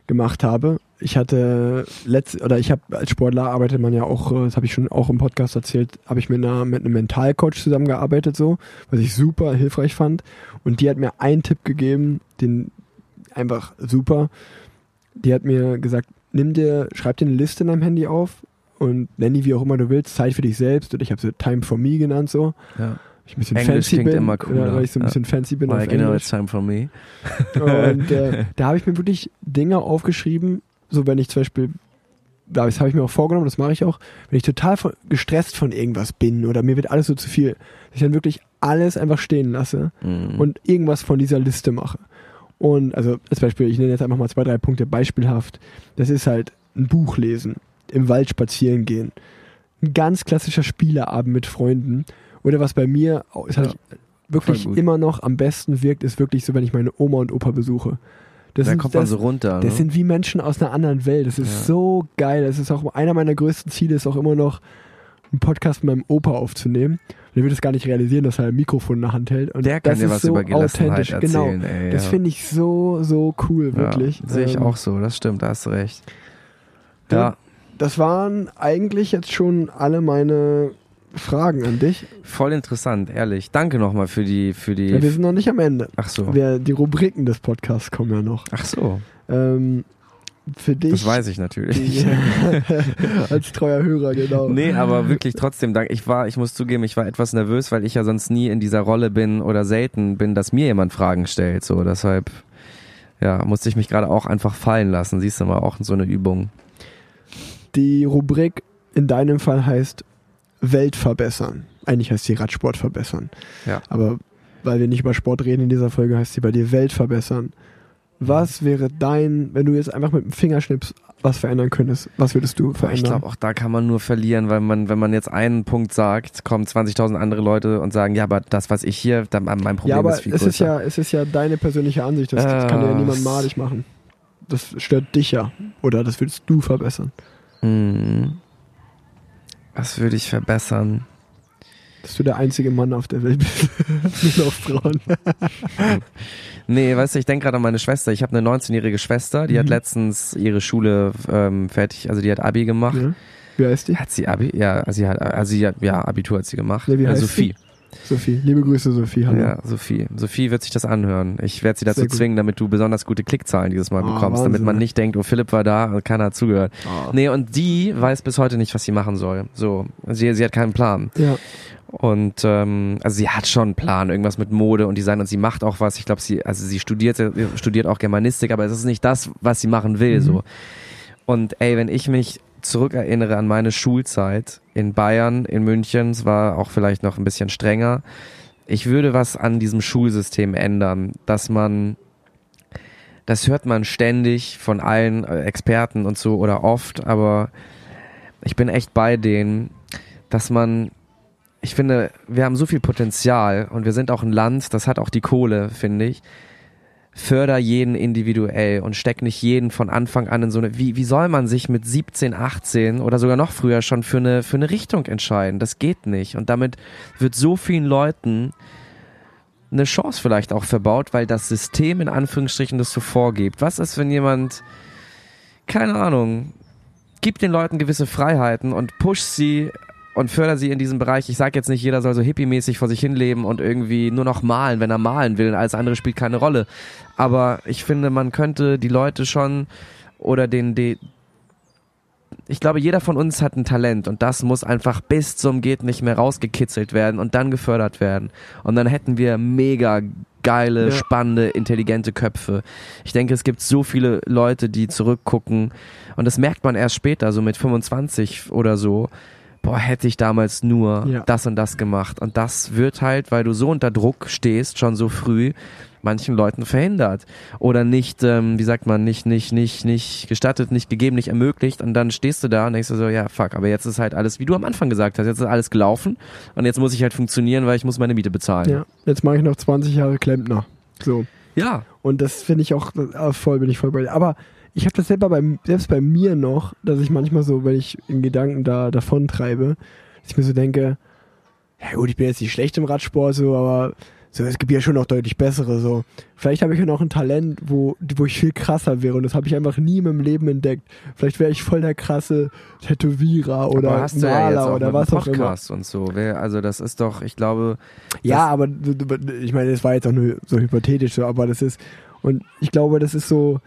gemacht habe, ich hatte letzt oder ich habe als Sportler arbeitet man ja auch, äh, das habe ich schon auch im Podcast erzählt, habe ich mit einer mit einem Mentalcoach zusammengearbeitet so, was ich super hilfreich fand und die hat mir einen Tipp gegeben, den einfach super. Die hat mir gesagt, nimm dir, schreib dir eine Liste in deinem Handy auf und nenn die wie auch immer du willst, Zeit für dich selbst oder ich habe so Time for Me genannt so. Ja. Ich ein bisschen Englisch fancy klingt bin, immer cooler. ja, weil ich so ein Ja. bisschen fancy bin Well, auf Englisch. it's time for me. Und äh, da habe ich mir wirklich Dinge aufgeschrieben, so wenn ich zum Beispiel, da- das habe ich mir auch vorgenommen, das mache ich auch, wenn ich total von, gestresst von irgendwas bin oder mir wird alles so zu viel, dass ich dann wirklich alles einfach stehen lasse Mhm. und irgendwas von dieser Liste mache. Und also als Beispiel, ich nenne jetzt einfach mal zwei, drei Punkte beispielhaft. Das ist halt ein Buch lesen, im Wald spazieren gehen, ein ganz klassischer Spieleabend mit Freunden oder was bei mir ist halt wirklich voll gut. immer noch am besten wirkt, ist wirklich so, wenn ich meine Oma und Opa besuche. Das da sind, kommt man das, so runter. das ne? sind wie Menschen aus einer anderen Welt. Das ist Ja. so geil. Das ist auch einer meiner größten Ziele, ist auch immer noch einen Podcast mit meinem Opa aufzunehmen. Der wird es gar nicht realisieren, dass er ein Mikrofon in der Hand hält. Und der kann das dir ist was so über Gelassenheit authentisch. Genau. erzählen. Ey, Das ja. finde ich so, so cool, wirklich. Ja, sehe ich Ähm, auch so, das stimmt, da hast du recht. Ja, Das waren eigentlich jetzt schon alle meine Fragen an dich. voll interessant, ehrlich. Danke nochmal für die, für die. Ja, wir sind noch nicht am Ende. Ach so. Wir, die Rubriken des Podcasts kommen ja noch. Ach so, Ähm, für dich. das weiß ich natürlich. als treuer Hörer, genau. Nee, aber wirklich trotzdem Dank. Ich war, ich muss zugeben, ich war etwas nervös, weil ich ja sonst nie in dieser Rolle bin oder selten bin, dass mir jemand Fragen stellt. So, deshalb, ja, musste ich mich gerade auch einfach fallen lassen. Siehst du mal, auch so eine Übung. Die Rubrik in deinem Fall heißt Welt verbessern. Eigentlich heißt sie Radsport verbessern. Ja. Aber weil wir nicht über Sport reden in dieser Folge, heißt sie bei dir Welt verbessern. Was wäre dein, wenn du jetzt einfach mit dem Fingerschnips was verändern könntest, was würdest du verändern? ich glaube, auch da kann man nur verlieren, weil man, wenn man jetzt einen Punkt sagt, kommen 20.000 andere Leute und sagen, ja, aber das, was ich hier, dann, mein Problem ja, aber ist viel es größer. ist ja, es ist ja deine persönliche Ansicht. Das kann ja Äh, niemand malig machen. Das stört dich ja. Oder das würdest du verbessern. Mhm. Was würde ich verbessern? Dass du der einzige Mann auf der Welt bist. Nur noch Frauen. Nee, weißt du, ich denke gerade an meine Schwester. Ich habe eine 19-jährige Schwester, die hat Mhm. letztens ihre Schule ähm, fertig, also die hat Abi gemacht. Ja. Wie heißt die? Hat sie Abi? Ja, also sie hat, also sie hat, ja, Abitur hat sie gemacht. Ja, wie ja, heißt Sophie. Sophie. Liebe Grüße, Sophie. Hallo. Ja, Sophie. Sophie wird sich das anhören. Ich werde sie dazu Sehr gut. zwingen, damit du besonders gute Klickzahlen dieses Mal Ah, bekommst, damit Wahnsinn. man nicht denkt, oh, Philipp war da und keiner hat zugehört. Ah. Nee, und die weiß bis heute nicht, was sie machen soll. So, sie, sie hat keinen Plan. Ja. Und ähm, also sie hat schon einen Plan, irgendwas mit Mode und Design und sie macht auch was. Ich glaube, sie, also sie studiert, studiert auch Germanistik, aber es ist nicht das, was sie machen will. Mhm. So. Und ey, wenn ich mich zurückerinnere an meine Schulzeit in Bayern, in München, es war auch vielleicht noch ein bisschen strenger. Ich würde was an diesem Schulsystem ändern, dass man, das hört man ständig von allen äh, Experten und so oder oft, aber ich bin echt bei denen, dass man, ich finde, wir haben so viel Potenzial und wir sind auch ein Land, das hat auch die Kohle, finde ich. Förder jeden individuell und steck nicht jeden von Anfang an in so eine, wie, wie soll man sich mit 17, 18 oder sogar noch früher schon für eine, für eine Richtung entscheiden? Das geht nicht. Und damit wird so vielen Leuten eine Chance vielleicht auch verbaut, weil das System in Anführungsstrichen das so vorgibt. Was ist, wenn jemand, keine Ahnung, gibt den Leuten gewisse Freiheiten und pusht sie und fördert sie in diesem Bereich. Ich sage jetzt nicht, jeder soll so hippie-mäßig vor sich hinleben und irgendwie nur noch malen, wenn er malen will. Alles andere spielt keine Rolle. Aber ich finde, man könnte die Leute schon oder den, die, ich glaube, jeder von uns hat ein Talent und das muss einfach bis zum geht nicht mehr rausgekitzelt werden und dann gefördert werden. Und dann hätten wir mega geile, Ja. spannende, intelligente Köpfe. Ich denke, es gibt so viele Leute, die zurückgucken und das merkt man erst später, so mit 25 oder so. Boah, hätte ich damals nur Ja. das und das gemacht. Und das wird halt, weil du so unter Druck stehst, schon so früh, manchen Leuten verhindert. Oder nicht, ähm, wie sagt man, nicht, nicht, nicht, nicht gestattet, nicht gegeben, nicht ermöglicht. Und dann stehst du da und denkst du so, ja, fuck, aber jetzt ist halt alles, wie du am Anfang gesagt hast, jetzt ist alles gelaufen und jetzt muss ich halt funktionieren, weil ich muss meine Miete bezahlen. ja. Jetzt mache ich noch 20 Jahre Klempner. So. ja. Und das finde ich auch, äh, voll bin ich voll bei dir. Aber ich habe das selber bei, selbst bei mir noch, dass ich manchmal so, wenn ich in Gedanken da davon treibe, dass ich mir so denke, ja gut, ich bin jetzt nicht schlecht im Radsport, so, aber so, es gibt ja schon noch deutlich bessere, so. Vielleicht habe ich ja noch ein Talent, wo, wo ich viel krasser wäre und das habe ich einfach nie in meinem Leben entdeckt. Vielleicht wäre ich voll der krasse Tätowierer oder Aber hast ja Maler auch oder was auch immer. Und so. Also das ist doch, ich glaube, Ja, aber ich meine, das war jetzt auch nur so hypothetisch, so, aber das ist, und ich glaube, das ist so,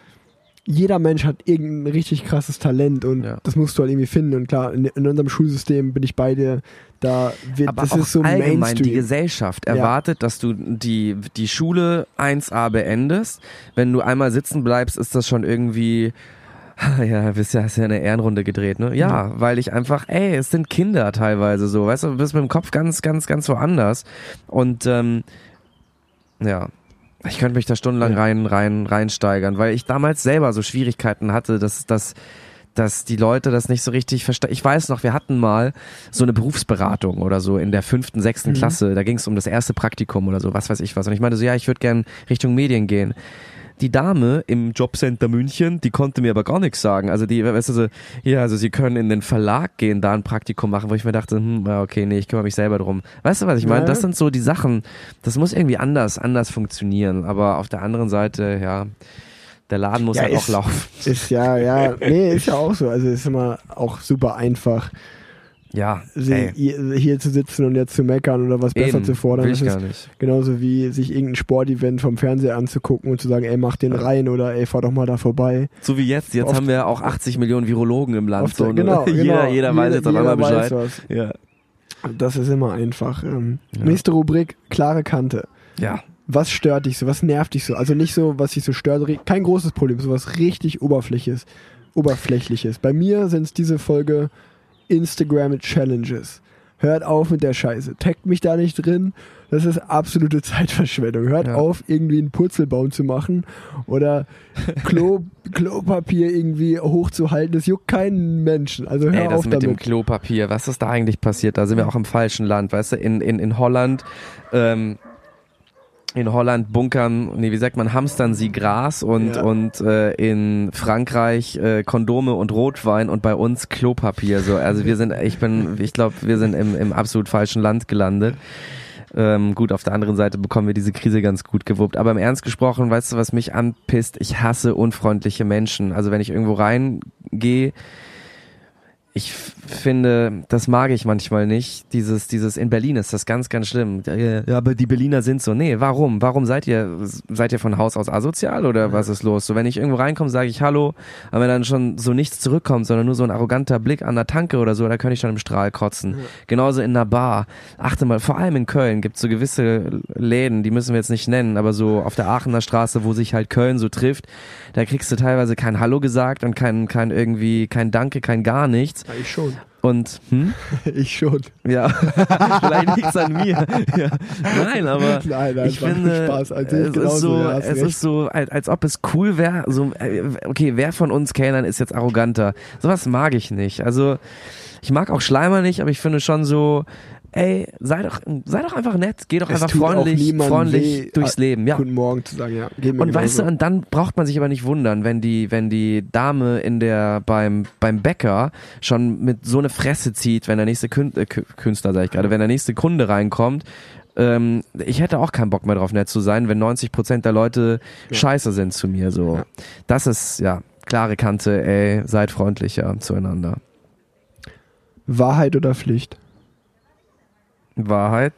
jeder Mensch hat irgendein richtig krasses Talent und Ja. das musst du halt irgendwie finden. Und klar, in, in unserem Schulsystem bin ich bei dir, da wird, aber das auch ist so allgemein die Mainstream. Gesellschaft Ja. erwartet, dass du die, die Schule 1a beendest. Wenn du einmal sitzen bleibst, ist das schon irgendwie, ja, bist ja, hast ja eine Ehrenrunde gedreht, ne? Ja, weil ich einfach, ey, es sind Kinder teilweise so, weißt du, du bist mit dem Kopf ganz, ganz, ganz woanders. Und, ähm, ja. Ich könnte mich da stundenlang Ja. rein, rein, reinsteigern, weil ich damals selber so Schwierigkeiten hatte, dass, dass, dass die Leute das nicht so richtig verstehen. Ich weiß noch, wir hatten mal so eine Berufsberatung oder so in der fünften, sechsten Mhm. Klasse. Da ging es um das erste Praktikum oder so, was weiß ich was. Und ich meinte so, ja, ich würde gern Richtung Medien gehen. Die Dame im Jobcenter München, die konnte mir aber gar nichts sagen. Also die, weißt du, so, ja, also sie können in den Verlag gehen, da ein Praktikum machen, wo ich mir dachte, hm, okay, nee, ich kümmere mich selber drum. Weißt du, was ich meine? Das sind so die Sachen, das muss irgendwie anders, anders funktionieren. Aber auf der anderen Seite, ja, der Laden muss Ja, halt auch ist- laufen. Ist ja, ja, nee, ist ja auch so. Also ist immer auch super einfach, Ja, ey, hier, zu sitzen und jetzt zu meckern oder was besser eben, zu fordern. will Das ich ist gar nicht. genauso wie sich irgendein Sportevent vom Fernseher anzugucken und zu sagen, ey, mach den rein oder ey, fahr doch mal da vorbei. So wie jetzt. Jetzt Oft- haben wir auch 80 Millionen Virologen im Land. Oft- so, ne? genau, jeder, genau. jeder weiß jetzt auf jeder einmal Bescheid. was. Ja. Das ist immer einfach. Ähm, Ja. Nächste Rubrik, klare Kante. ja. Was stört dich so? Was nervt dich so? Also nicht so, was dich so stört, kein großes Problem, so was richtig Oberflächliches. Oberflächliches. Bei mir sind es diese Folge Instagram Challenges. Hört auf mit der Scheiße. Taggt mich da nicht drin. Das ist absolute Zeitverschwendung. Hört Ja. auf, irgendwie einen Purzelbaum zu machen oder Klo, Klopapier irgendwie hochzuhalten. Das juckt keinen Menschen. Also hör Ey, das auf mit dem damit. Klopapier, was ist da eigentlich passiert? Da sind wir auch im falschen Land, weißt du? In, in, in Holland, ähm, in Holland bunkern, nee, wie sagt man, hamstern sie Gras und, Ja. und äh, in Frankreich äh, Kondome und Rotwein und bei uns Klopapier. So, also wir sind, ich bin, ich glaube, wir sind im, im absolut falschen Land gelandet. Ähm, gut, auf der anderen Seite bekommen wir diese Krise ganz gut gewuppt. Aber im Ernst gesprochen, weißt du, was mich anpisst? Ich hasse unfreundliche Menschen. Also wenn ich irgendwo reingehe, ich finde, das mag ich manchmal nicht. Dieses, dieses, in Berlin ist das ganz, ganz schlimm. Ja, ja, aber die Berliner sind so. Nee, warum? Warum seid ihr, seid ihr von Haus aus asozial oder was ist los? So, wenn ich irgendwo reinkomme, sage ich Hallo, aber wenn dann schon so nichts zurückkommt, sondern nur so ein arroganter Blick an der Tanke oder so, da könnte ich schon im Strahl kotzen. Genauso in einer Bar. Achte mal, vor allem in Köln gibt es so gewisse Läden, die müssen wir jetzt nicht nennen, aber so auf der Aachener Straße, wo sich halt Köln so trifft, da kriegst du teilweise kein Hallo gesagt und kein, kein irgendwie, kein Danke, kein gar nichts. Ja, ich schon. Und, hm? Ich schon. Ja, vielleicht liegt's an mir. Ja. Nein, aber Nein, nein, ich finde, Spaß. Also es, ist genauso, so, ja, es recht. ist so, als, als ob es cool wäre, so, äh, okay, wer von uns Kellnern ist jetzt arroganter? Sowas mag ich nicht. Also, ich mag auch Schleimer nicht, aber ich finde schon so, ey, sei doch, sei doch einfach nett, geh doch Es einfach freundlich, freundlich weh, durchs äh, Leben, ja. Guten Morgen zu sagen, ja. Geht mir Und weißt du, genauso. und dann braucht man sich aber nicht wundern, wenn die, wenn die Dame in der beim beim Bäcker schon mit so eine Fresse zieht, wenn der nächste Kün äh, Kü- Künstler sag ich gerade, wenn der nächste Kunde reinkommt. Ähm, ich hätte auch keinen Bock mehr drauf, nett zu sein, wenn 90 Prozent der Leute Ja. scheiße sind zu mir. So, Ja. das ist ja klare Kante. Ey, seid freundlicher zueinander. Wahrheit oder Pflicht? Wahrheit.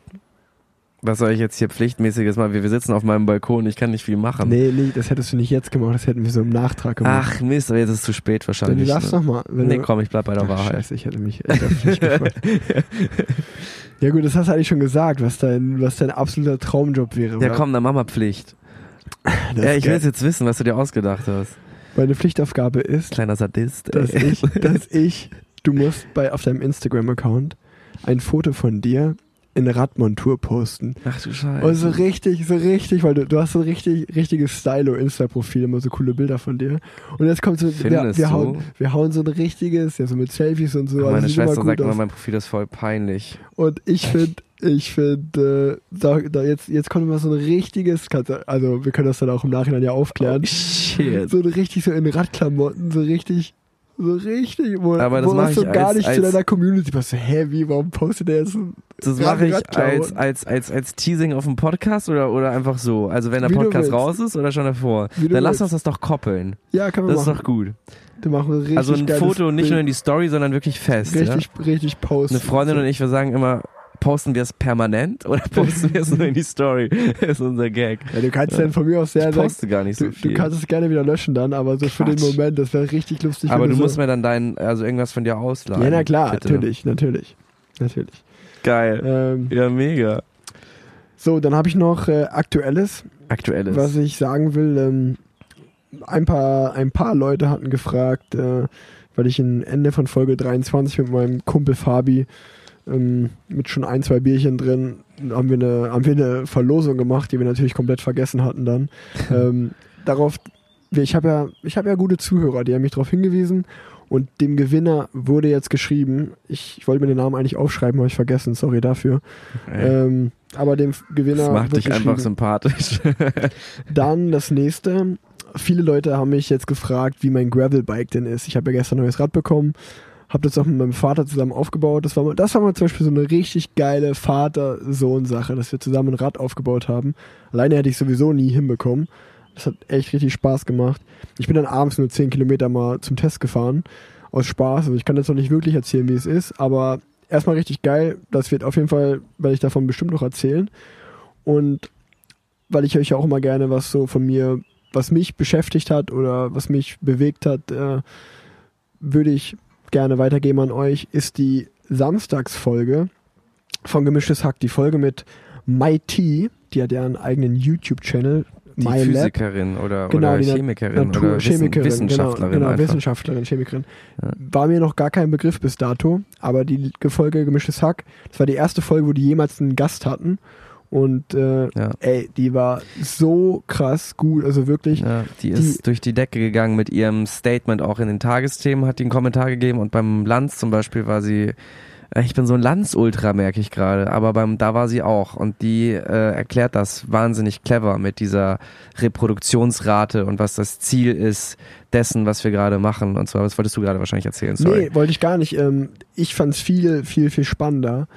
Was soll ich jetzt hier pflichtmäßiges mal? Wir, wir sitzen auf meinem Balkon, ich kann nicht viel machen. Nee, nee, das hättest du nicht jetzt gemacht, das hätten wir so im Nachtrag gemacht. Ach Mist, aber jetzt ist es zu spät Dann wahrscheinlich. du darfst ne? noch mal. Wenn Nee, komm, ich bleib bei der Ach, Wahrheit. Scheiße, ich hätte mich Pflicht gefreut. Ja gut, das hast du eigentlich schon gesagt, was dein, was dein absoluter Traumjob wäre. Ja, oder? komm, dann mach mal Pflicht. Ja, ich will jetzt wissen, was du dir ausgedacht hast. Meine Pflichtaufgabe ist, Kleiner Sadist. dass ey. ich, dass ich, du musst bei auf deinem Instagram-Account ein Foto von dir in Radmontur posten. Ach du Scheiße. Und so richtig, so richtig, weil du, du hast so ein richtig, richtiges Stylo-Insta-Profil, immer so coole Bilder von dir. Und jetzt kommt so, wir, wir, hauen, wir hauen so ein richtiges, ja so mit Selfies und so. Ach, also Meine immer Schwester sagt immer, mein Profil ist voll peinlich. Und ich finde, ich finde, äh, da, da jetzt, jetzt kommt immer so ein richtiges, also wir können das dann auch im Nachhinein ja aufklären. Oh, shit. So ein richtig so in Radklamotten, so richtig, so richtig, wo, Aber das wo was so ich gar als- nicht zu als- deiner Community passt. So, hä, wie, warum postet der jetzt ein Das mache ich als, als, als, als Teasing auf dem Podcast oder, oder einfach so? Also wenn der Wie Podcast raus ist oder schon davor? Dann lass willst. uns das doch koppeln. Ja, kann man Das ist machen. doch gut. Wir machen richtig Also ein Foto nicht Bild. nur in die Story, sondern wirklich fest. richtig, richtig posten. Ja? Eine Freundin und ich, wir sagen immer, posten wir es permanent oder posten wir es nur in die Story? Das ist unser Gag. Ja, du kannst dann von mir aus sehr, Ich sehr poste gar nicht so du, viel. du kannst es gerne wieder löschen dann, aber so für den Quatsch. Moment, das wäre richtig lustig. Aber du so musst mir dann dein, also irgendwas von dir ausleihen. Ja, na klar, bitte. natürlich, natürlich. Natürlich. Geil. Ähm, Ja, mega. so, dann habe ich noch äh, Aktuelles, Aktuelles. was ich sagen will. Ähm, ein, paar, ein paar Leute hatten gefragt, äh, weil ich in Ende von Folge 23 mit meinem Kumpel Fabi ähm, mit schon ein, zwei Bierchen drin haben wir, eine, haben wir eine Verlosung gemacht, die wir natürlich komplett vergessen hatten dann. ähm, darauf, ich habe ja, ich habe ja gute Zuhörer, die haben mich darauf hingewiesen und dem Gewinner wurde jetzt geschrieben, ich, ich wollte mir den Namen eigentlich aufschreiben, habe ich vergessen, sorry dafür. Ähm, aber dem Gewinner das macht dich einfach sympathisch. Dann das nächste. Viele Leute haben mich jetzt gefragt, wie mein Gravelbike denn ist. Ich habe ja gestern ein neues Rad bekommen, habe das auch mit meinem Vater zusammen aufgebaut. Das war mal, das war mal zum Beispiel so eine richtig geile Vater-Sohn-Sache, dass wir zusammen ein Rad aufgebaut haben. Alleine hätte ich sowieso nie hinbekommen. Das hat echt richtig Spaß gemacht. Ich bin dann abends nur 10 Kilometer mal zum Test gefahren. Aus Spaß. Also ich kann jetzt noch nicht wirklich erzählen, wie es ist, aber erstmal richtig geil. Das wird auf jeden Fall, werde ich davon bestimmt noch erzählen. Und weil ich euch ja auch immer gerne was so von mir, was mich beschäftigt hat oder was mich bewegt hat, äh, würde ich gerne weitergeben an euch, ist die Samstagsfolge von Gemischtes Hack. Die Folge mit T, die hat ja einen eigenen YouTube-Channel, Die My Lab. Physikerin oder, Genau, oder die Chemikerin Natur- oder Chemikerin, Wissenschaftlerin genau, genau. Wissenschaftlerin, Chemikerin. Ja. War mir noch gar kein Begriff bis dato, aber die Folge Gemischtes Hack, das war die erste Folge, wo die jemals einen Gast hatten. Und äh, Ja. ey, die war so krass gut, also wirklich. Ja, die ist Die- durch die Decke gegangen mit ihrem Statement auch in den Tagesthemen, hat die einen Kommentar gegeben und beim Lanz zum Beispiel war sie, äh, ich bin so ein Lanz-Ultra, merke ich gerade, aber beim, da war sie auch und die äh, erklärt das wahnsinnig clever mit dieser Reproduktionsrate und was das Ziel ist dessen, was wir gerade machen und zwar, was wolltest du gerade wahrscheinlich erzählen, sorry. Nee, wollte ich gar nicht. Ähm, ich fand es viel, viel, viel spannender.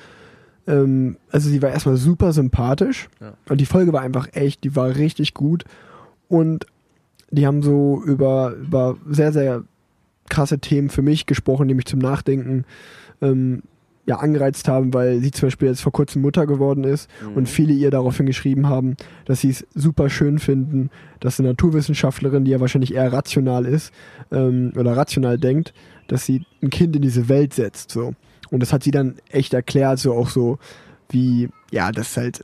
Ähm, also sie war erstmal super sympathisch. Ja. Und die Folge war einfach echt, die war richtig gut. Und die haben so über, über sehr, sehr krasse Themen für mich gesprochen, die mich zum Nachdenken ähm, ja, angereizt haben, weil sie zum Beispiel jetzt vor kurzem Mutter geworden ist Mhm. und viele ihr daraufhin geschrieben haben, dass sie es super schön finden, dass eine Naturwissenschaftlerin, die ja wahrscheinlich eher rational ist ähm, oder rational denkt, dass sie ein Kind in diese Welt setzt. So. Und das hat sie dann echt erklärt, so auch so, wie, ja, dass halt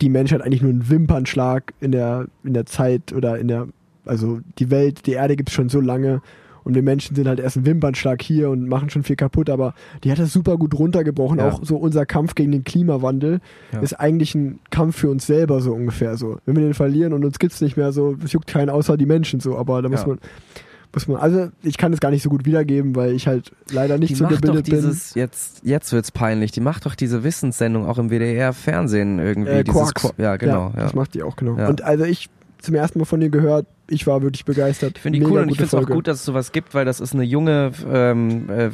die Menschheit eigentlich nur ein Wimpernschlag in der, in der Zeit oder in der, also die Welt, die Erde gibt es schon so lange und wir Menschen sind halt erst ein Wimpernschlag hier und machen schon viel kaputt, aber die hat das super gut runtergebrochen. Ja. Auch so unser Kampf gegen den Klimawandel Ja. ist eigentlich ein Kampf für uns selber so ungefähr so. Wenn wir den verlieren und uns gibt's nicht mehr so, es juckt keinen außer die Menschen so, aber da muss Ja. man muss man, also ich kann es gar nicht so gut wiedergeben, weil ich halt leider nicht Die so gebildet bin. dieses, jetzt, jetzt wird's peinlich, die macht doch diese Wissenssendung auch im WDR-Fernsehen irgendwie. Äh, dieses Quarks. Qu- ja, genau. Ja, Das macht die auch, genau. Ja. Und also ich zum ersten Mal von ihr gehört, ich war wirklich begeistert. Ich finde die Mega cool und ich finde es auch gut, dass es sowas gibt, weil das ist eine junge ähm, äh,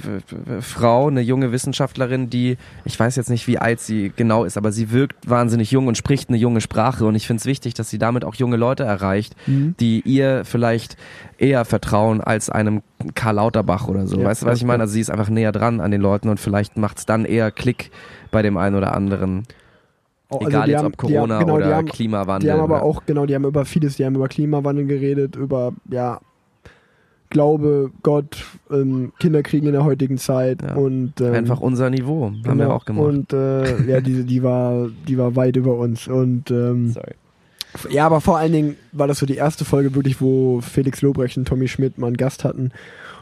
Frau, eine junge Wissenschaftlerin, die, ich weiß jetzt nicht, wie alt sie genau ist, aber sie wirkt wahnsinnig jung und spricht eine junge Sprache und ich finde es wichtig, dass sie damit auch junge Leute erreicht, Mhm. die ihr vielleicht eher vertrauen als einem Karl Lauterbach oder so. Ja, weißt du, was ich meine? Also sie ist einfach näher dran an den Leuten und vielleicht macht es dann eher Klick bei dem einen oder anderen. Oh, also Egal die jetzt haben- ob Corona die haben, genau, oder die haben, Klimawandel. Die haben aber oder- auch, genau, die haben über vieles, die haben über Klimawandel geredet, über, ja, Glaube, Gott, ähm, Kinderkriegen in der heutigen Zeit Ja. und ähm, einfach unser Niveau. Haben wir genau, auch gemacht. Und äh, ja, die, die war, die war weit über uns. Und ähm, Sorry. ja, aber vor allen Dingen war das so die erste Folge wirklich, wo Felix Lobrecht und Tommy Schmidt mal einen Gast hatten.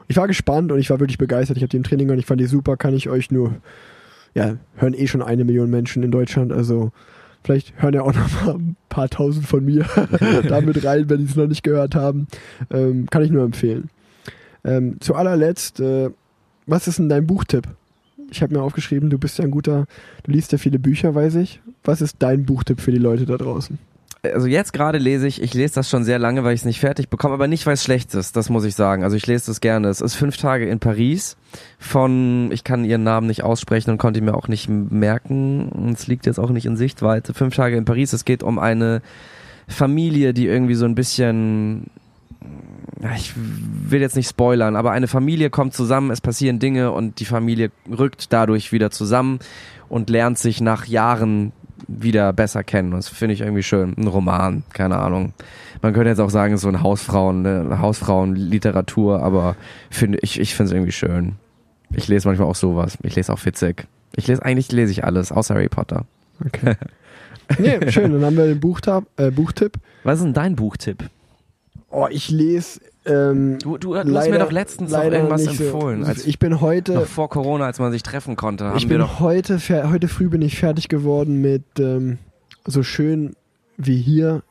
Ich war gespannt und ich war wirklich begeistert. Ich habe die im Training und ich fand die super. Kann ich euch nur, ja, hören eh schon eine Million Menschen in Deutschland. Also vielleicht hören ja auch noch mal ein paar tausend von mir damit rein, wenn die es noch nicht gehört haben. Ähm, kann ich nur empfehlen. Ähm, zu allerletzt, äh, was ist denn dein Buchtipp? Ich habe mir aufgeschrieben, du bist ja ein guter, du liest ja viele Bücher, weiß ich. Was ist dein Buchtipp für die Leute da draußen? Also jetzt gerade lese ich, ich lese das schon sehr lange, weil ich es nicht fertig bekomme, aber nicht, weil es schlecht ist, das muss ich sagen. Also ich lese das gerne. Es ist fünf Tage in Paris von, ich kann ihren Namen nicht aussprechen und konnte ihn mir auch nicht merken. Es liegt jetzt auch nicht in Sichtweite. Fünf Tage in Paris. Es geht um eine Familie, die irgendwie so ein bisschen ich will jetzt nicht spoilern, aber eine Familie kommt zusammen, es passieren Dinge und die Familie rückt dadurch wieder zusammen und lernt sich nach Jahren wieder besser kennen. Und das finde ich irgendwie schön. Ein Roman, keine Ahnung. Man könnte jetzt auch sagen, es ist so ein Hausfrauen, eine Hausfrauenliteratur, aber finde ich, ich finde es irgendwie schön. Ich lese manchmal auch sowas. Ich lese auch witzig. Ich lese, eigentlich lese ich alles, außer Harry Potter. Okay. nee, schön. Dann haben wir den Buchtab, äh, Buchtipp. Was ist denn dein Buchtipp? Oh, ich lese. Ähm, Du, du, du hast leider- mir doch letztens noch irgendwas so- empfohlen. Als ich bin heute. noch vor Corona, als man sich treffen konnte, ich bin heute, heute früh bin ich fertig geworden mit ähm, so schön wie hier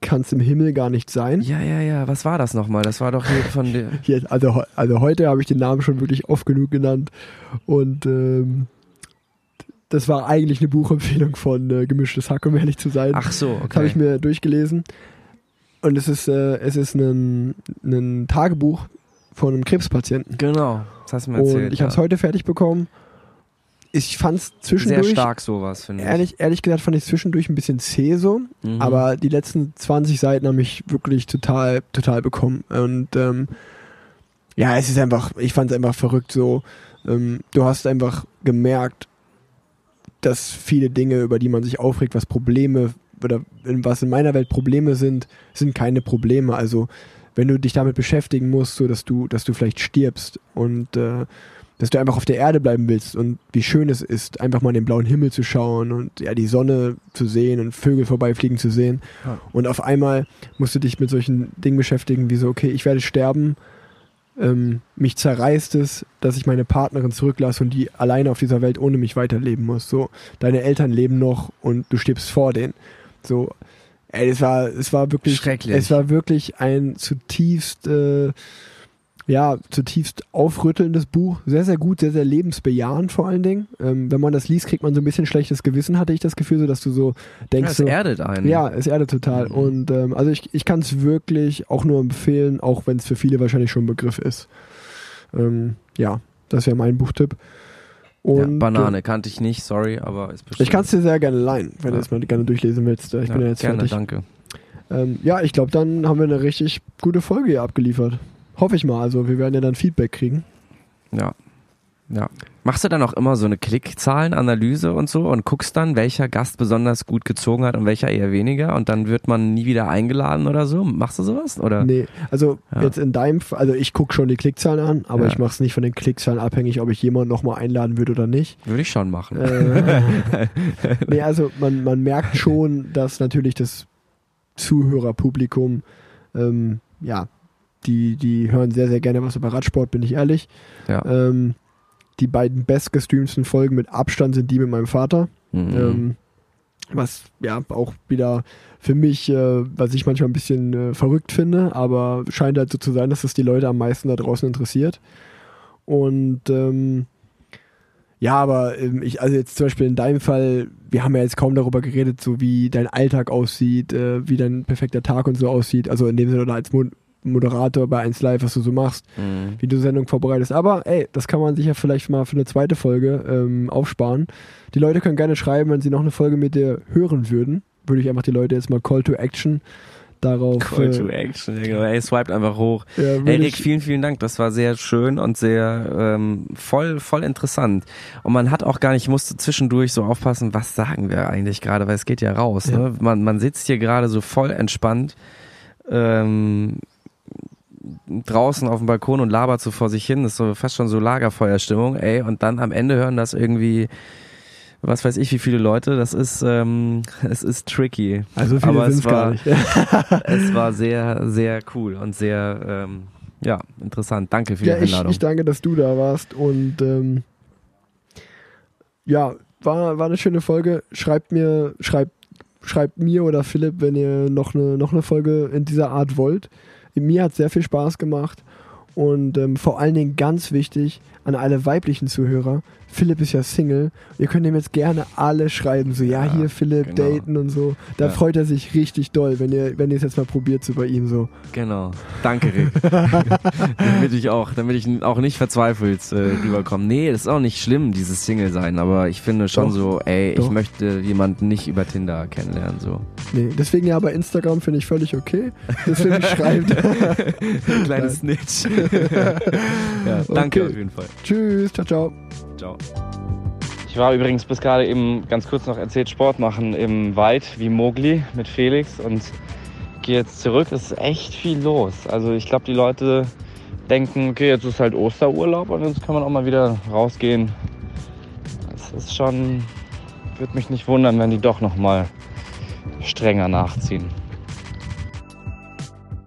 kann es im Himmel gar nicht sein. Ja, ja, ja. Was war das nochmal? Das war doch hier von der. Also, also heute habe ich den Namen schon wirklich oft genug genannt und ähm, das war eigentlich eine Buchempfehlung von äh, Gemischtes Hack, um ehrlich zu sein. Ach so, Das habe ich okay. mir durchgelesen. Und es ist, äh, es ist ein, ein Tagebuch von einem Krebspatienten. Genau, das hast du mir erzählt. Und ich habe es heute fertig bekommen. Ich fand es Sehr zwischendurch, stark sowas, finde ich. ehrlich, ehrlich gesagt, fand ich zwischendurch ein bisschen zäh so. Mhm. Aber die letzten 20 Seiten haben mich wirklich total, total bekommen. Und ähm, ja, es ist einfach, ich fand es einfach verrückt so. Ähm, du hast einfach gemerkt, dass viele Dinge, über die man sich aufregt, was Probleme oder in- was in meiner Welt Probleme sind, sind keine Probleme. Also wenn du dich damit beschäftigen musst, so dass du, dass du vielleicht stirbst und äh, dass du einfach auf der Erde bleiben willst und wie schön es ist, einfach mal in den blauen Himmel zu schauen und ja die Sonne zu sehen und Vögel vorbeifliegen zu sehen. Ja. Und auf einmal musst du dich mit solchen Dingen beschäftigen, wie so, okay, ich werde sterben, ähm, mich zerreißt es, dass ich meine Partnerin zurücklasse und die alleine auf dieser Welt ohne mich weiterleben muss. So, deine Eltern leben noch und du stirbst vor denen. So, ey, es war, es war wirklich, Schrecklich. es war wirklich ein zutiefst, äh, ja, zutiefst aufrüttelndes Buch. Sehr, sehr gut, sehr, sehr lebensbejahend vor allen Dingen. Ähm, wenn man das liest, kriegt man so ein bisschen schlechtes Gewissen, hatte ich das Gefühl, so dass du so ja, denkst, es so, erdet einen. ja, es erdet total. Mhm. Und ähm, also ich, ich kann es wirklich auch nur empfehlen, auch wenn es für viele wahrscheinlich schon ein Begriff ist. Ähm, ja, das wäre mein Buchtipp. Ja, Und, Banane kannte ich nicht, sorry, aber ist bestimmt. ich kann es dir sehr gerne leihen, wenn Ja. du es mal gerne durchlesen willst. Ich ja, bin ja jetzt gerne, fertig. danke. Ähm, ja, ich glaube, dann haben wir eine richtig gute Folge hier abgeliefert. Hoffe ich mal. Also wir werden ja dann Feedback kriegen. Ja. Ja. Machst du dann auch immer so eine Klickzahlenanalyse und so und guckst dann, welcher Gast besonders gut gezogen hat und welcher eher weniger und dann wird man nie wieder eingeladen oder so? Machst du sowas? Oder? Nee, also Ja. jetzt in deinem, F- also ich gucke schon die Klickzahlen an, aber Ja. ich mache es nicht von den Klickzahlen abhängig, ob ich jemanden nochmal einladen würde oder nicht. Würde ich schon machen. Äh, nee, also man, man merkt schon, dass natürlich das Zuhörerpublikum, ähm, ja, die, die hören sehr, sehr gerne was über Radsport, bin ich ehrlich. Ja. Ähm, die beiden bestgestreamten Folgen mit Abstand sind die mit meinem Vater. Mhm. Ähm, was ja auch wieder für mich, äh, was ich manchmal ein bisschen äh, verrückt finde, aber scheint halt so zu sein, dass es die Leute am meisten da draußen interessiert. Und ähm, ja, aber ähm, ich, also jetzt zum Beispiel in deinem Fall, wir haben ja jetzt kaum darüber geredet, so wie dein Alltag aussieht, äh, wie dein perfekter Tag und so aussieht. Also in dem Sinne oder als Mo Moderator bei 1 Live, was du so machst Mhm. wie du Sendung vorbereitest. Aber ey, das kann man sich ja vielleicht mal für eine zweite Folge ähm, aufsparen. Die Leute können gerne schreiben, wenn sie noch eine Folge mit dir hören würden. Würde ich einfach die Leute jetzt mal Call to Action darauf. Call to äh, Action, Digga. ey, swiped einfach hoch. ja, Ey, Rick, vielen, vielen Dank. Das war sehr schön und sehr ähm, voll, voll interessant. Und man hat auch gar nicht, ich musste zwischendurch so aufpassen, was sagen wir eigentlich gerade, weil es geht ja raus. Ja. Ne? Man, man sitzt hier gerade so voll entspannt ähm, draußen auf dem Balkon und labert so vor sich hin. Das ist so fast schon so Lagerfeuerstimmung, ey. Und dann am Ende hören das irgendwie, was weiß ich, wie viele Leute. Das ist, ähm, es ist tricky. also viele aber es es gar war- nicht. Es war sehr, sehr cool und sehr, ähm, ja, interessant. Danke für die ja, ich, Einladung. ich danke, dass du da warst und ähm, ja, war, war eine schöne Folge. Schreibt mir, schreibt, schreibt mir oder Philipp, wenn ihr noch eine, noch eine Folge in dieser Art wollt. Mir hat sehr viel Spaß gemacht Und ähm, vor allen Dingen ganz wichtig an alle weiblichen Zuhörer, Philipp ist ja Single. Ihr könnt ihm jetzt gerne alle schreiben, so, ja, Ja, hier Philipp, genau. daten und so. Da Ja. freut er sich richtig doll, wenn ihr, wenn ihr es jetzt mal probiert, so bei ihm so. Genau. Danke, Rick. damit ich auch, damit ich auch nicht verzweifelt äh, rüberkomme. Nee, das ist auch nicht schlimm, dieses Single sein, aber ich finde schon Doch. so, ey, Doch. ich möchte jemanden nicht über Tinder kennenlernen, so. Nee, deswegen ja bei Instagram finde ich völlig okay. Deswegen schreibt. Kleines Snitch. ja, danke Okay. auf jeden Fall. Tschüss, ciao, ciao. Ciao. Ich war übrigens bis gerade eben ganz kurz noch erzählt Sport machen im Wald wie Mogli mit Felix und gehe jetzt zurück. Es ist echt viel los. Also ich glaube, die Leute denken, okay, jetzt ist halt Osterurlaub und jetzt kann man auch mal wieder rausgehen. Es ist schon, würde mich nicht wundern, wenn die doch noch mal strenger nachziehen.